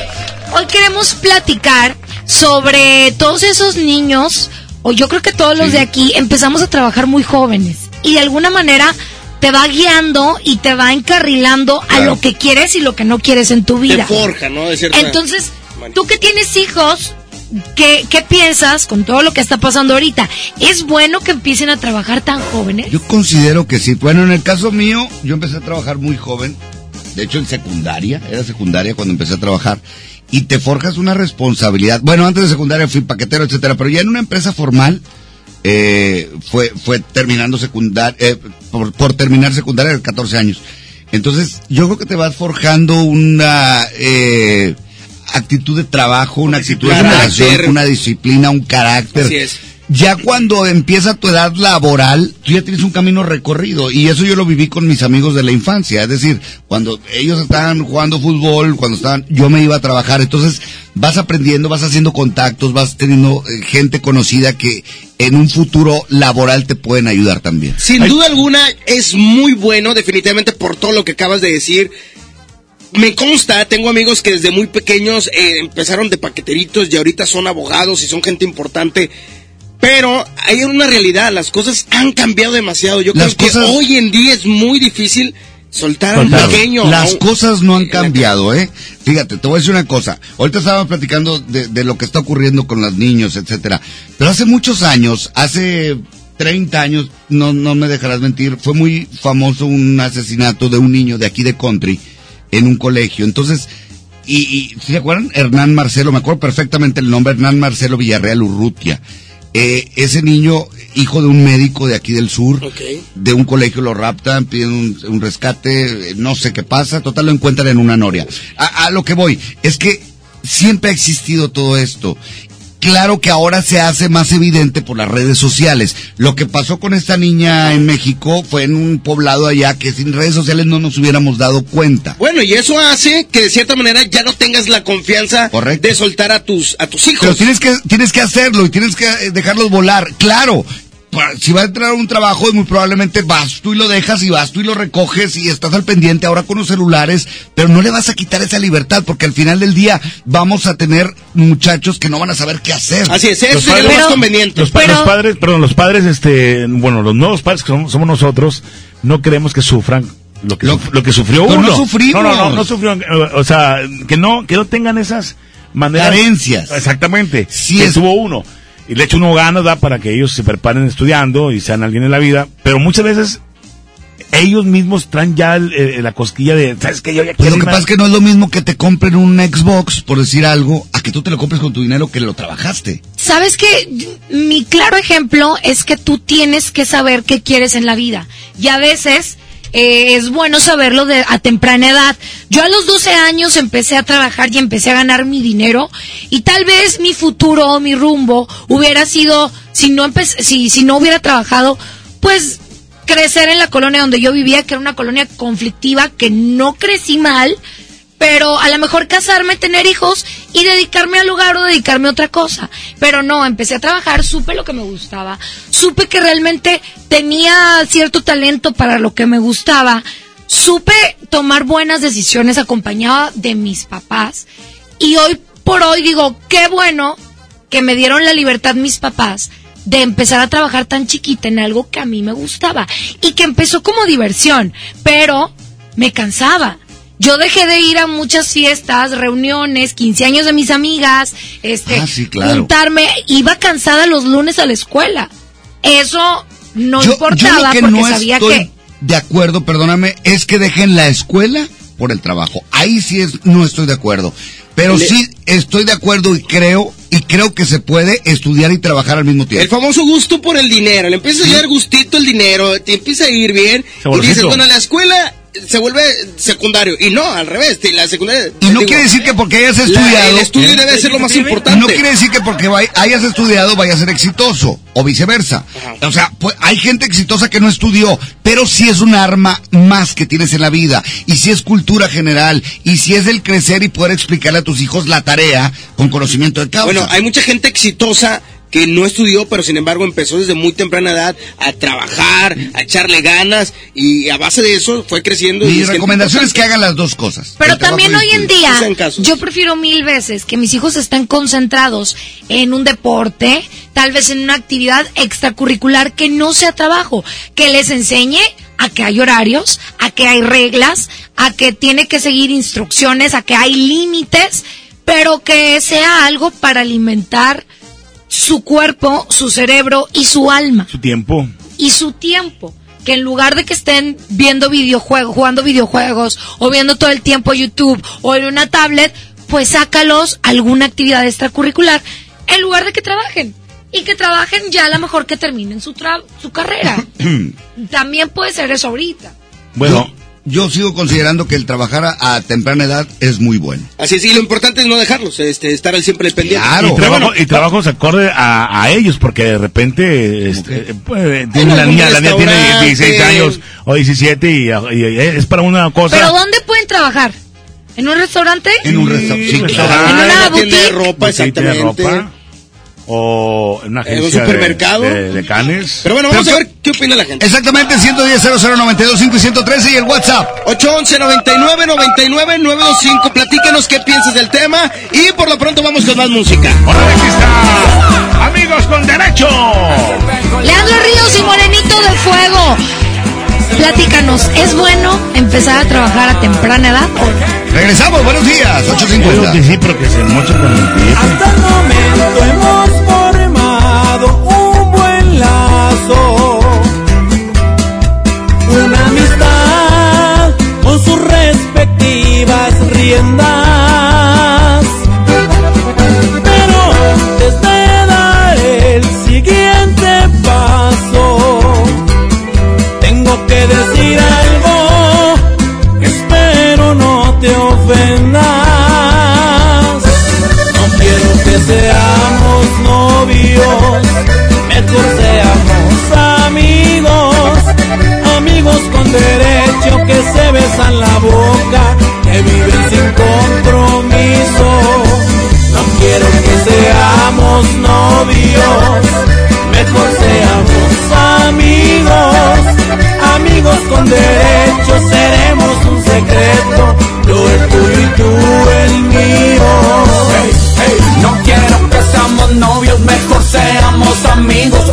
hoy queremos platicar sobre todos esos niños, o yo creo que todos los de aquí empezamos a trabajar muy jóvenes y de alguna manera te va guiando y te va encarrilando a lo que quieres y lo que no quieres en tu vida. Te forja, ¿no? De cierta Entonces, tú que tienes hijos, ¿qué, ¿qué piensas con todo lo que está pasando ahorita? ¿Es bueno que empiecen a trabajar tan jóvenes? Yo considero que sí. Bueno, en el caso mío, yo empecé a trabajar muy joven. De hecho, en secundaria, era secundaria cuando empecé a trabajar. Y te forjas una responsabilidad. Bueno, antes de secundaria fui paquetero, etcétera, pero ya en una empresa formal, eh, fue, fue terminando secundaria, eh, por, por terminar secundaria de 14 años. Entonces, yo creo que te vas forjando una, eh, actitud de trabajo, una actitud de relación, una disciplina, un carácter. Así es. Ya cuando empieza tu edad laboral, tú ya tienes un camino recorrido. Y eso yo lo viví con mis amigos de la infancia. Es decir, cuando ellos estaban jugando fútbol, cuando estaban, yo me iba a trabajar. Entonces, vas aprendiendo, vas haciendo contactos, vas teniendo eh, gente conocida que en un futuro laboral te pueden ayudar también. Sin duda alguna es muy bueno, definitivamente por todo lo que acabas de decir. Me consta, tengo amigos que desde muy pequeños eh, empezaron de paqueteritos y ahorita son abogados y son gente importante. Pero hay una realidad, las cosas han cambiado demasiado. Yo Las creo cosas- que hoy en día es muy difícil soltar a un pequeño. Las cosas no han cambiado, ¿eh? Fíjate, te voy a decir una cosa. Ahorita estábamos platicando de, de lo que está ocurriendo con los niños, etcétera. Pero hace muchos años, hace 30 años, no, no me dejarás mentir, fue muy famoso un asesinato de un niño de aquí de Country en un colegio. Entonces, y, y ¿se acuerdan? Hernán Marcelo, me acuerdo perfectamente el nombre, Hernán Marcelo Villarreal Urrutia. Eh, ese niño, hijo de un médico de aquí del sur, de un colegio lo raptan, piden un, un rescate, eh, no sé qué pasa, total lo encuentran en una noria. A, a lo que voy, es que siempre ha existido todo esto. Claro que ahora se hace más evidente por las redes sociales. Lo que pasó con esta niña en México fue en un poblado allá que sin redes sociales no nos hubiéramos dado cuenta. Bueno, y eso hace que de cierta manera ya no tengas la confianza de soltar a tus, a tus hijos. Pero tienes que, tienes que hacerlo y tienes que eh, dejarlos volar. Claro, si va a entrar a un trabajo, muy probablemente vas tú y lo dejas y vas tú y lo recoges y estás al pendiente ahora con los celulares, pero no le vas a quitar esa libertad porque al final del día vamos a tener muchachos que no van a saber qué hacer. Así es, Los padres- Los, pa- los padres, perdón, los padres, este, bueno, los nuevos padres que somos, somos nosotros, no queremos que sufran lo que, suf- lo que sufrió pero uno. no sufrimos. No, no, no, no sufrió, eh, o sea, que no, que no tengan esas maneras. Carencias. Exactamente. Sí que es- tuvo uno. Y le echa uno ganas, da, para que ellos se preparen estudiando y sean alguien en la vida. Pero muchas veces, ellos mismos traen ya el- el- la cosquilla de, ¿sabes qué? Yo ya Pues lo que pasa es que no es lo mismo que te compren un Xbox, por decir algo, a que tú te lo compres con tu dinero que lo trabajaste. Sabes que mi claro ejemplo es que tú tienes que saber qué quieres en la vida. Y a veces eh, es bueno saberlo de, a temprana edad. Yo a los 12 años empecé a trabajar y empecé a ganar mi dinero. Y tal vez mi futuro o mi rumbo hubiera sido, si no, si, si no hubiera trabajado, pues crecer en la colonia donde yo vivía, que era una colonia conflictiva, que no crecí mal, pero a lo mejor casarme, tener hijos y dedicarme al lugar o dedicarme a otra cosa. Pero no, empecé a trabajar, supe lo que me gustaba, supe que realmente tenía cierto talento para lo que me gustaba, supe tomar buenas decisiones acompañada de mis papás y hoy por hoy digo, qué bueno que me dieron la libertad mis papás de empezar a trabajar tan chiquita en algo que a mí me gustaba y que empezó como diversión, pero me cansaba. Yo dejé de ir a muchas fiestas, reuniones, 15 años de mis amigas, este, Ah, sí, claro. juntarme, iba cansada los lunes a la escuela. Eso no Yo- yo importaba lo que porque no sabía estoy que de acuerdo, perdóname, es que dejen la escuela por el trabajo. Ahí sí es, no estoy de acuerdo. Pero Le- sí estoy de acuerdo y creo, y creo que se puede estudiar y trabajar al mismo El tiempo. famoso gusto por el dinero. Le empieza a dar gustito el dinero, te empieza a ir bien. Y dices, bueno, la escuela se vuelve secundario. Y no, al revés, la secundaria. Y no digo, quiere decir que porque hayas la- estudiado. el estudio debe ser lo más importante. No quiere decir que porque vay- hayas estudiado vaya a ser exitoso, o viceversa. O sea, pues, hay gente exitosa que no estudió, pero sí es un arma más que tienes en la vida. Y si es cultura general, y si es el crecer y poder explicarle a tus hijos la tarea con conocimiento de causa. Bueno, hay mucha gente exitosa que no estudió, pero sin embargo empezó desde muy temprana edad a trabajar, a echarle ganas y a base de eso fue creciendo. y Mi recomendación es que hagan las dos cosas. Pero también hoy en día, yo prefiero mil veces que mis hijos estén concentrados en un deporte, tal vez en una actividad extracurricular que no sea trabajo, que les enseñe a que hay horarios, a que hay reglas, a que tiene que seguir instrucciones, a que hay límites, pero que sea algo para alimentar su cuerpo, su cerebro y su alma Su tiempo. y su tiempo. Que en lugar de que estén viendo videojuegos, jugando videojuegos o viendo todo el tiempo YouTube o en una tablet, pues sácalos alguna actividad extracurricular en lugar de que trabajen. Y que trabajen ya a lo mejor que terminen su, tra- su carrera. También puede ser eso ahorita. Bueno, yo, sigo considerando que el trabajar a, a temprana edad es muy bueno. Así es, y lo importante es no dejarlos, este, estar al siempre pendiente. Y, trabajo, y trabajos acorde a, a ellos, porque de repente este, pues, tiene En la niña, la niña tiene restaurante. 16 años o 17 y, y es para una cosa. Pero ¿dónde pueden trabajar? ¿En un restaurante? En un restaurante. Sí, claro. ¿En una tienda de boutique? ropa, Boutique de exactamente. ropa, o en una En un agencia de- supermercado. de, de canes. Pero bueno, vamos a ver qué opina la gente. Exactamente, 110 00925 y 113 y el WhatsApp. 811 99 99 925 Platícanos qué piensas del tema y por lo pronto vamos con más música. Amigos con derecho. Leandro Ríos y Morenito de Fuego. Platícanos, ¿es bueno empezar a trabajar a temprana edad? Regresamos, buenos días, Yo 850. digo que sí, pero que se mocha con el billete. Hasta el momento hemos formado un buen lazo, una amistad con sus respectivas riendas. Amigos con derecho que se besan la boca, que viven sin compromiso. No quiero que seamos novios, mejor seamos amigos, amigos con derecho, seremos un secreto, yo el tuyo y tú el mío. No quiero que seamos novios, mejor seamos amigos,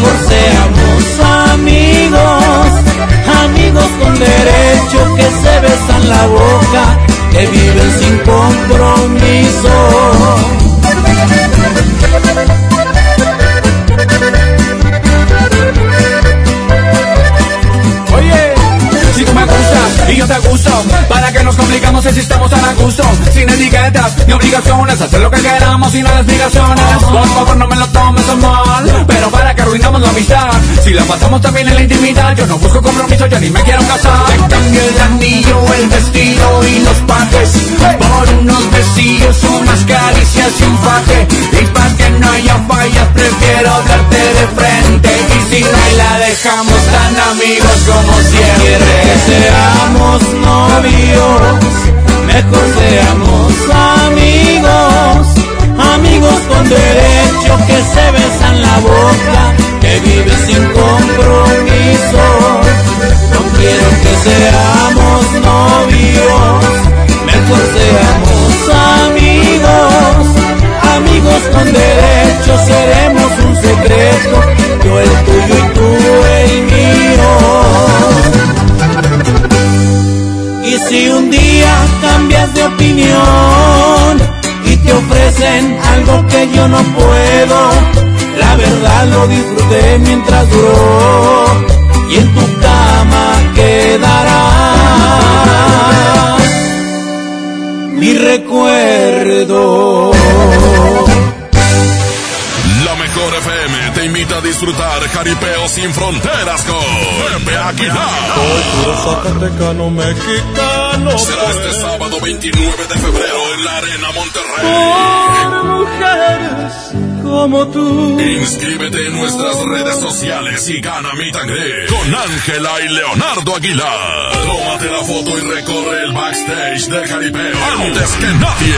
mejor seamos amigos, amigos con derecho que se besan la boca, que viven sin compromiso. Y yo te gusto, para que nos complicamos si estamos tan a gusto. sin etiquetas ni obligaciones. Hacer lo que queramos sin explicaciones. Por favor, no me lo tomes a mal. Pero para que arruinamos la amistad. Si la pasamos también en la intimidad, yo no busco compromiso, ya ni me quiero casar. Te cambio el anillo, el vestido y los pajes. Por unos besillos, unas caricias y un faje. Y para que no haya fallas, prefiero hablarte de frente. Y si no la dejamos tan amigos como siempre. Seamos novios, mejor seamos amigos, amigos con derecho que se besan la boca, que viven sin compromiso. No quiero que seamos novios, mejor seamos amigos, amigos con derecho seremos un secreto, si un día cambias de opinión y te ofrecen algo que yo no puedo, la verdad lo disfruté mientras duró y en tu cama quedará mi recuerdo. Invita a disfrutar Jaripeo sin fronteras con Pepe Aguilar. zacatecano mexicano. Será este sábado 29 de febrero en la Arena Monterrey. Por mujeres como tú. Inscríbete en nuestras redes sociales y gana mi tangre con Ángela y Leonardo Aguilar. Tómate la foto y recorre el backstage de Jaripeo antes que nadie.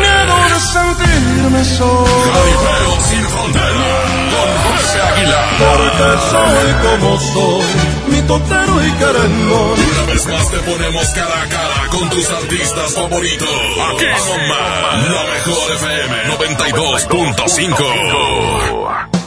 Miedo de sentirme solo. Jaripeo sin fronteras con Pepe Aguilar. Porque soy como soy, mi totero y querendón. Una vez más te ponemos cara a cara con tus artistas favoritos. Aquí nomás, la mejor FM 92.5.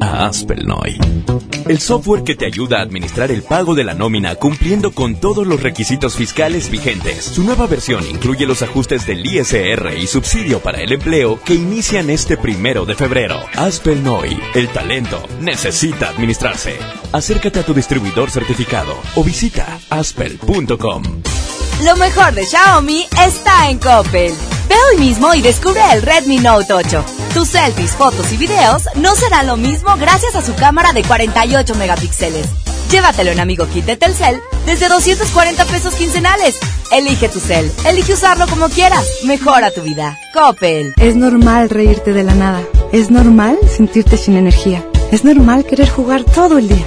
a Aspelnoy. El software que te ayuda a administrar el pago de la nómina cumpliendo con todos los requisitos fiscales vigentes. Su nueva versión incluye los ajustes del ISR y subsidio para el empleo que inician este primero de febrero. Aspelnoy, el talento necesita administrarse. Acércate a tu distribuidor certificado o visita aspel.com. Lo mejor de Xiaomi está en Coppel. Ve hoy mismo y descubre el Redmi Note 8. Tus selfies, fotos y videos no serán lo mismo gracias a su cámara de 48 megapíxeles. Llévatelo en Amigo Kit de Telcel desde 240 pesos quincenales. Elige tu cel, elige usarlo como quieras. Mejora tu vida. Coppel. Es normal reírte de la nada. Es normal sentirte sin energía. Es normal querer jugar todo el día.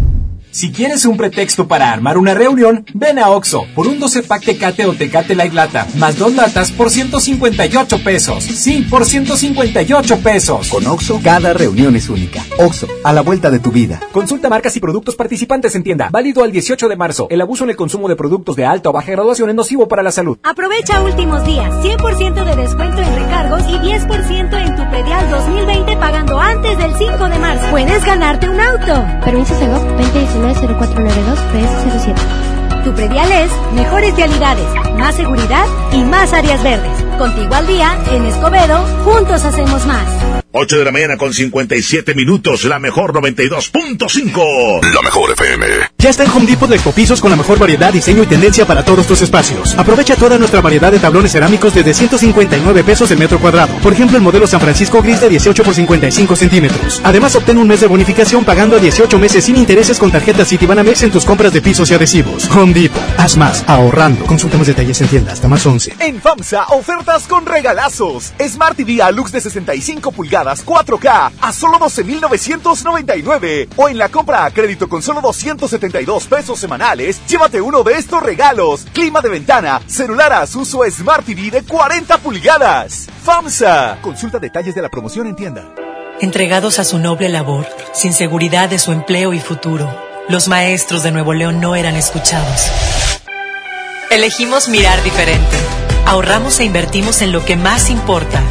Si quieres un pretexto para armar una reunión, ven a Oxo por un 12 pack Tecate o Tecate Light Lata, más dos latas por 158 pesos. Sí, por 158 pesos. Con Oxo, cada reunión es única. Oxo, a la vuelta de tu vida. Consulta marcas y productos participantes en tienda. Válido al 18 de marzo. El abuso en el consumo de productos de alta o baja graduación es nocivo para la salud. Aprovecha últimos días. 100% de descuento en recargos y 10% en tu predial 2020 pagando antes del 5 de marzo. Puedes ganarte un auto. Permiso Segov 2019 0492 PS07. Tu predial es mejores vialidades, más seguridad y más áreas verdes. Contigo al día, en Escobedo, juntos hacemos más. 8 de la mañana con 57 minutos, la mejor 92.5. La mejor FM. Ya está en Home Depot de Ecopisos con la mejor variedad, diseño y tendencia para todos tus espacios. Aprovecha toda nuestra variedad de tablones cerámicos desde 159 pesos el metro cuadrado. Por ejemplo, el modelo San Francisco Gris de 18 por 55 centímetros. Además, obtén un mes de bonificación pagando a 18 meses sin intereses con tarjetas Citibanamex en tus compras de pisos y adhesivos. Home Depot. Haz más, ahorrando. Consulta más detalles en tienda hasta más 11. En FAMSA, ofertas con regalazos. Smart TV Alux de 65 pulgadas 4K a solo 12.999. O en la compra a crédito con solo 272 pesos semanales, llévate uno de estos regalos. Clima de ventana, celular Asus o Smart TV de 40 pulgadas. FAMSA. Consulta detalles de la promoción en tienda. Entregados a su noble labor, sin seguridad de su empleo y futuro, los maestros de Nuevo León no eran escuchados. Elegimos mirar diferente. Ahorramos e invertimos en lo que más importa,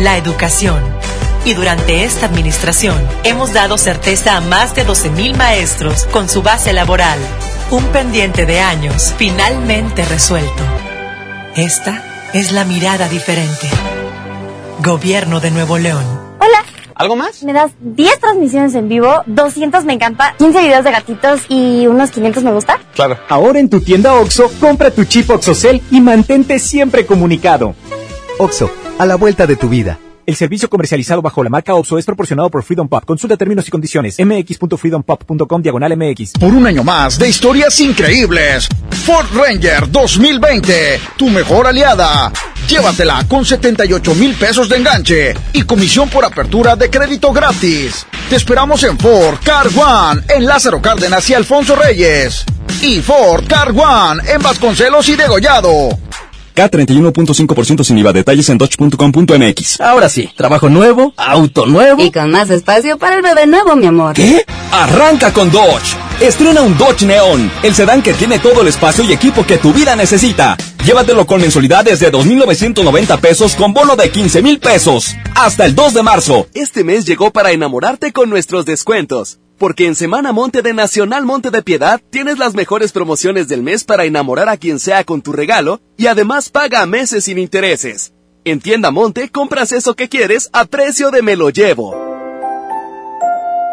la educación. Y durante esta administración hemos dado certeza a más de 12.000 maestros con su base laboral. Un pendiente de años finalmente resuelto. Esta es la mirada diferente. Gobierno de Nuevo León. Hola. ¿Algo más? Me das 10 transmisiones en vivo, 200 me encanta, 15 videos de gatitos y unos 500 me gusta. Claro. Ahora en tu tienda OXO, compra tu chip OXOCEL y mantente siempre comunicado. OXO, a la vuelta de tu vida. El servicio comercializado bajo la marca OPSO es proporcionado por Freedom Pop. Consulta términos y condiciones. mx.freedompop.com diagonal mx. Por un año más de historias increíbles. Ford Ranger 2020. Tu mejor aliada. Llévatela con 78 mil pesos de enganche y comisión por apertura de crédito gratis. Te esperamos en Ford Car One en Lázaro Cárdenas y Alfonso Reyes. Y Ford Car One en Vasconcelos y Degollado. K31.5% sin IVA. Detalles en dodge.com.mx. Ahora sí, trabajo nuevo, auto nuevo. Y con más espacio para el bebé nuevo, mi amor. ¿Qué? Arranca con Dodge. Estrena un Dodge Neon, el sedán que tiene todo el espacio y equipo que tu vida necesita. Llévatelo con mensualidades de 2.990 pesos con bono de 15.000 pesos. Hasta el 2 de marzo. Este mes llegó para enamorarte con nuestros descuentos. Porque en Semana Monte de Nacional Monte de Piedad tienes las mejores promociones del mes para enamorar a quien sea con tu regalo y además paga a meses sin intereses. En Tienda Monte compras eso que quieres a precio de me lo llevo.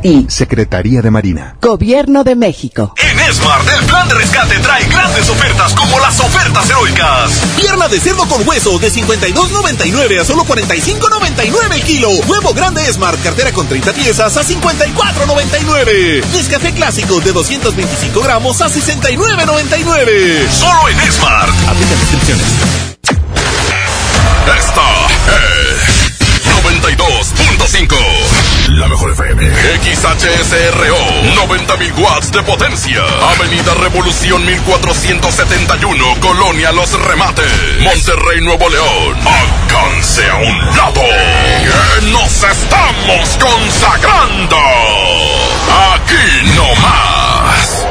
ti. Secretaría de Marina. Gobierno de México. En Smart, el plan de rescate trae grandes ofertas como las ofertas heroicas. Pierna de cerdo con hueso de 52.99 a solo 45.99 el kilo. Huevo grande Smart, cartera con 30 piezas a 54.99. Nescafé clásico de 225 gramos a 69.99. Solo en Smart. Aplica descripciones. Esta es 92.5. La mejor FM. XHSRO. 90.000 watts de potencia. Avenida Revolución 1471. Colonia Los Remates. Monterrey, Nuevo León. Alcance a un lado. Nos estamos consagrando. Aquí no más.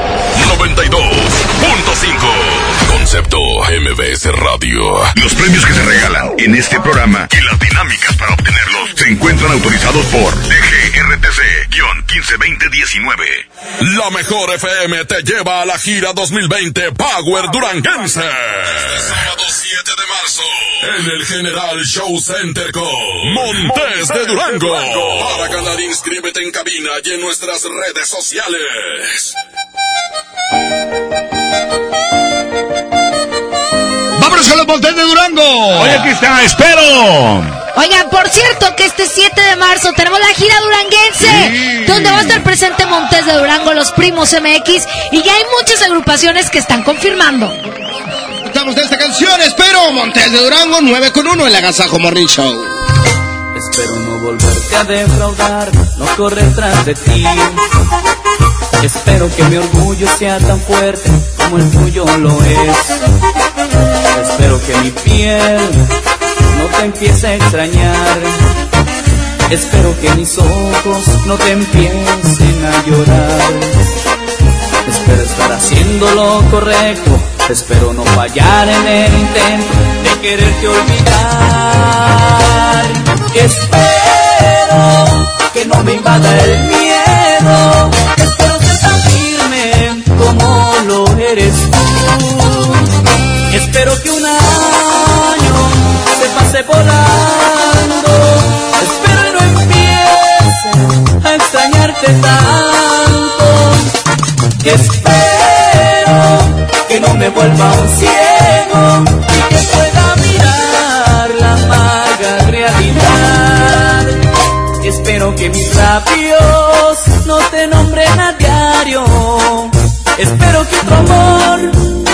92.5. Concepto MBS Radio. Los premios que se regalan en este programa y las dinámicas para obtenerlos se encuentran autorizados por DGRTC-152019. La mejor FM te lleva a la gira 2020 Power Duranguense. Este sábado 7 de marzo en el General Show Center con Montes de Durango. Para ganar, inscríbete en cabina y en nuestras redes sociales. ¡Vámonos con los Montes de Durango! Oye, aquí está, espero. Oigan, por cierto que este 7 de marzo tenemos la gira duranguense, donde va a estar presente Montes de Durango, los primos MX, y ya hay muchas agrupaciones que están confirmando. Estamos de esta canción, espero, Montes de Durango, 9 con 1 en la Gazajo Morning Show. Espero no volverte a defraudar, no correr tras de ti. Espero que mi orgullo sea tan fuerte como el tuyo lo es. Espero que mi piel no te empiece a extrañar. Espero que mis ojos no te empiecen a llorar. Espero estar haciendo lo correcto. Espero no fallar en el intento de quererte olvidar. Espero que no me invada el miedo. Espero ser tan firme como lo eres tú. Espero que un año se pase volando. Espero y no empiece a extrañarte tanto. Espero que no me vuelva un ciego y que pueda mirar la amarga realidad. Espero que mis labios no te nombren a diario. Espero que otro amor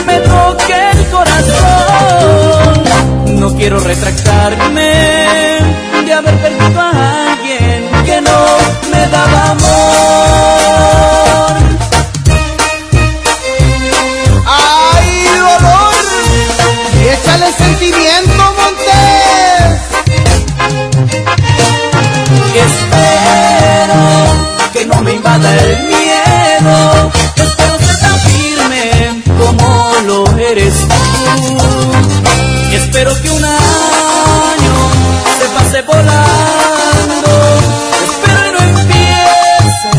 me toque el corazón. No quiero retractarme de haber perdido a alguien que no me daba amor. ¡Ay, dolor! ¡Échale sentimiento, Montes! Y espero que no me invada el miedo. Espero que un año se pase volando. Espero y no empiece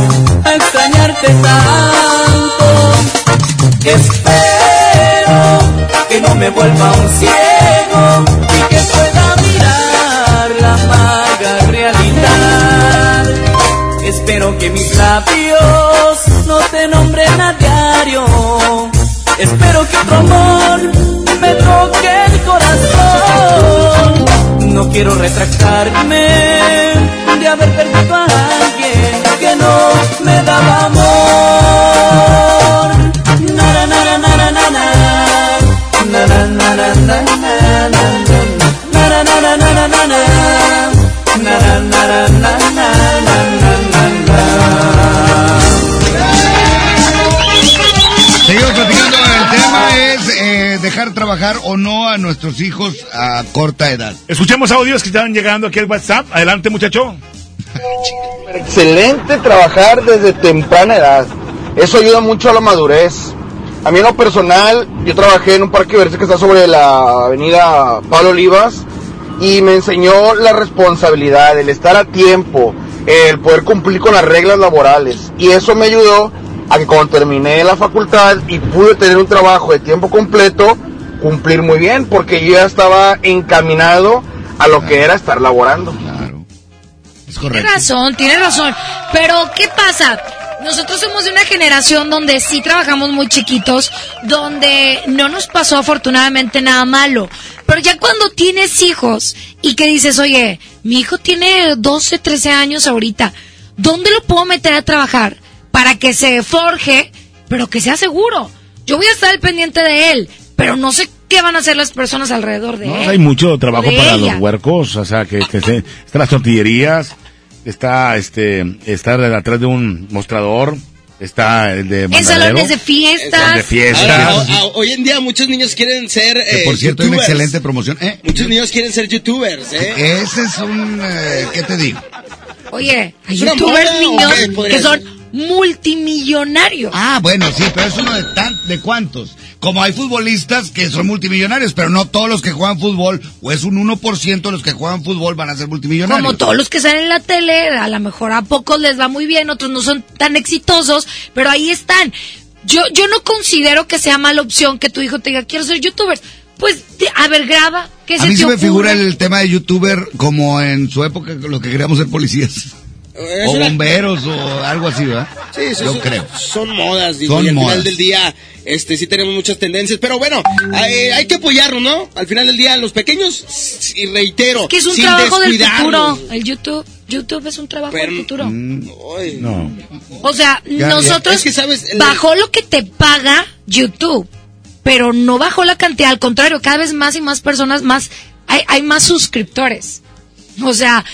a extrañarte tanto. Espero que no me vuelva un ciego y que pueda mirar la amarga realidad. Espero que mis labios no te nombren a diario. Espero que otro amor No quiero retractarme de haber perdido a alguien que no me daba amor. Na, na, na, na, na, na, na. Na, na, na, na, na, na, na, na. Na, dejar trabajar o no a nuestros hijos a corta edad. Escuchemos audios que están llegando aquí al WhatsApp. Adelante, muchacho. Excelente trabajar desde temprana edad. Eso ayuda mucho a la madurez. A mí en lo personal, yo trabajé en un parque verde que está sobre la avenida Pablo Olivas y me enseñó la responsabilidad, el estar a tiempo, el poder cumplir con las reglas laborales. Y eso me ayudó a que cuando terminé la facultad y pude tener un trabajo de tiempo completo, cumplir muy bien, porque yo ya estaba encaminado a lo que era estar laborando. Tiene razón, tiene razón. Pero, ¿qué pasa? Nosotros somos de una generación donde sí trabajamos muy chiquitos, donde no nos pasó afortunadamente nada malo. Pero ya cuando tienes hijos y que dices, oye, mi hijo tiene 12, 13 años ahorita, ¿dónde lo puedo meter a trabajar? Para que se forje, pero que sea seguro. Yo voy a estar al pendiente de él, pero no sé qué van a hacer las personas alrededor de No, él. hay mucho trabajo de para ella. los huercos, o sea, que, que se- están las tortillerías, está este estar atrás de un mostrador, está el de En salones de fiestas. de fiestas. Hoy en día muchos niños quieren ser Que, eh, por cierto, hay una excelente promoción. ¿Eh? Muchos niños quieren ser youtubers, ¿eh? Ese es un... eh, ¿Qué te digo? Oye, hay ¿Es una youtubers niños que son multimillonarios. Ah, bueno, sí, pero es uno de, tan, de cuántos. Como hay futbolistas que son multimillonarios, pero no todos los que juegan fútbol, o es un 1% de los que juegan fútbol van a ser multimillonarios. Como todos los que salen en la tele, a lo mejor a pocos les va muy bien, otros no son tan exitosos, pero ahí están. Yo, yo no considero que sea mala opción que tu hijo te diga, quiero ser youtuber. Pues, a ver, graba. ¿Qué A se mí sí me figura el tema de youtuber como en su época lo que queríamos ser policías. Es o una- bomberos o algo así, ¿verdad? Sí, eso Yo son- creo. Son modas, digo, Son y al modas. final del día, este, sí tenemos muchas tendencias, pero bueno, hay, hay que apoyarlo, ¿no? Al final del día, los pequeños, y reitero, Que es un sin trabajo del futuro. El YouTube, YouTube es un trabajo del futuro. No. O sea, Ya, nosotros ya. Es que, ¿sabes? El- bajó lo que te paga YouTube, pero no bajó la cantidad, al contrario, cada vez más y más personas, más hay, hay más suscriptores. O sea,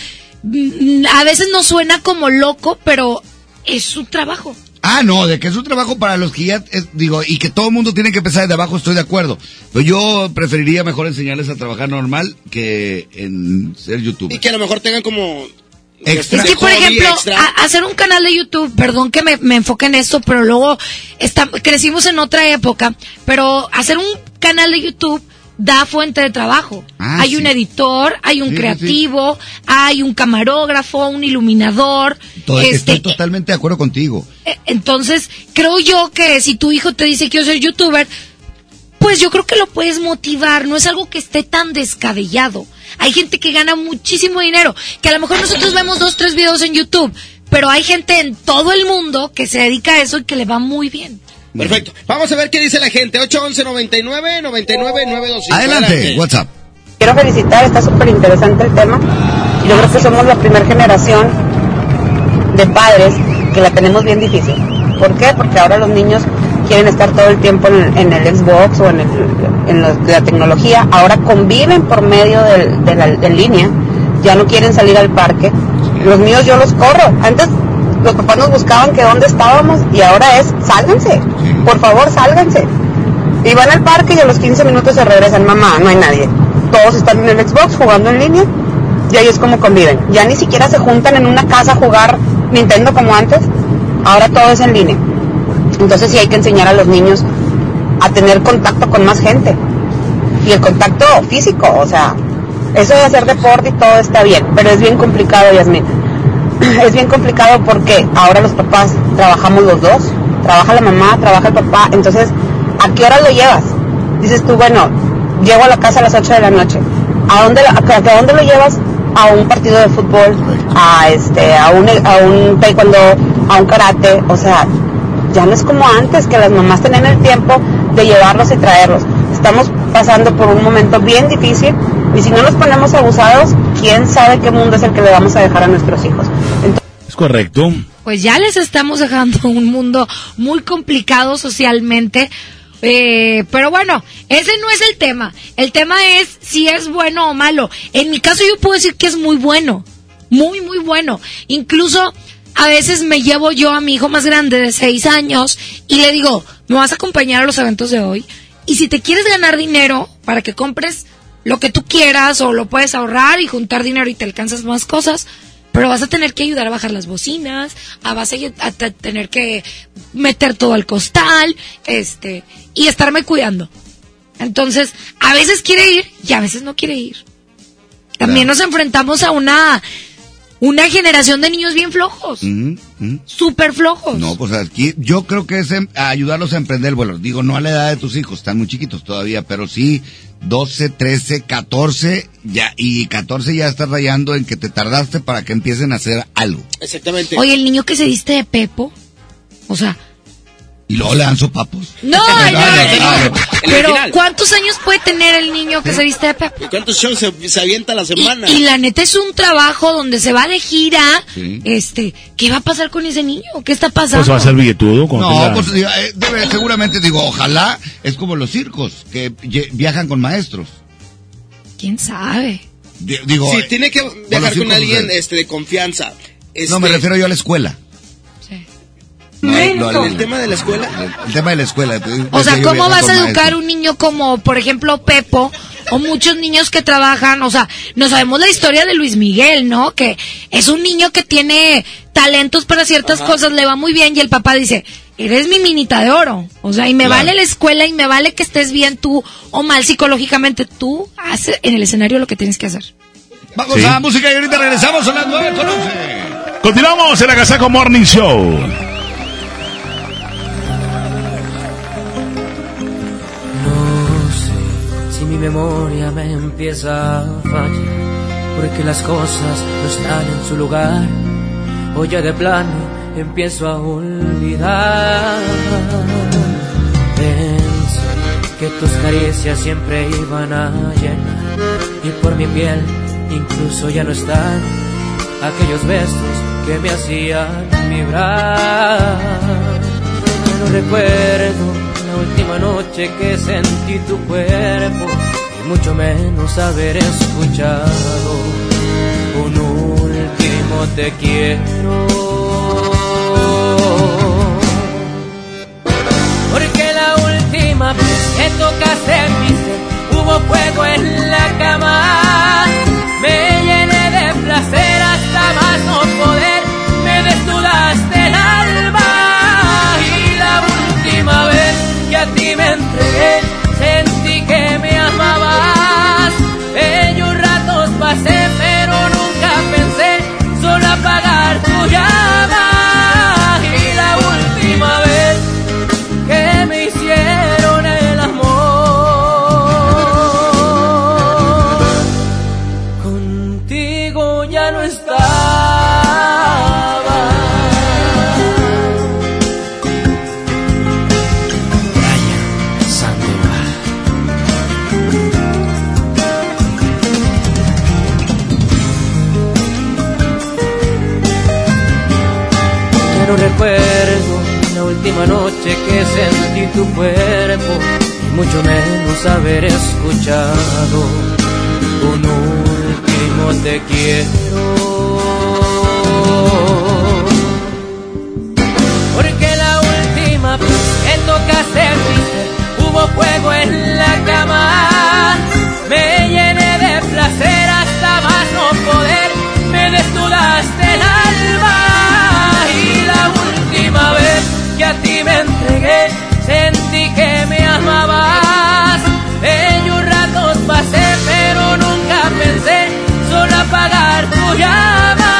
a veces no suena como loco, pero es su trabajo. Ah, no, de que es un trabajo para los que ya, es- digo, y que todo el mundo tiene que empezar desde abajo, estoy de acuerdo. Pero yo preferiría mejor enseñarles a trabajar normal que en ser youtuber. Y que a lo mejor tengan como Extra. Es que, por ejemplo, a- hacer un canal de YouTube, perdón que me, me enfoque en esto, pero luego está- crecimos en otra época, pero hacer un canal de YouTube da fuente de trabajo. Ah, hay sí. un editor, hay un Sí, sí, sí. creativo, hay un camarógrafo, un iluminador. To- este, Estoy totalmente de acuerdo contigo. eh, Entonces, creo yo que si tu hijo te dice quiero ser youtuber, pues yo creo que lo puedes motivar, no es algo que esté tan descabellado. Hay gente que gana muchísimo dinero, que a lo mejor nosotros vemos dos, tres videos en YouTube, pero hay gente en todo el mundo que se dedica a eso y que le va muy bien. Perfecto. Vamos a ver qué dice la gente. 811 99 99 925. Adelante, WhatsApp. Quiero felicitar, está súper interesante el tema. Yo creo que somos la primera generación de padres que la tenemos bien difícil. ¿Por qué? Porque ahora los niños quieren estar todo el tiempo en, en el Xbox o en, el- en los- la tecnología. Ahora conviven por medio del- de la línea. Ya no quieren salir al parque. Los míos yo los corro. Antes los papás nos buscaban que dónde estábamos y ahora es sálganse. Por favor, sálganse. Y van al parque y a los 15 minutos se regresan, mamá, no hay nadie. Todos están en el Xbox jugando en línea y ahí es como conviven. Ya ni siquiera se juntan en una casa a jugar Nintendo como antes. Ahora todo es en línea. Entonces sí hay que enseñar a los niños a tener contacto con más gente. Y el contacto físico, o sea, eso de hacer deporte y todo está bien, pero es bien complicado, Yasmin. Es bien complicado porque ahora los papás trabajamos los dos. Trabaja la mamá, trabaja el papá. Entonces, ¿a qué hora lo llevas? Dices tú, bueno, llego a la casa a las 8 de la noche. ¿A dónde, a, dónde lo llevas? A un partido de fútbol, a este, a un, a un taekwondo, a un karate. O sea, ya no es como antes que las mamás tenían el tiempo de llevarlos y traerlos. Estamos pasando por un momento bien difícil y si no nos ponemos abusados, quién sabe qué mundo es el que le vamos a dejar a nuestros hijos. Correcto. Pues ya les estamos dejando un mundo muy complicado socialmente. Eh, pero bueno, ese no es el tema. El tema es si es bueno o malo. En mi caso yo puedo decir que es muy bueno. Muy, muy bueno. Incluso a veces me llevo yo a mi hijo más grande de seis años y le digo, me vas a acompañar a los eventos de hoy. Y si te quieres ganar dinero para que compres lo que tú quieras o lo puedes ahorrar y juntar dinero y te alcanzas más cosas, pero vas a tener que ayudar a bajar las bocinas, a vas a, a te- tener que meter todo al costal, este, y estarme cuidando. Entonces, a veces quiere ir y a veces no quiere ir. También nos enfrentamos a una una generación de niños bien flojos, Ujú, ujú. súper flojos. No, pues aquí yo creo que es em- a ayudarlos a emprender vuelo. Digo, no a la edad de tus hijos, están muy chiquitos todavía, pero sí 12, 13, 14, ya, y 14 ya estás rayando en que te tardaste para que empiecen a hacer algo. Exactamente. Oye, el niño que se diste de Pepo, o sea, Y luego le dan sopapos. no, no, no, no, pero ¿cuántos años puede tener el niño que se viste de Pepo? ¿Y cuántos shows se, se avienta a la semana? Y la neta es un trabajo donde se va de gira, Sí. este, ¿qué va a pasar con ese niño? ¿Qué está pasando? Pues va a ser billetudo. No, tenga- pues eh, debe- seguramente digo, ojalá es como los circos, que viajan con maestros. ¿Quién sabe? Di- Digo, Sí, eh, tiene que los viajar con alguien sucede. este, de confianza. No, me Este, refiero yo a la escuela. No, ¿El tema de la escuela? El tema de la escuela. O sea, Decía yo, ¿cómo vas a educar un niño como, por ejemplo, Pepo o muchos niños que trabajan? O sea, no sabemos la historia de Luis Miguel, ¿no? Que es un niño que tiene talentos para ciertas cosas, le va muy bien y el papá dice, eres mi minita de oro. O sea, y me Claro. vale la escuela y me vale que estés bien tú o mal psicológicamente. Tú haces en el escenario lo que tienes que hacer. Vamos Sí. a música y ahorita regresamos a las 9 con 11. Continuamos en la Agasaco Morning Show. Mi memoria me empieza a fallar, porque las cosas no están en su lugar, o ya de plano empiezo a olvidar. Pensé que tus caricias siempre iban a llenar, y por mi piel incluso ya no están aquellos besos que me hacían vibrar. No recuerdo la última noche que sentí tu cuerpo y mucho menos haber escuchado un último te quiero. Porque la última vez que tocaste mi ser hubo fuego en la cama, me llené de placer hasta más no recuerdo a ti me entregué, sentí que me amabas. Bellos ratos pasé, pero nunca pensé solo apagar tu llama. Sentí tu cuerpo y mucho menos haber escuchado un último te quiero. Porque la última vez que tocaste mi hubo fuego en la cama, me llené de placer hasta más no poder, me desnudaste el alma. Y la última vez que a ti me entregué, sentí que me amabas. Ellos ratos pasé, pero nunca pensé solo apagar tu llama.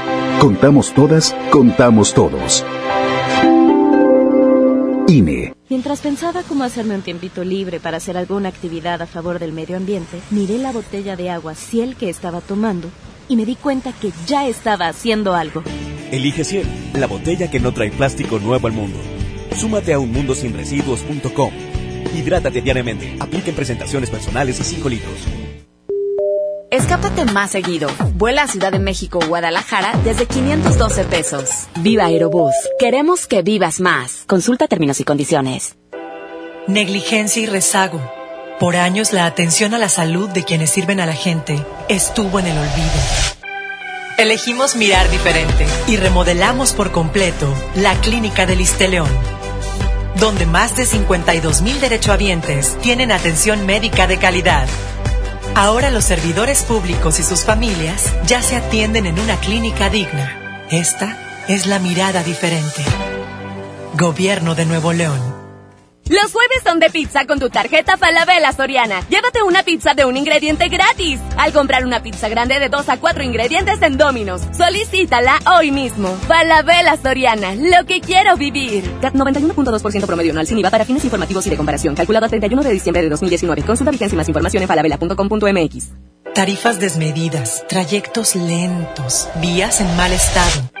Contamos todas, contamos todos. INE. Mientras pensaba cómo hacerme un tiempito libre para hacer alguna actividad a favor del medio ambiente, miré la botella de agua Ciel que estaba tomando y me di cuenta que ya estaba haciendo algo. Elige Ciel, la botella que no trae plástico nuevo al mundo. Súmate a unmundosinresiduos.com. Hidrátate diariamente. Apliquen presentaciones personales y 5 litros. Escápate más seguido. Vuela a Ciudad de México o Guadalajara desde 512 pesos. Viva Aerobús. Queremos que vivas más. Consulta términos y condiciones. Negligencia y rezago. Por años la atención a la salud de quienes sirven a la gente estuvo en el olvido. Elegimos mirar diferente y remodelamos por completo la clínica del León, donde más de 52 mil derechohabientes tienen atención médica de calidad. Ahora los servidores públicos y sus familias ya se atienden en una clínica digna. Esta es la mirada diferente. Gobierno de Nuevo León. Los jueves son de pizza con tu tarjeta Falabella Soriana. Llévate una pizza de un ingrediente gratis. Al comprar una pizza grande de 2 a 4 ingredientes en Domino's. Solicítala hoy mismo. Falabella Soriana, lo que quiero vivir. CAT 91.2% promedio anual sin IVA para fines informativos y de comparación. Calculado a 31 de diciembre de 2019. Consulta vigencia y más información en falabella.com.mx. Tarifas desmedidas, trayectos lentos, vías en mal estado.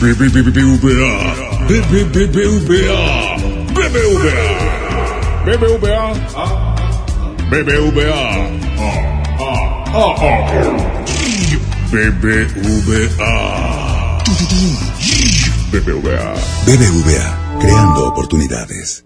BBVA, BBVA, BBVA, BBVA, BBVA, BBVA, BBVA. BBVA, creando oportunidades.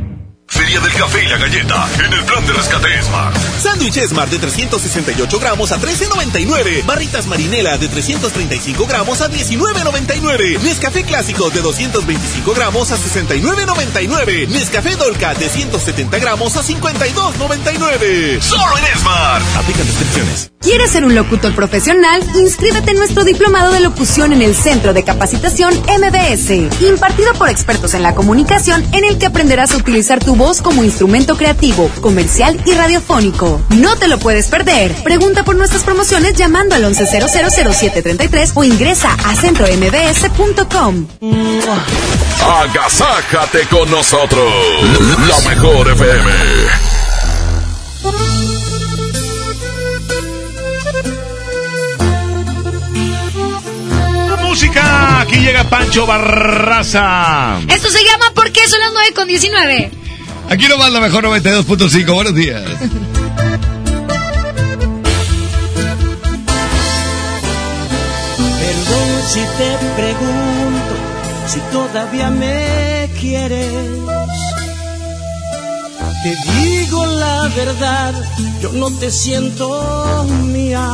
Feria del café y la galleta en el plan de rescate Smart. Sándwich Smart de 368 gramos a 13.99. Barritas marinela de 335 gramos a 19.99. Nescafé clásico de 225 gramos a 69.99. Nescafé Dolca de 170 gramos a 52.99. Solo en Smart. Aplican descripciones. ¿Quieres ser un locutor profesional? Inscríbete en nuestro diplomado de locución en el Centro de Capacitación MBS, impartido por expertos en la comunicación, en el que aprenderás a utilizar tu voz como instrumento creativo, comercial y radiofónico. No te lo puedes perder. Pregunta por nuestras promociones llamando al 11000733 o ingresa a centrombs.com. Agasájate con nosotros. La mejor FM. Música, aquí llega Pancho Barraza. Esto se llama ¿Por qué son las 9 con 19? Aquí nomás la mejor 92.5. Buenos días. Perdón si te pregunto si todavía me quieres. Te digo la verdad, yo no te siento mía.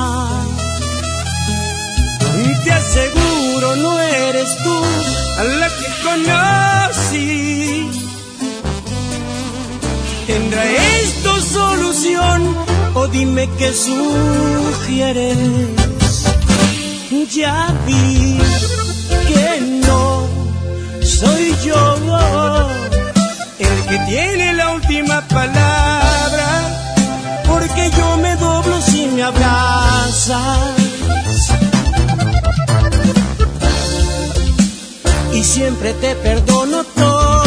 Y te aseguro, no eres tú a la que conocí. ¿Tendrá esto solución o dime qué sugieres? Ya vi que no soy yo el que tiene la última palabra, porque yo me doblo si me abrazas. Y siempre te perdono todo.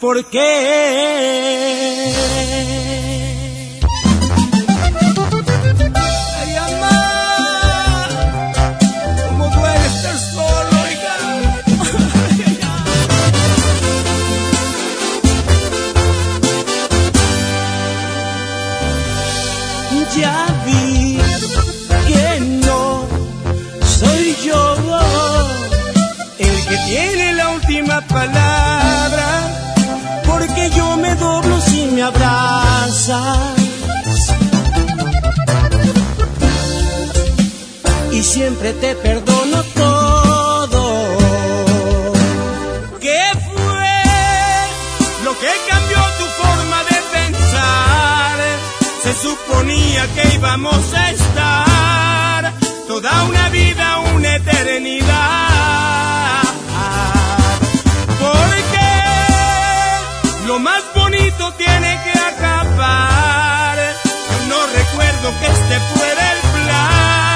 ¿por qué? Siempre te perdono todo. ¿Qué fue lo que cambió tu forma de pensar? Se suponía que íbamos a estar toda una vida, una eternidad. Porque lo más bonito tiene que acabar. Yo no recuerdo que este fuera el plan.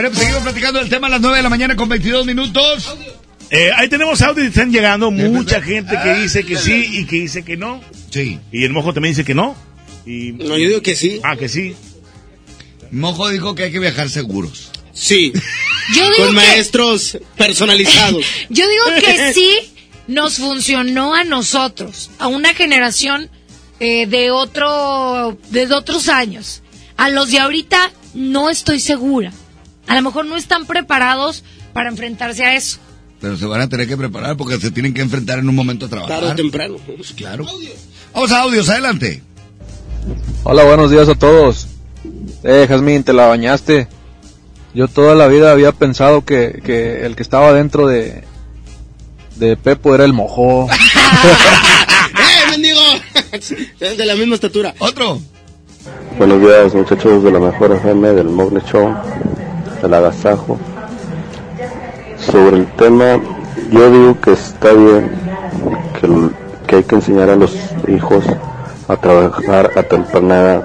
Bueno, pues seguimos platicando del tema a las 9 de la mañana con 22 minutos. Eh, ahí tenemos audio y están llegando mucha gente que dice que sí y que dice que no. Sí. Y el mojo también dice que no. Y... No, yo digo que sí. Ah, que sí. Mojo dijo que hay que viajar seguros. Sí. Yo digo Con que- maestros personalizados. Yo digo que sí nos funcionó a nosotros, a una generación eh, de otro, de otros años. A los de ahorita no estoy segura. A lo mejor no están preparados para enfrentarse a eso. Pero se van a tener que preparar porque se tienen que enfrentar en un momento a trabajar. Tarde o temprano. Pues claro. Vamos a audios, adelante. Hola, buenos días a todos. Eh, Jazmín, te la bañaste. Yo toda la vida había pensado que, que el que estaba dentro de, de Pepo era el mojo. ¡Eh, mendigo! de la misma estatura. Otro. Buenos días muchachos de la mejor FM del Mogle Show, del agasajo. Sobre el tema, yo digo que está bien que, hay que enseñar a los hijos a trabajar a temprana.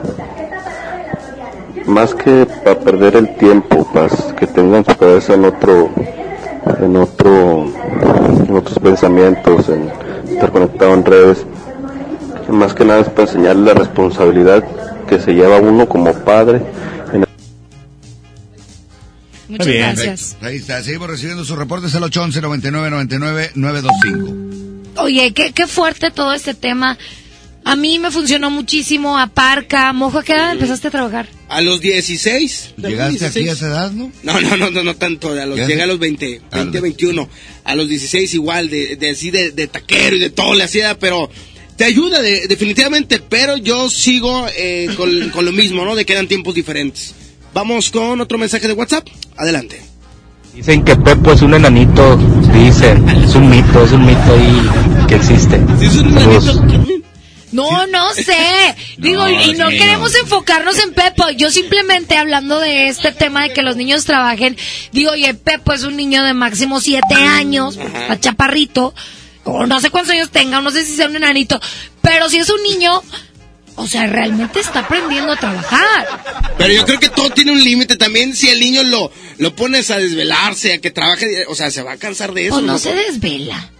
Más que para perder el tiempo, para que tengan su cabeza en otro, en otro, en otros pensamientos, en estar conectado en redes. Más que nada es para enseñarle la responsabilidad que se lleva uno como padre Muchas gracias. Ahí está, seguimos recibiendo sus reportes al 811 99 99 925. Oye, qué, qué fuerte todo este tema. A mí me funcionó muchísimo, a Parca, Mojo, ¿a qué edad empezaste a trabajar? A los 16. ¿Llegaste aquí a esa edad, no? No, no, no, no, no tanto. A los, ¿Qué llegué a los 20, 20, 21. A los 16 igual, de, de así de, de taquero y de todo le hacía, pero te ayuda de- definitivamente, pero yo sigo eh, con, con lo mismo, ¿no? De que eran tiempos diferentes. Vamos con otro mensaje de WhatsApp. Adelante. Dicen que Pepo es un enanito, dicen, es un mito, es un mito ahí que existe. Saludos. No, no sé. Digo, y no sí, queremos enfocarnos en Pepo. Yo simplemente hablando de este tema de que los niños trabajen, digo, oye, Pepo es un niño de máximo siete años, está chaparrito, o no sé cuántos años tenga, o no sé si sea un enanito, pero si es un niño, o sea, realmente está aprendiendo a trabajar. Pero yo creo que todo tiene un límite también. Si el niño lo, lo pones a desvelarse, a que trabaje, o sea, se va a cansar de eso. O no se desvela.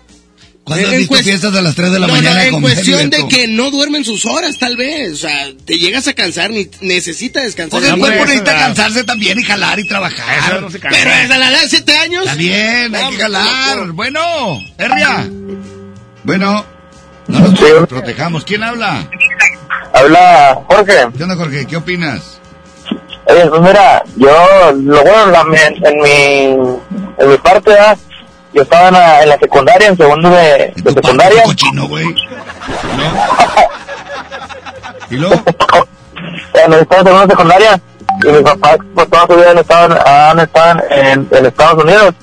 ¿Cuándo has En visto fiestas a las 3 de la No, mañana no, en con cuestión de que no duermen sus horas, tal vez. O sea, te llegas a cansar, ni necesita descansar. Porque el Hombre, cuerpo necesita cansarse también y jalar y trabajar. Eso no se cansa. Pero a la edad de 7 años. Está bien, hay que jalar. no. Bueno, Herria. Bueno, no nos protejamos. ¿Quién habla? Habla Jorge. ¿Qué onda, Jorge? ¿Qué opinas? Oye, pues mira, yo, lo bueno, la- en, en mi, en mi parte, ¿verdad? yo estaba en la, en la secundaria, en segundo de, de secundaria. cochino, güey. ¿Y luego? Bueno, estaba en segundo de secundaria y mis papás, pues toda su vida han estado, han estado en, en Estados Unidos.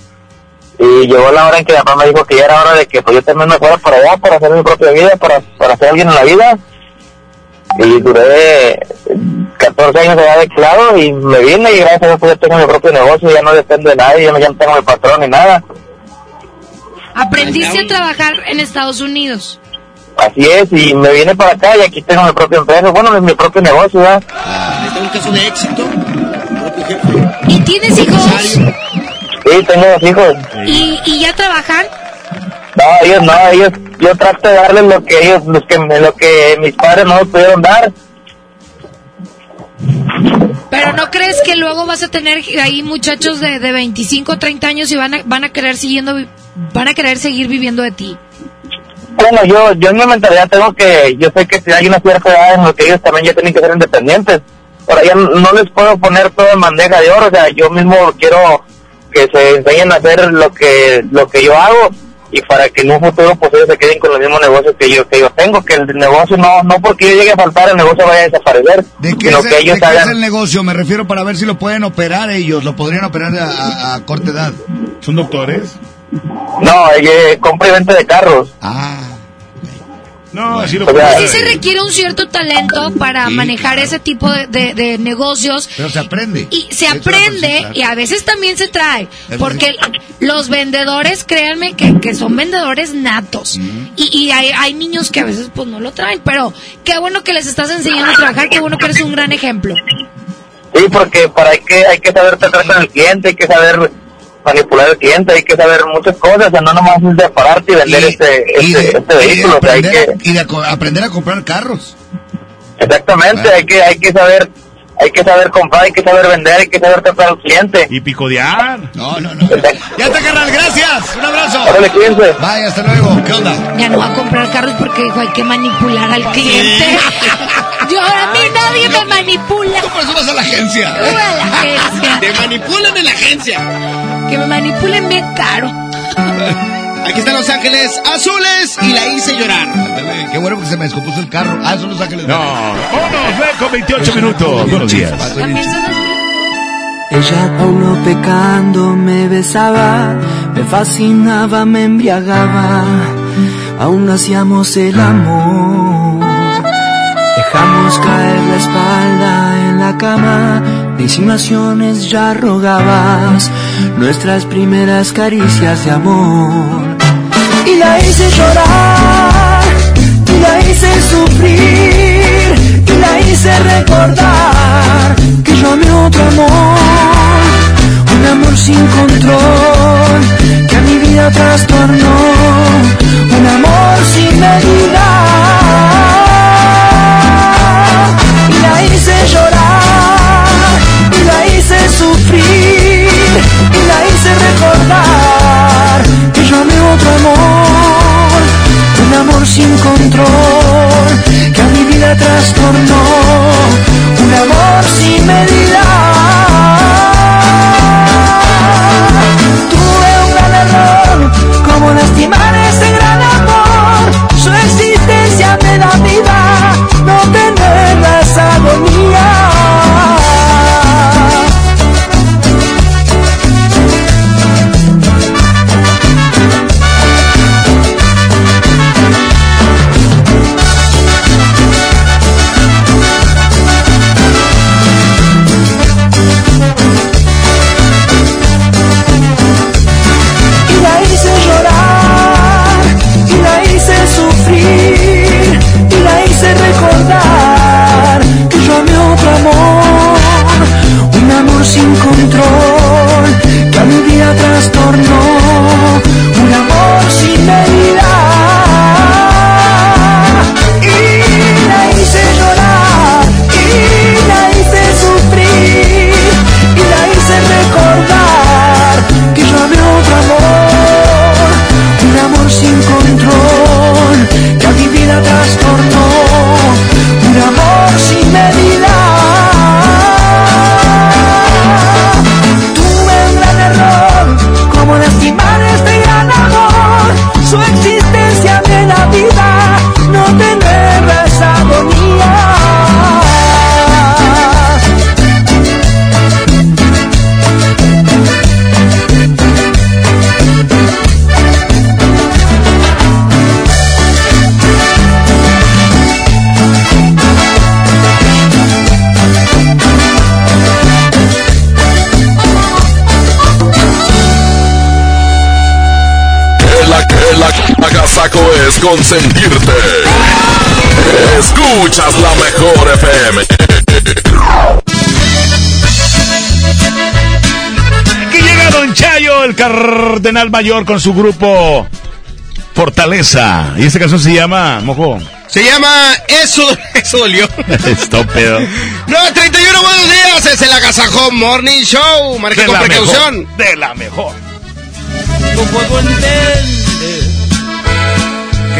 Y llegó la hora en que mi papá me dijo que ya era hora de que pues yo también me fuera para allá para hacer mi propia vida, para, para ser alguien en la vida. Y duré 14 años allá de claro y me vine y gracias a Dios pues, ya tengo mi propio negocio, ya no dependo de nadie, ya no, ya no tengo mi patrón ni nada. Aprendiste a trabajar en Estados Unidos. Así es, y me vine para acá y aquí tengo mi propia empresa, bueno, mi propio negocio, ¿verdad? Este es un caso de éxito. ¿Y tienes hijos? Sí, tengo dos hijos. ¿Y, y ya trabajan? No, ellos no, ellos, yo trato de darles lo que ellos, los que, lo que mis padres no me pudieron dar. Pero ¿no crees que luego vas a tener ahí muchachos de, de 25 o 30 años y van a, van a querer siguiendo, van a querer seguir viviendo de ti? Bueno, yo, yo en mi mentalidad tengo que, yo sé que si hay una cierta edad en la que ellos también ya tienen que ser independientes. Ahora ya no les puedo poner todo en bandeja de oro, o sea, yo mismo quiero que se enseñen a hacer lo que, lo que yo hago y para que en un futuro pues ellos se queden con los mismos negocios que yo, que yo tengo, que el negocio no, no porque yo llegue a faltar el negocio vaya a desaparecer, ¿De qué, sino es, que el- ellos de qué es hagan el negocio? Me refiero para ver si lo pueden operar ellos. ¿Lo podrían operar a, a- a corta edad? ¿Son doctores? No, eh, compra y venta de carros. Ah. No, así lo Sí se requiere un cierto talento para Sí, manejar claro. ese tipo de, de- de negocios. Pero se aprende. Y se aprende y a veces también se trae. Porque los vendedores, créanme que, que son vendedores natos. Y, y hay, hay niños que a veces pues no lo traen. Pero qué bueno que les estás enseñando a trabajar. Qué bueno que eres un gran ejemplo. Sí, porque para hay que hay que saber tratar con el cliente, hay que saber manipular al cliente, hay que saber muchas cosas, o sea, no nomás es de pararte y vender este, este, este vehículo, o sea, hay que, y de aprender a comprar carros. exactamente, hay que hay que saber hay que saber comprar, hay que saber vender, hay que saber tratar al cliente. Y picodear. No, no, no. Ya está, carnal, gracias. Un abrazo. Órale, cuídense. Vaya, hasta luego. ¿Qué onda? Ya no va a comprar carros porque dijo hay que manipular al cliente. Yo a mí nadie me manipula. Tú por eso vas a la agencia. A la agencia. Te manipulan en la agencia. Que me manipulen bien caro. Aquí están Los Ángeles Azules y la hice llorar. Qué bueno que se me descompuso el carro. Ah, son los ángeles. No, vámonos, ve con 28 minutos. Buenos días. Ella aún no pecando me besaba, me fascinaba, me embriagaba, aún hacíamos el amor. Dejamos caer la espalda en la cama, insinuaciones ya rogabas, nuestras primeras caricias de amor. Y la hice llorar, y la hice sufrir, y la hice recordar que yo amé otro amor, un amor sin control, que a mi vida trastornó, un amor sin medida. Y la hice llorar, hice sufrir, y la hice recordar que yo amé otro amor, un amor sin control, que a mi vida trastornó, un amor sin medida. Tuve un gran error, como lastimar consentirte. Escuchas la mejor FM. Aquí llega Don Chayo, el cardenal mayor, con su grupo Fortaleza. Y esta canción se llama, mojo. Se llama Eso, eso dolió. Estúpido. 931, buenos días. Es el Agasajo Morning Show. Marque De con la precaución. mejor, de la mejor. No puedo entender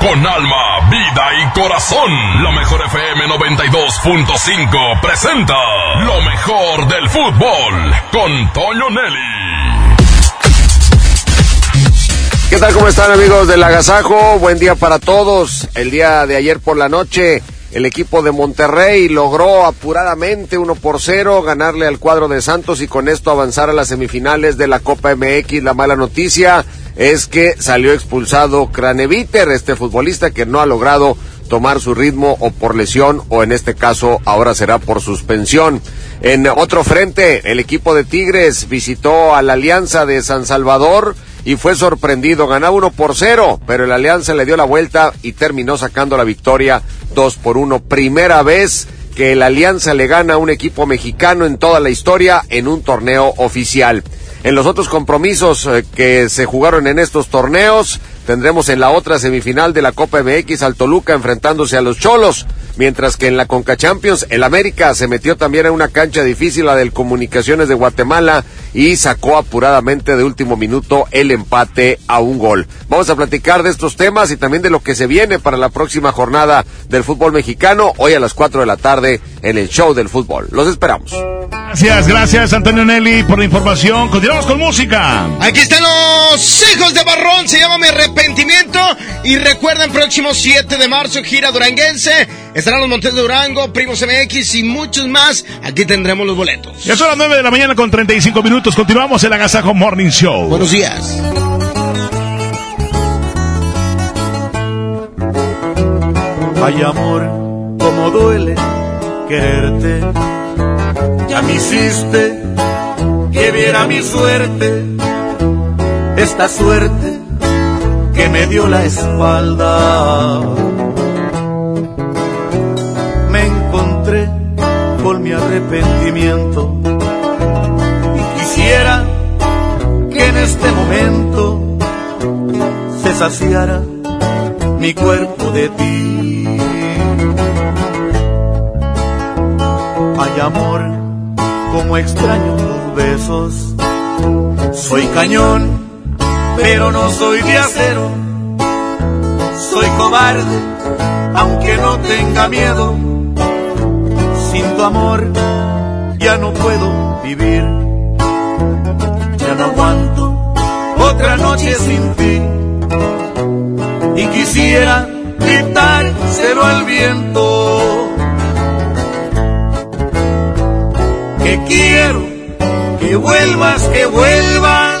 Con alma, vida y corazón, la mejor FM 92.5 presenta lo mejor del fútbol con Toño Nelly. ¿Qué tal? ¿Cómo están amigos del Agasajo? Buen día para todos. El día de ayer por la noche, el equipo de Monterrey logró apuradamente 1 por 0 ganarle al cuadro de Santos y con esto avanzar a las semifinales de la Copa MX. La mala noticia es que salió expulsado Craneviter, este futbolista que no ha logrado tomar su ritmo o por lesión o en este caso ahora será por suspensión. En otro frente, el equipo de Tigres visitó a la Alianza de San Salvador y fue sorprendido. Ganaba uno por cero, pero el Alianza le dio la vuelta y terminó sacando la victoria dos por uno. Primera vez que el Alianza le gana a un equipo mexicano en toda la historia en un torneo oficial. En los otros compromisos eh, que se jugaron en estos torneos, tendremos en la otra semifinal de la Copa MX al Toluca enfrentándose a los Cholos, mientras que en la Conca Champions el América se metió también en una cancha difícil, la del Comunicaciones de Guatemala, y sacó apuradamente de último minuto el empate a un gol. Vamos a platicar de estos temas y también de lo que se viene para la próxima jornada del fútbol mexicano, hoy a las 4 de la tarde en el show del fútbol. Los esperamos. Gracias, gracias Antonio Nelly por la información. Continuamos con música. Aquí están los hijos de Barrón, se llama Mi Arrepentimiento. Y recuerden, próximo 7 de marzo, gira duranguense. Estarán los Montes de Durango, Primos MX y muchos más. Aquí tendremos los boletos. Ya son las 9 de la mañana con 35 minutos. Continuamos el Agasajo Morning Show. Buenos días. Ay amor, como duele quererte. Ya me hiciste que viera mi suerte, esta suerte que me dio la espalda. Me encontré con mi arrepentimiento y quisiera que en este momento se saciara mi cuerpo de ti. Ay amor, como extraño tus besos. Soy cañón, pero no soy de acero. Soy cobarde, aunque no tenga miedo. Sin tu amor ya no puedo vivir. Ya no aguanto otra noche sin ti. Y quisiera gritárselo al viento. Que quiero que vuelvas, que vuelvas.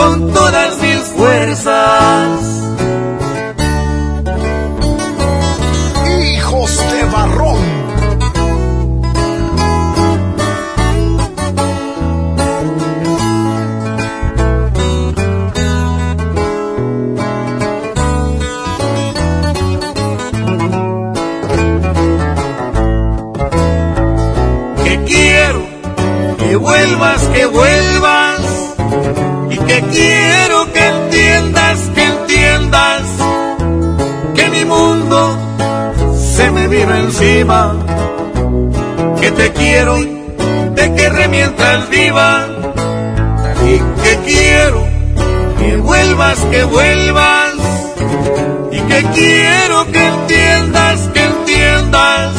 con todas mis fuerzas. Que te quiero, te querré mientras viva. Y que quiero que vuelvas, que vuelvas. Y que quiero que entiendas, que entiendas.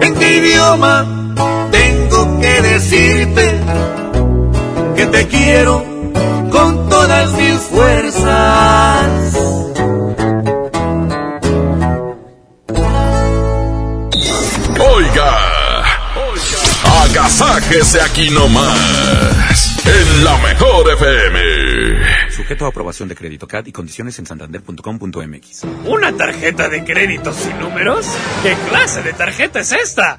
En qué idioma tengo que decirte que te quiero con todas mis fuerzas. Agasájese aquí nomás, en la mejor FM. Sujeto a aprobación de crédito CAD y condiciones en santander.com.mx. ¿Una tarjeta de crédito sin números? ¿Qué clase de tarjeta es esta?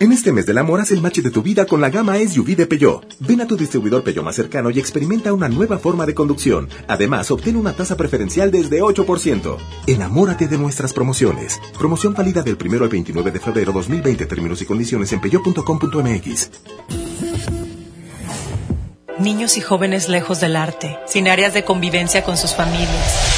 En este mes del amor haz el match de tu vida con la gama SUV de Peugeot. Ven a tu distribuidor Peugeot más cercano y experimenta una nueva forma de conducción. Además, obtén una tasa preferencial desde 8%. Enamórate de nuestras promociones. Promoción válida del 1 al 29 de febrero 2020. Términos y condiciones en peugeot.com.mx. Niños y jóvenes lejos del arte, sin áreas de convivencia con sus familias.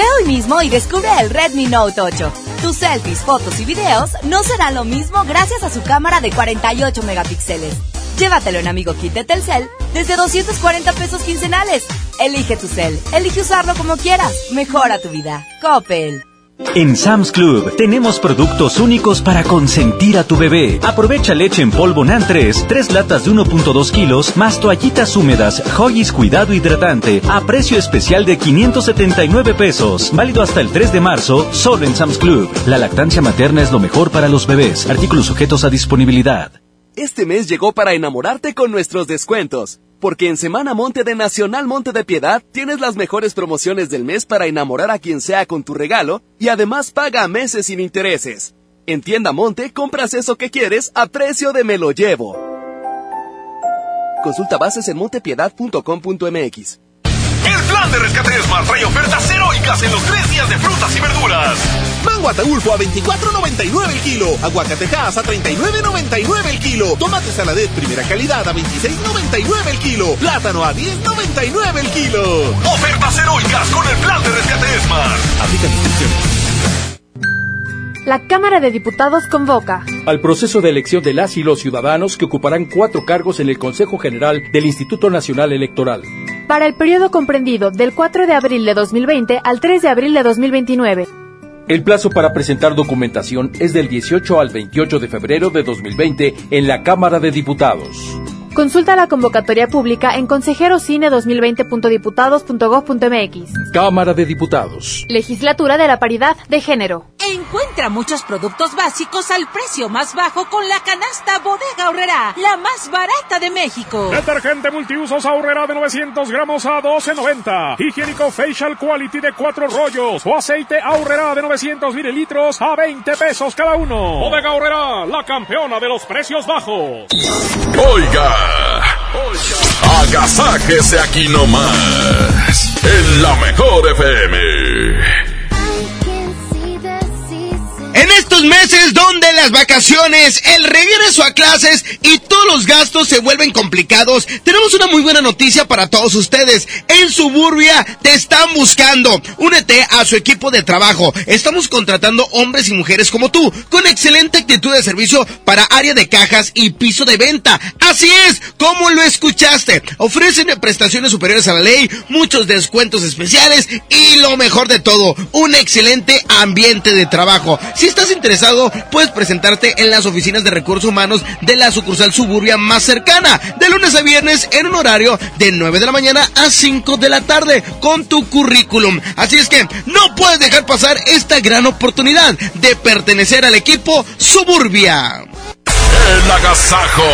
Ve hoy mismo y descubre el Redmi Note 8. Tus selfies, fotos y videos no serán lo mismo gracias a su cámara de 48 megapíxeles. Llévatelo en Amigo Kit de Telcel desde 240 pesos quincenales. Elige tu cel, elige usarlo como quieras. Mejora tu vida. Coppel. En Sam's Club tenemos productos únicos para consentir a tu bebé. Aprovecha leche en polvo NAN 3, 3 latas de 1.2 kilos, más toallitas húmedas, Hoggies Cuidado Hidratante, a precio especial de 579 pesos. Válido hasta el 3 de marzo, solo en Sam's Club. La lactancia materna es lo mejor para los bebés. Artículos sujetos a disponibilidad. Este mes llegó para enamorarte con nuestros descuentos. Porque en Semana Monte de Nacional Monte de Piedad tienes las mejores promociones del mes para enamorar a quien sea con tu regalo y además paga a meses sin intereses. En Tienda Monte compras eso que quieres a precio de me lo llevo. Consulta bases en montepiedad.com.mx. El plan de rescate Smart trae ofertas heroicas en los tres días de frutas y verduras. Mango Ataulfo a 24.99 el kilo. Aguacatejas a 39.99 el kilo. Tomate saladet primera calidad a 26.99 el kilo. Plátano a 10.99 el kilo. Ofertas heroicas con el plan de rescate Smart. Aplica. La Cámara de Diputados convoca al proceso de elección de las y los ciudadanos que ocuparán cuatro cargos en el Consejo General del Instituto Nacional Electoral. Para el periodo comprendido del 4 de abril de 2020 al 3 de abril de 2029. El plazo para presentar documentación es del 18 al 28 de febrero de 2020 en la Cámara de Diputados. Consulta la convocatoria pública en consejerocine2020.diputados.gov.mx. Cámara de Diputados. Legislatura de la Paridad de Género. Encuentra muchos productos básicos al precio más bajo con la canasta Bodega Horrera, la más barata de México. Detergente multiusos ahorrera de 900 gramos a 12.90. Higiénico Facial Quality de 4 rollos o aceite ahorrera de 900 mililitros a 20 pesos cada uno. Bodega Horrera, la campeona de los precios bajos. Oiga, agasáquese aquí nomás, en la mejor FM. En estos meses donde las vacaciones, el regreso a clases y todos los gastos se vuelven complicados, tenemos una muy buena noticia para todos ustedes. En Suburbia te están buscando. Únete a su equipo de trabajo. Estamos contratando hombres y mujeres como tú, con excelente actitud de servicio para área de cajas y piso de venta. Así es, como lo escuchaste. Ofrecen prestaciones superiores a la ley, muchos descuentos especiales y lo mejor de todo, un excelente ambiente de trabajo. Estás interesado, puedes presentarte en las oficinas de recursos humanos de la sucursal suburbia más cercana, de lunes a viernes en un horario de 9 de la mañana a 5 de la tarde con tu currículum. Así es que no puedes dejar pasar esta gran oportunidad de pertenecer al equipo Suburbia. El agasajo.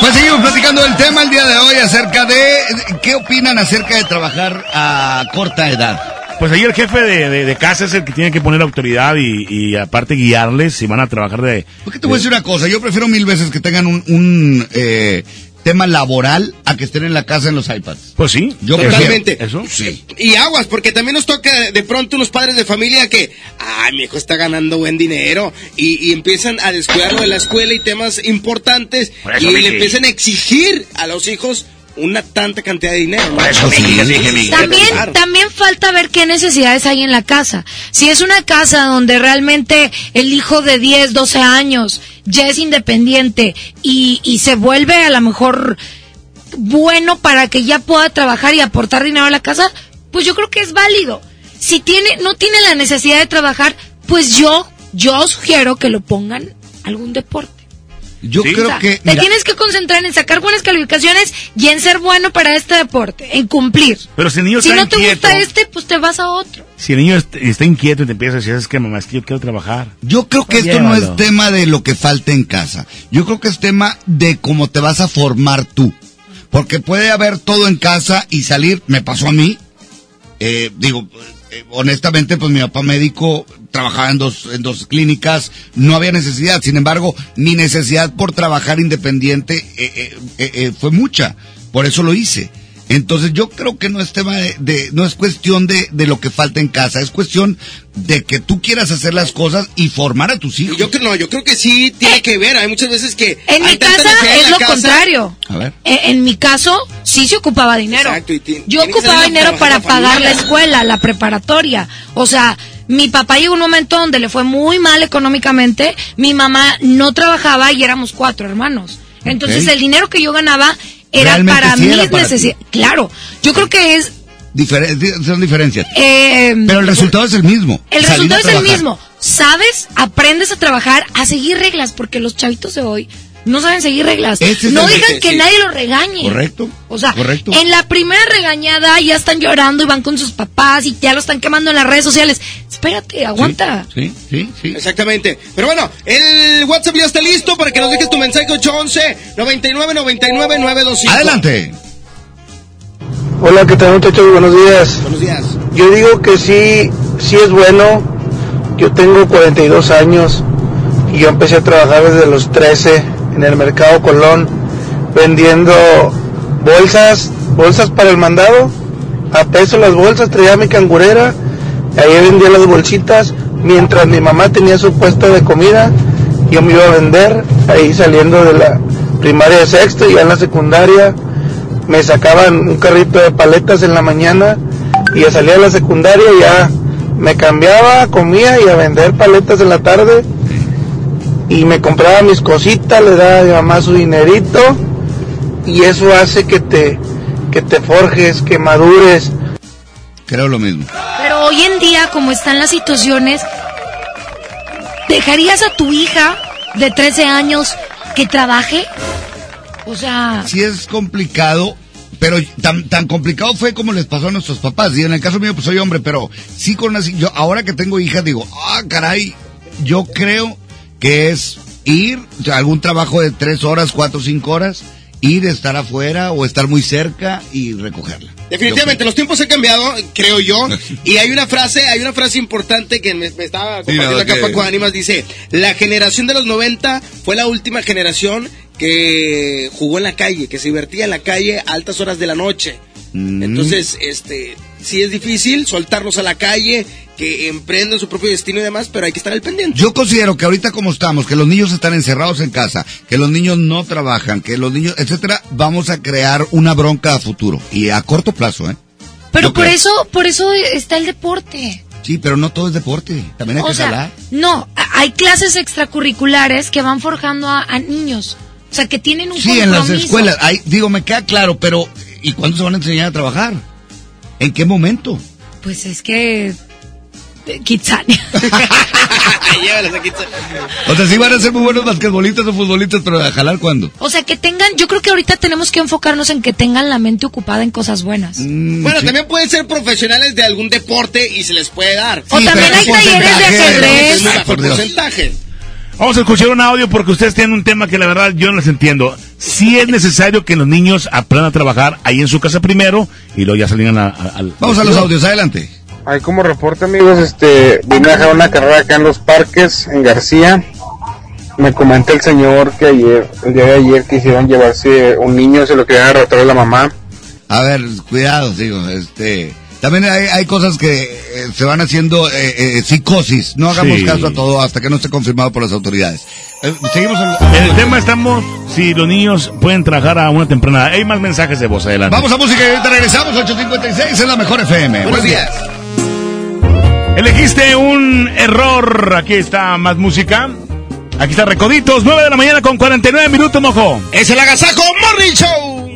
Pues seguimos platicando del tema el día de hoy acerca de qué opinan acerca de trabajar a corta edad. Pues ahí el jefe de, de, casa es el que tiene que poner autoridad y, y, aparte guiarles si van a trabajar de... Porque te voy a decir una cosa, yo prefiero mil veces que tengan un, un eh, tema laboral a que estén en la casa en los iPads. Pues sí. Yo Totalmente. ¿Eso? Sí. Y aguas, porque también nos toca de pronto unos padres de familia que, ay, mi hijo está ganando buen dinero y, y empiezan a descuidarlo de la escuela y temas importantes y le empiezan a exigir a los hijos una tanta cantidad de dinero. ¿no? Eso sí, sí, también, también falta ver qué necesidades hay en la casa. Si es una casa donde realmente el hijo de 10, 12 años ya es independiente y, y se vuelve a lo mejor bueno para que ya pueda trabajar y aportar dinero a la casa, pues yo creo que es válido. Si tiene, no tiene la necesidad de trabajar, pues yo, yo sugiero que lo pongan algún deporte. Yo Sí. creo O sea, que. Te tienes que concentrar en sacar buenas calificaciones y en ser bueno para este deporte, en cumplir. Pero si el niño Si está no te inquieto, gusta este, pues te vas a otro. si el niño est- está inquieto y te empieza a decir, es que mamá, es que yo quiero trabajar. Yo creo que Pues esto no es tema de lo que falta en casa. Yo creo que es tema de cómo te vas a formar tú. Porque puede haber todo en casa y salir, me pasó a mí. Eh, digo, eh, honestamente, pues mi papá médico trabajaba en dos, en dos clínicas, no había necesidad. Sin embargo, mi necesidad por trabajar independiente eh, eh, eh, eh, fue mucha. Por eso lo hice. Entonces yo creo que no es tema de, de- no es cuestión de, de lo que falta en casa, es cuestión de que tú quieras hacer las cosas y formar a tus hijos. Yo creo, no, yo creo que sí tiene que ver. Hay muchas veces que. En mi casa es lo casa. contrario. A ver. En, en mi caso, sí se ocupaba dinero. Exacto, y ti- Yo que ocupaba dinero para la pagar la escuela, la preparatoria. O sea, mi papá llegó un momento donde le fue muy mal económicamente. Mi mamá no trabajaba y éramos cuatro hermanos. Entonces, el dinero que yo ganaba era Realmente para sí mis necesidades. Claro, yo creo que es. Son diferencias. eh, Pero el resultado es el mismo. el resultado es el mismo. ¿Sabes? Aprendes a trabajar, a seguir reglas, porque los chavitos de hoy no saben seguir reglas. No digan que sí. nadie los regañe. Correcto. O sea, Correcto. en la primera regañada ya están llorando y van con sus papás y ya lo están quemando en las redes sociales. Espérate, aguanta. Sí, sí, sí. Exactamente. Pero bueno, el WhatsApp ya está listo para que nos dejes tu mensaje 811 99 99 925. Adelante. Hola, ¿qué tal muchachos? Buenos días. Buenos días. Yo digo que sí, sí es bueno. Yo tengo 42 años y yo empecé a trabajar desde los 13 en el mercado Colón vendiendo bolsas, bolsas para el mandado. A peso las bolsas, traía mi cangurera, ahí vendía las bolsitas. Mientras mi mamá tenía su puesto de comida, yo me iba a vender ahí saliendo de la primaria de sexto y ya en la secundaria me sacaban un carrito de paletas en la mañana y ya salía a la secundaria y ya me cambiaba, comía y a vender paletas en la tarde y me compraba mis cositas, le daba a mi mamá su dinerito y eso hace que te que te forjes, que madures. Creo lo mismo. Pero hoy en día, como están las situaciones, ¿dejarías a tu hija de 13 años que trabaje? O sea, Sí es complicado, pero tan, tan complicado fue como les pasó a nuestros papás. Y en el caso mío, pues soy hombre, pero sí con una... Yo, ahora que tengo hijas, digo, ah, caray, yo creo que es ir a algún trabajo de tres horas, cuatro, cinco horas, ir, estar afuera o estar muy cerca y recogerla. Definitivamente, los tiempos han cambiado, creo yo. Y hay una frase, hay una frase importante que me, me estaba compartiendo Sí, acá que- Paco Ánimas. Dice, la generación de los 90 fue la última generación que jugó en la calle, que se divertía en la calle a altas horas de la noche. Mm. Entonces, este, sí es difícil soltarlos a la calle, que emprendan su propio destino y demás, pero hay que estar al pendiente. Yo considero que ahorita como estamos, que los niños están encerrados en casa, que los niños no trabajan, que los niños, etcétera, vamos a crear una bronca a futuro y a corto plazo, ¿eh? Pero Yo por creo. eso, por eso está el deporte. Sí, pero no todo es deporte, también hay O que sea, jalar. no, hay clases extracurriculares que van forjando a, a niños. O sea, que tienen un Sí, en las escuelas, ahí, digo, me queda claro, pero ¿y cuándo se van a enseñar a trabajar? ¿En qué momento? Pues es que... eh, Kitsania. O sea, sí van a ser muy buenos basquetbolistas o futbolistas, pero a jalar cuándo? O sea, que tengan, yo creo que ahorita tenemos que enfocarnos en que tengan la mente ocupada en cosas buenas. Mm, Bueno, también pueden ser profesionales de algún deporte y se les puede dar. O Sí, también pero hay ¿qué talleres de ajedrez. Por porcentaje. Vamos a escuchar un audio porque ustedes tienen un tema que la verdad yo no les entiendo. Sí es necesario que los niños aprendan a trabajar ahí en su casa primero y luego ya salgan a- a- al... Vamos a los audios, adelante. Ahí como reporte amigos, este, vine a dejar una carrera acá en los parques, en García. Me comenta el señor que ayer, el día de ayer quisieron llevarse un niño, se lo querían arrastrar a la mamá. A ver, cuidado, digo, este... También hay, hay cosas que eh, se van haciendo eh, eh, psicosis. No hagamos Sí. caso a todo hasta que no esté confirmado por las autoridades. Eh, seguimos En el tema estamos si los niños pueden trabajar a una temprana. Hay más mensajes de voz adelante. Vamos a música y ahorita regresamos. 856 es la mejor FM. Buenos días. Elegiste un error. Aquí está más música. Aquí está Recoditos, 9 de la mañana con 49 minutos, mojo. Es el Agasajo Morning Show.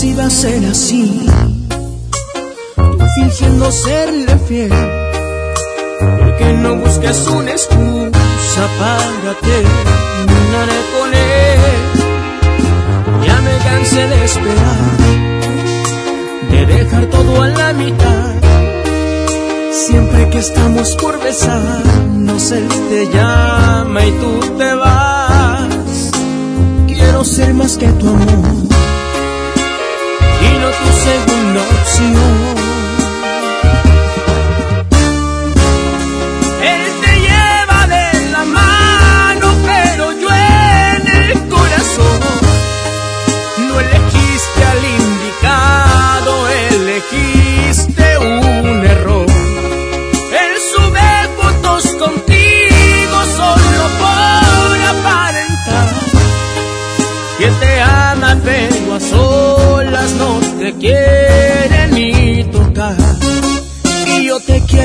Dime si va a ser así, tú fingiendo serle fiel. Porque no busques una excusa para terminar con él. Ya me cansé de esperar, de dejar todo a la mitad. Siempre que estamos por besarnos, él te llama y tú te vas. Quiero ser más que tu amor tu segunda opción.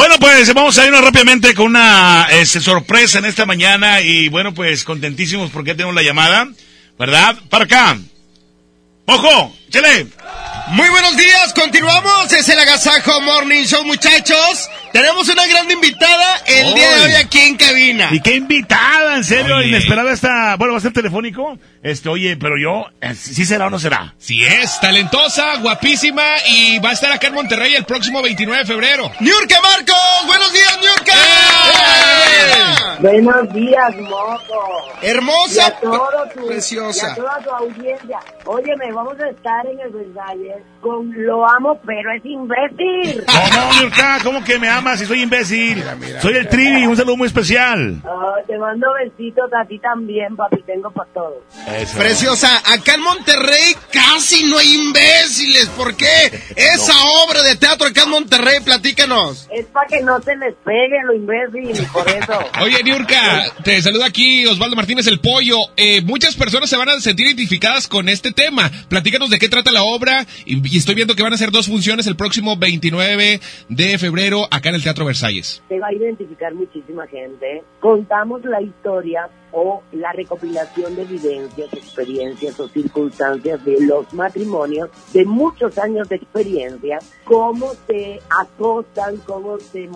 Bueno, pues vamos a irnos rápidamente con una este, sorpresa en esta mañana y bueno, pues contentísimos porque tenemos la llamada, ¿verdad? Para acá. ¡Ojo! ¡Chele! Muy buenos días, continuamos, es el Agasajo Morning Show, muchachos. Tenemos una gran invitada el día de hoy aquí en cabina. Y qué invitada, en serio, Oye. inesperada esta... Bueno, va a ser telefónico. Este, oye, pero yo, eh, ¿sí será o no será? Sí es, talentosa, guapísima y va a estar acá en Monterrey el próximo 29 de febrero. Niurka Marcos, buenos días, Niurka. Buenos días, moco. Hermosa, Y a todo tu- preciosa. Y a toda tu audiencia. Óyeme, vamos a estar en el Versalles con Lo amo, pero es imbécil. ¿Cómo, Niurka? ¿Cómo que me amas si soy imbécil? soy el Trivi, un saludo muy especial. Ah, te mando besitos a ti también, papi. Tengo para todos. Preciosa, acá en Monterrey casi no hay imbéciles. ¿Por qué? Esa obra de teatro acá en Monterrey, platícanos. Es para que no se les pegue lo imbécil, por eso. Oye, Niurka, te saluda aquí Osvaldo Martínez el Pollo. Eh, muchas personas se van a sentir identificadas con este tema. Platícanos de qué trata la obra y, y estoy viendo que van a ser dos funciones el próximo 29 de febrero acá en el Teatro Versalles. se va a identificar muchísima gente. Contamos la historia o la recopilación de vivencias, experiencias o circunstancias de los matrimonios de muchos años de experiencia, cómo se acosan, cómo se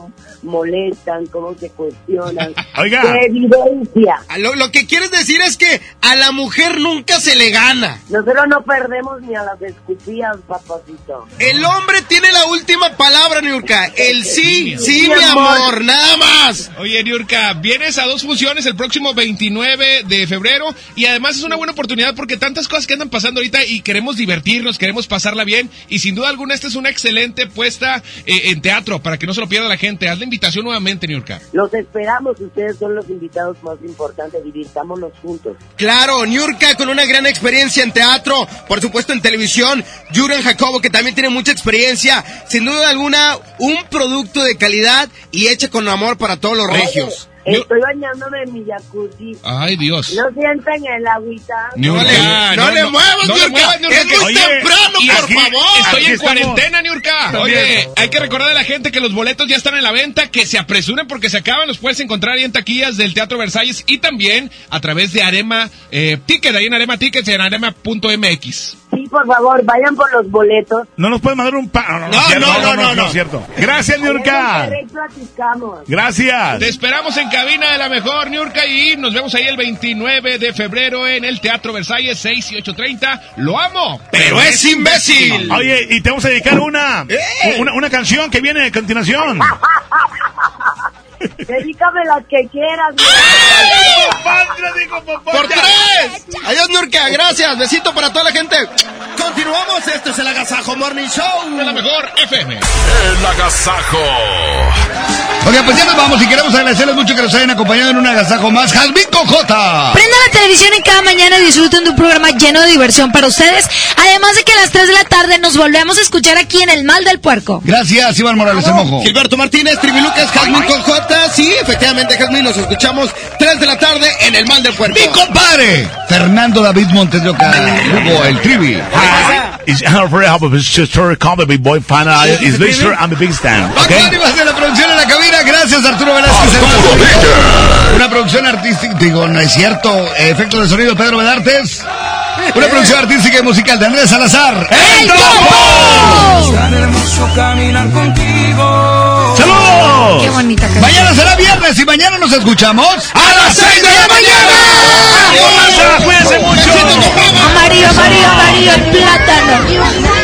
molestan, cómo se cuestionan. Oiga. ¡Qué evidencia! Lo, lo que quieres decir es que a la mujer nunca se le gana. Nosotros no perdemos ni a las escupidas, papacito. El hombre tiene la última palabra, Niurka. El sí, sí, mi amor, nada más. Oye, Niurka, vienes a dos funciones el próximo 29 de febrero y además es una buena oportunidad porque tantas cosas que andan pasando ahorita y queremos divertirnos, queremos pasarla bien y sin duda alguna esta es una excelente puesta eh, en teatro para que no se lo pierda la gente. Haz la invitación nuevamente, Niurka. Los esperamos, ustedes son los invitados más importantes, divirtámonos juntos. Claro, Niurka con una gran experiencia en teatro, por supuesto en televisión. Juran Jacobo que también tiene mucha experiencia. Sin duda alguna, un producto de calidad y hecho con amor para todos los regios. Estoy bañándome en mi jacuzzi. Ay, Dios. No sienten el agüita. Niurka, no le muevas, no le Niurka. muevas, Niurka, Es muy temprano, y por aquí favor. Estoy en cuarentena, Niurka. Oye, hay que recordar a la gente que los boletos ya están en la venta, que se apresuren porque se acaban. Los puedes encontrar ahí en taquillas del Teatro Versalles y también a través de Arema eh, Ticket, ahí en Arema Tickets, en arema.mx. Sí, por favor, vayan por los boletos. ¿No nos puedes mandar un pa... No, No, no, no, no, cierto. Gracias, Niurka. Gracias. Te esperamos en cabina de la mejor, Niurka, y nos vemos ahí el 29 de febrero en el Teatro Versalles, 6 y 8.30. ¡Lo amo! Pero es imbécil. Oye, y te vamos a dedicar una, una, una canción que viene a continuación. Dedícame las que quieras. Por tres. Adiós, Niurka. Gracias. Besito para toda la gente. Continuamos. Esto es el Agasajo Morning Show. De la mejor FM. El agasajo. Oiga, pues ya nos vamos y queremos agradecerles mucho que nos hayan acompañado en un agasajo más. Jazmín J. Prenda la televisión y cada mañana disfruten de un programa lleno de diversión para ustedes. Además de que a las 3 de la tarde nos volvemos a escuchar aquí en El Mal del Puerco. Gracias, Iván Morales, el mojo. Gilberto Martínez, Tribilucas, Jazmín con J. Sí, efectivamente, Jazmín, nos escuchamos 3 de la tarde en el Mal del Puerco. ¡Mi compadre! Fernando David Montes de Oca. Hugo, el trivi. It's I'm very happy with sister, big boy fan. It's Lister, I'm the big stand. Okay? De la producción en la cabina. Gracias, Arturo Velázquez. Una producción artística, digo, no es cierto. Efecto de sonido, Pedro Medartes. Una producción artística y musical de Andrés Salazar. ¡El Topo! Tan hermoso caminar contigo. ¡Saludos! Qué bonita canción. Mañana será viernes y mañana nos escuchamos a las 6 de la mañana. ¡Cuídense mucho! Amarillo, amarillo, amarillo, el plátano.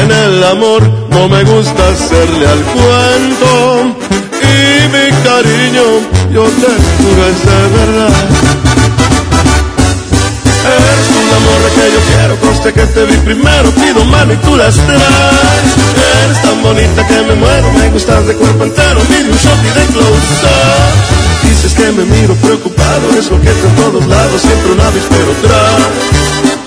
En el amor no me gusta hacerle al cuento y mi cariño yo te juro es de verdad. Eres un amor que yo quiero, conste que te vi primero, pido mano y tú las traes. Eres tan bonita que me muero, me gustas de cuerpo entero, mide un shot y de close. Dices que me miro preocupado, es lo que en todos lados, siempre un avispero trae.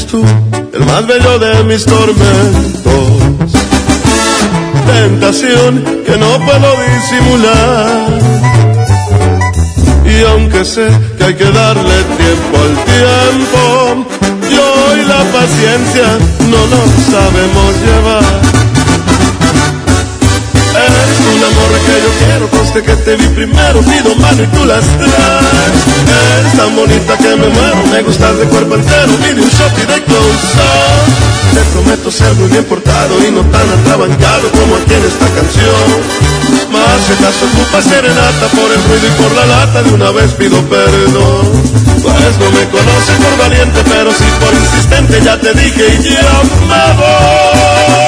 El más bello de mis tormentos. Tentación que no puedo disimular. Y aunque sé que hay que darle tiempo al tiempo, yo y la paciencia no nos sabemos llevar. Que yo quiero, conste que te vi primero, pido mano y tú las traes. Eres tan bonita que me muero, me gustas de cuerpo entero, mide un shot y de close up. Te prometo ser muy bien portado y no tan atrabancado como aquí en esta canción. Más si acaso ocupa serenata por el ruido y por la lata, de una vez pido perdón. Pues no me conoces por valiente, pero sí por insistente, ya te dije y ya me voy.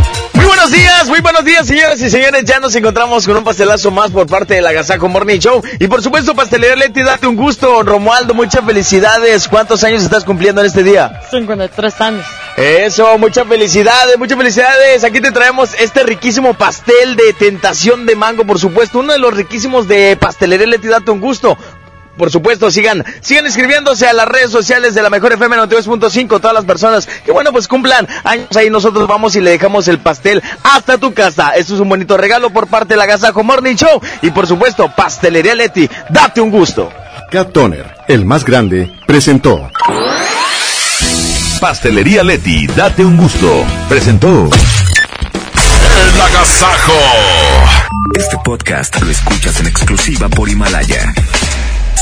Buenos días, muy buenos días, señoras y señores. Ya nos encontramos con un pastelazo más por parte del Agasajo Morning Show. Y por supuesto, Pastelería Leti, date un gusto. Romualdo, muchas felicidades. ¿Cuántos años estás cumpliendo en este día? 53 años. Eso, muchas felicidades, muchas felicidades. Aquí te traemos este riquísimo pastel de tentación de mango, por supuesto. Uno de los riquísimos de Pastelería Leti, date un gusto. Por supuesto, sigan, sigan escribiéndose a las redes sociales de la Mejor FM 92.5, todas las personas que bueno, pues cumplan años ahí nosotros vamos y le dejamos el pastel hasta tu casa. Esto es un bonito regalo por parte de la Gazajo Morning Show y por supuesto, Pastelería Leti, date un gusto. Cat Toner, el más grande, presentó. Pastelería Leti, date un gusto. Presentó. El Agasajo. Este podcast lo escuchas en exclusiva por Himalaya.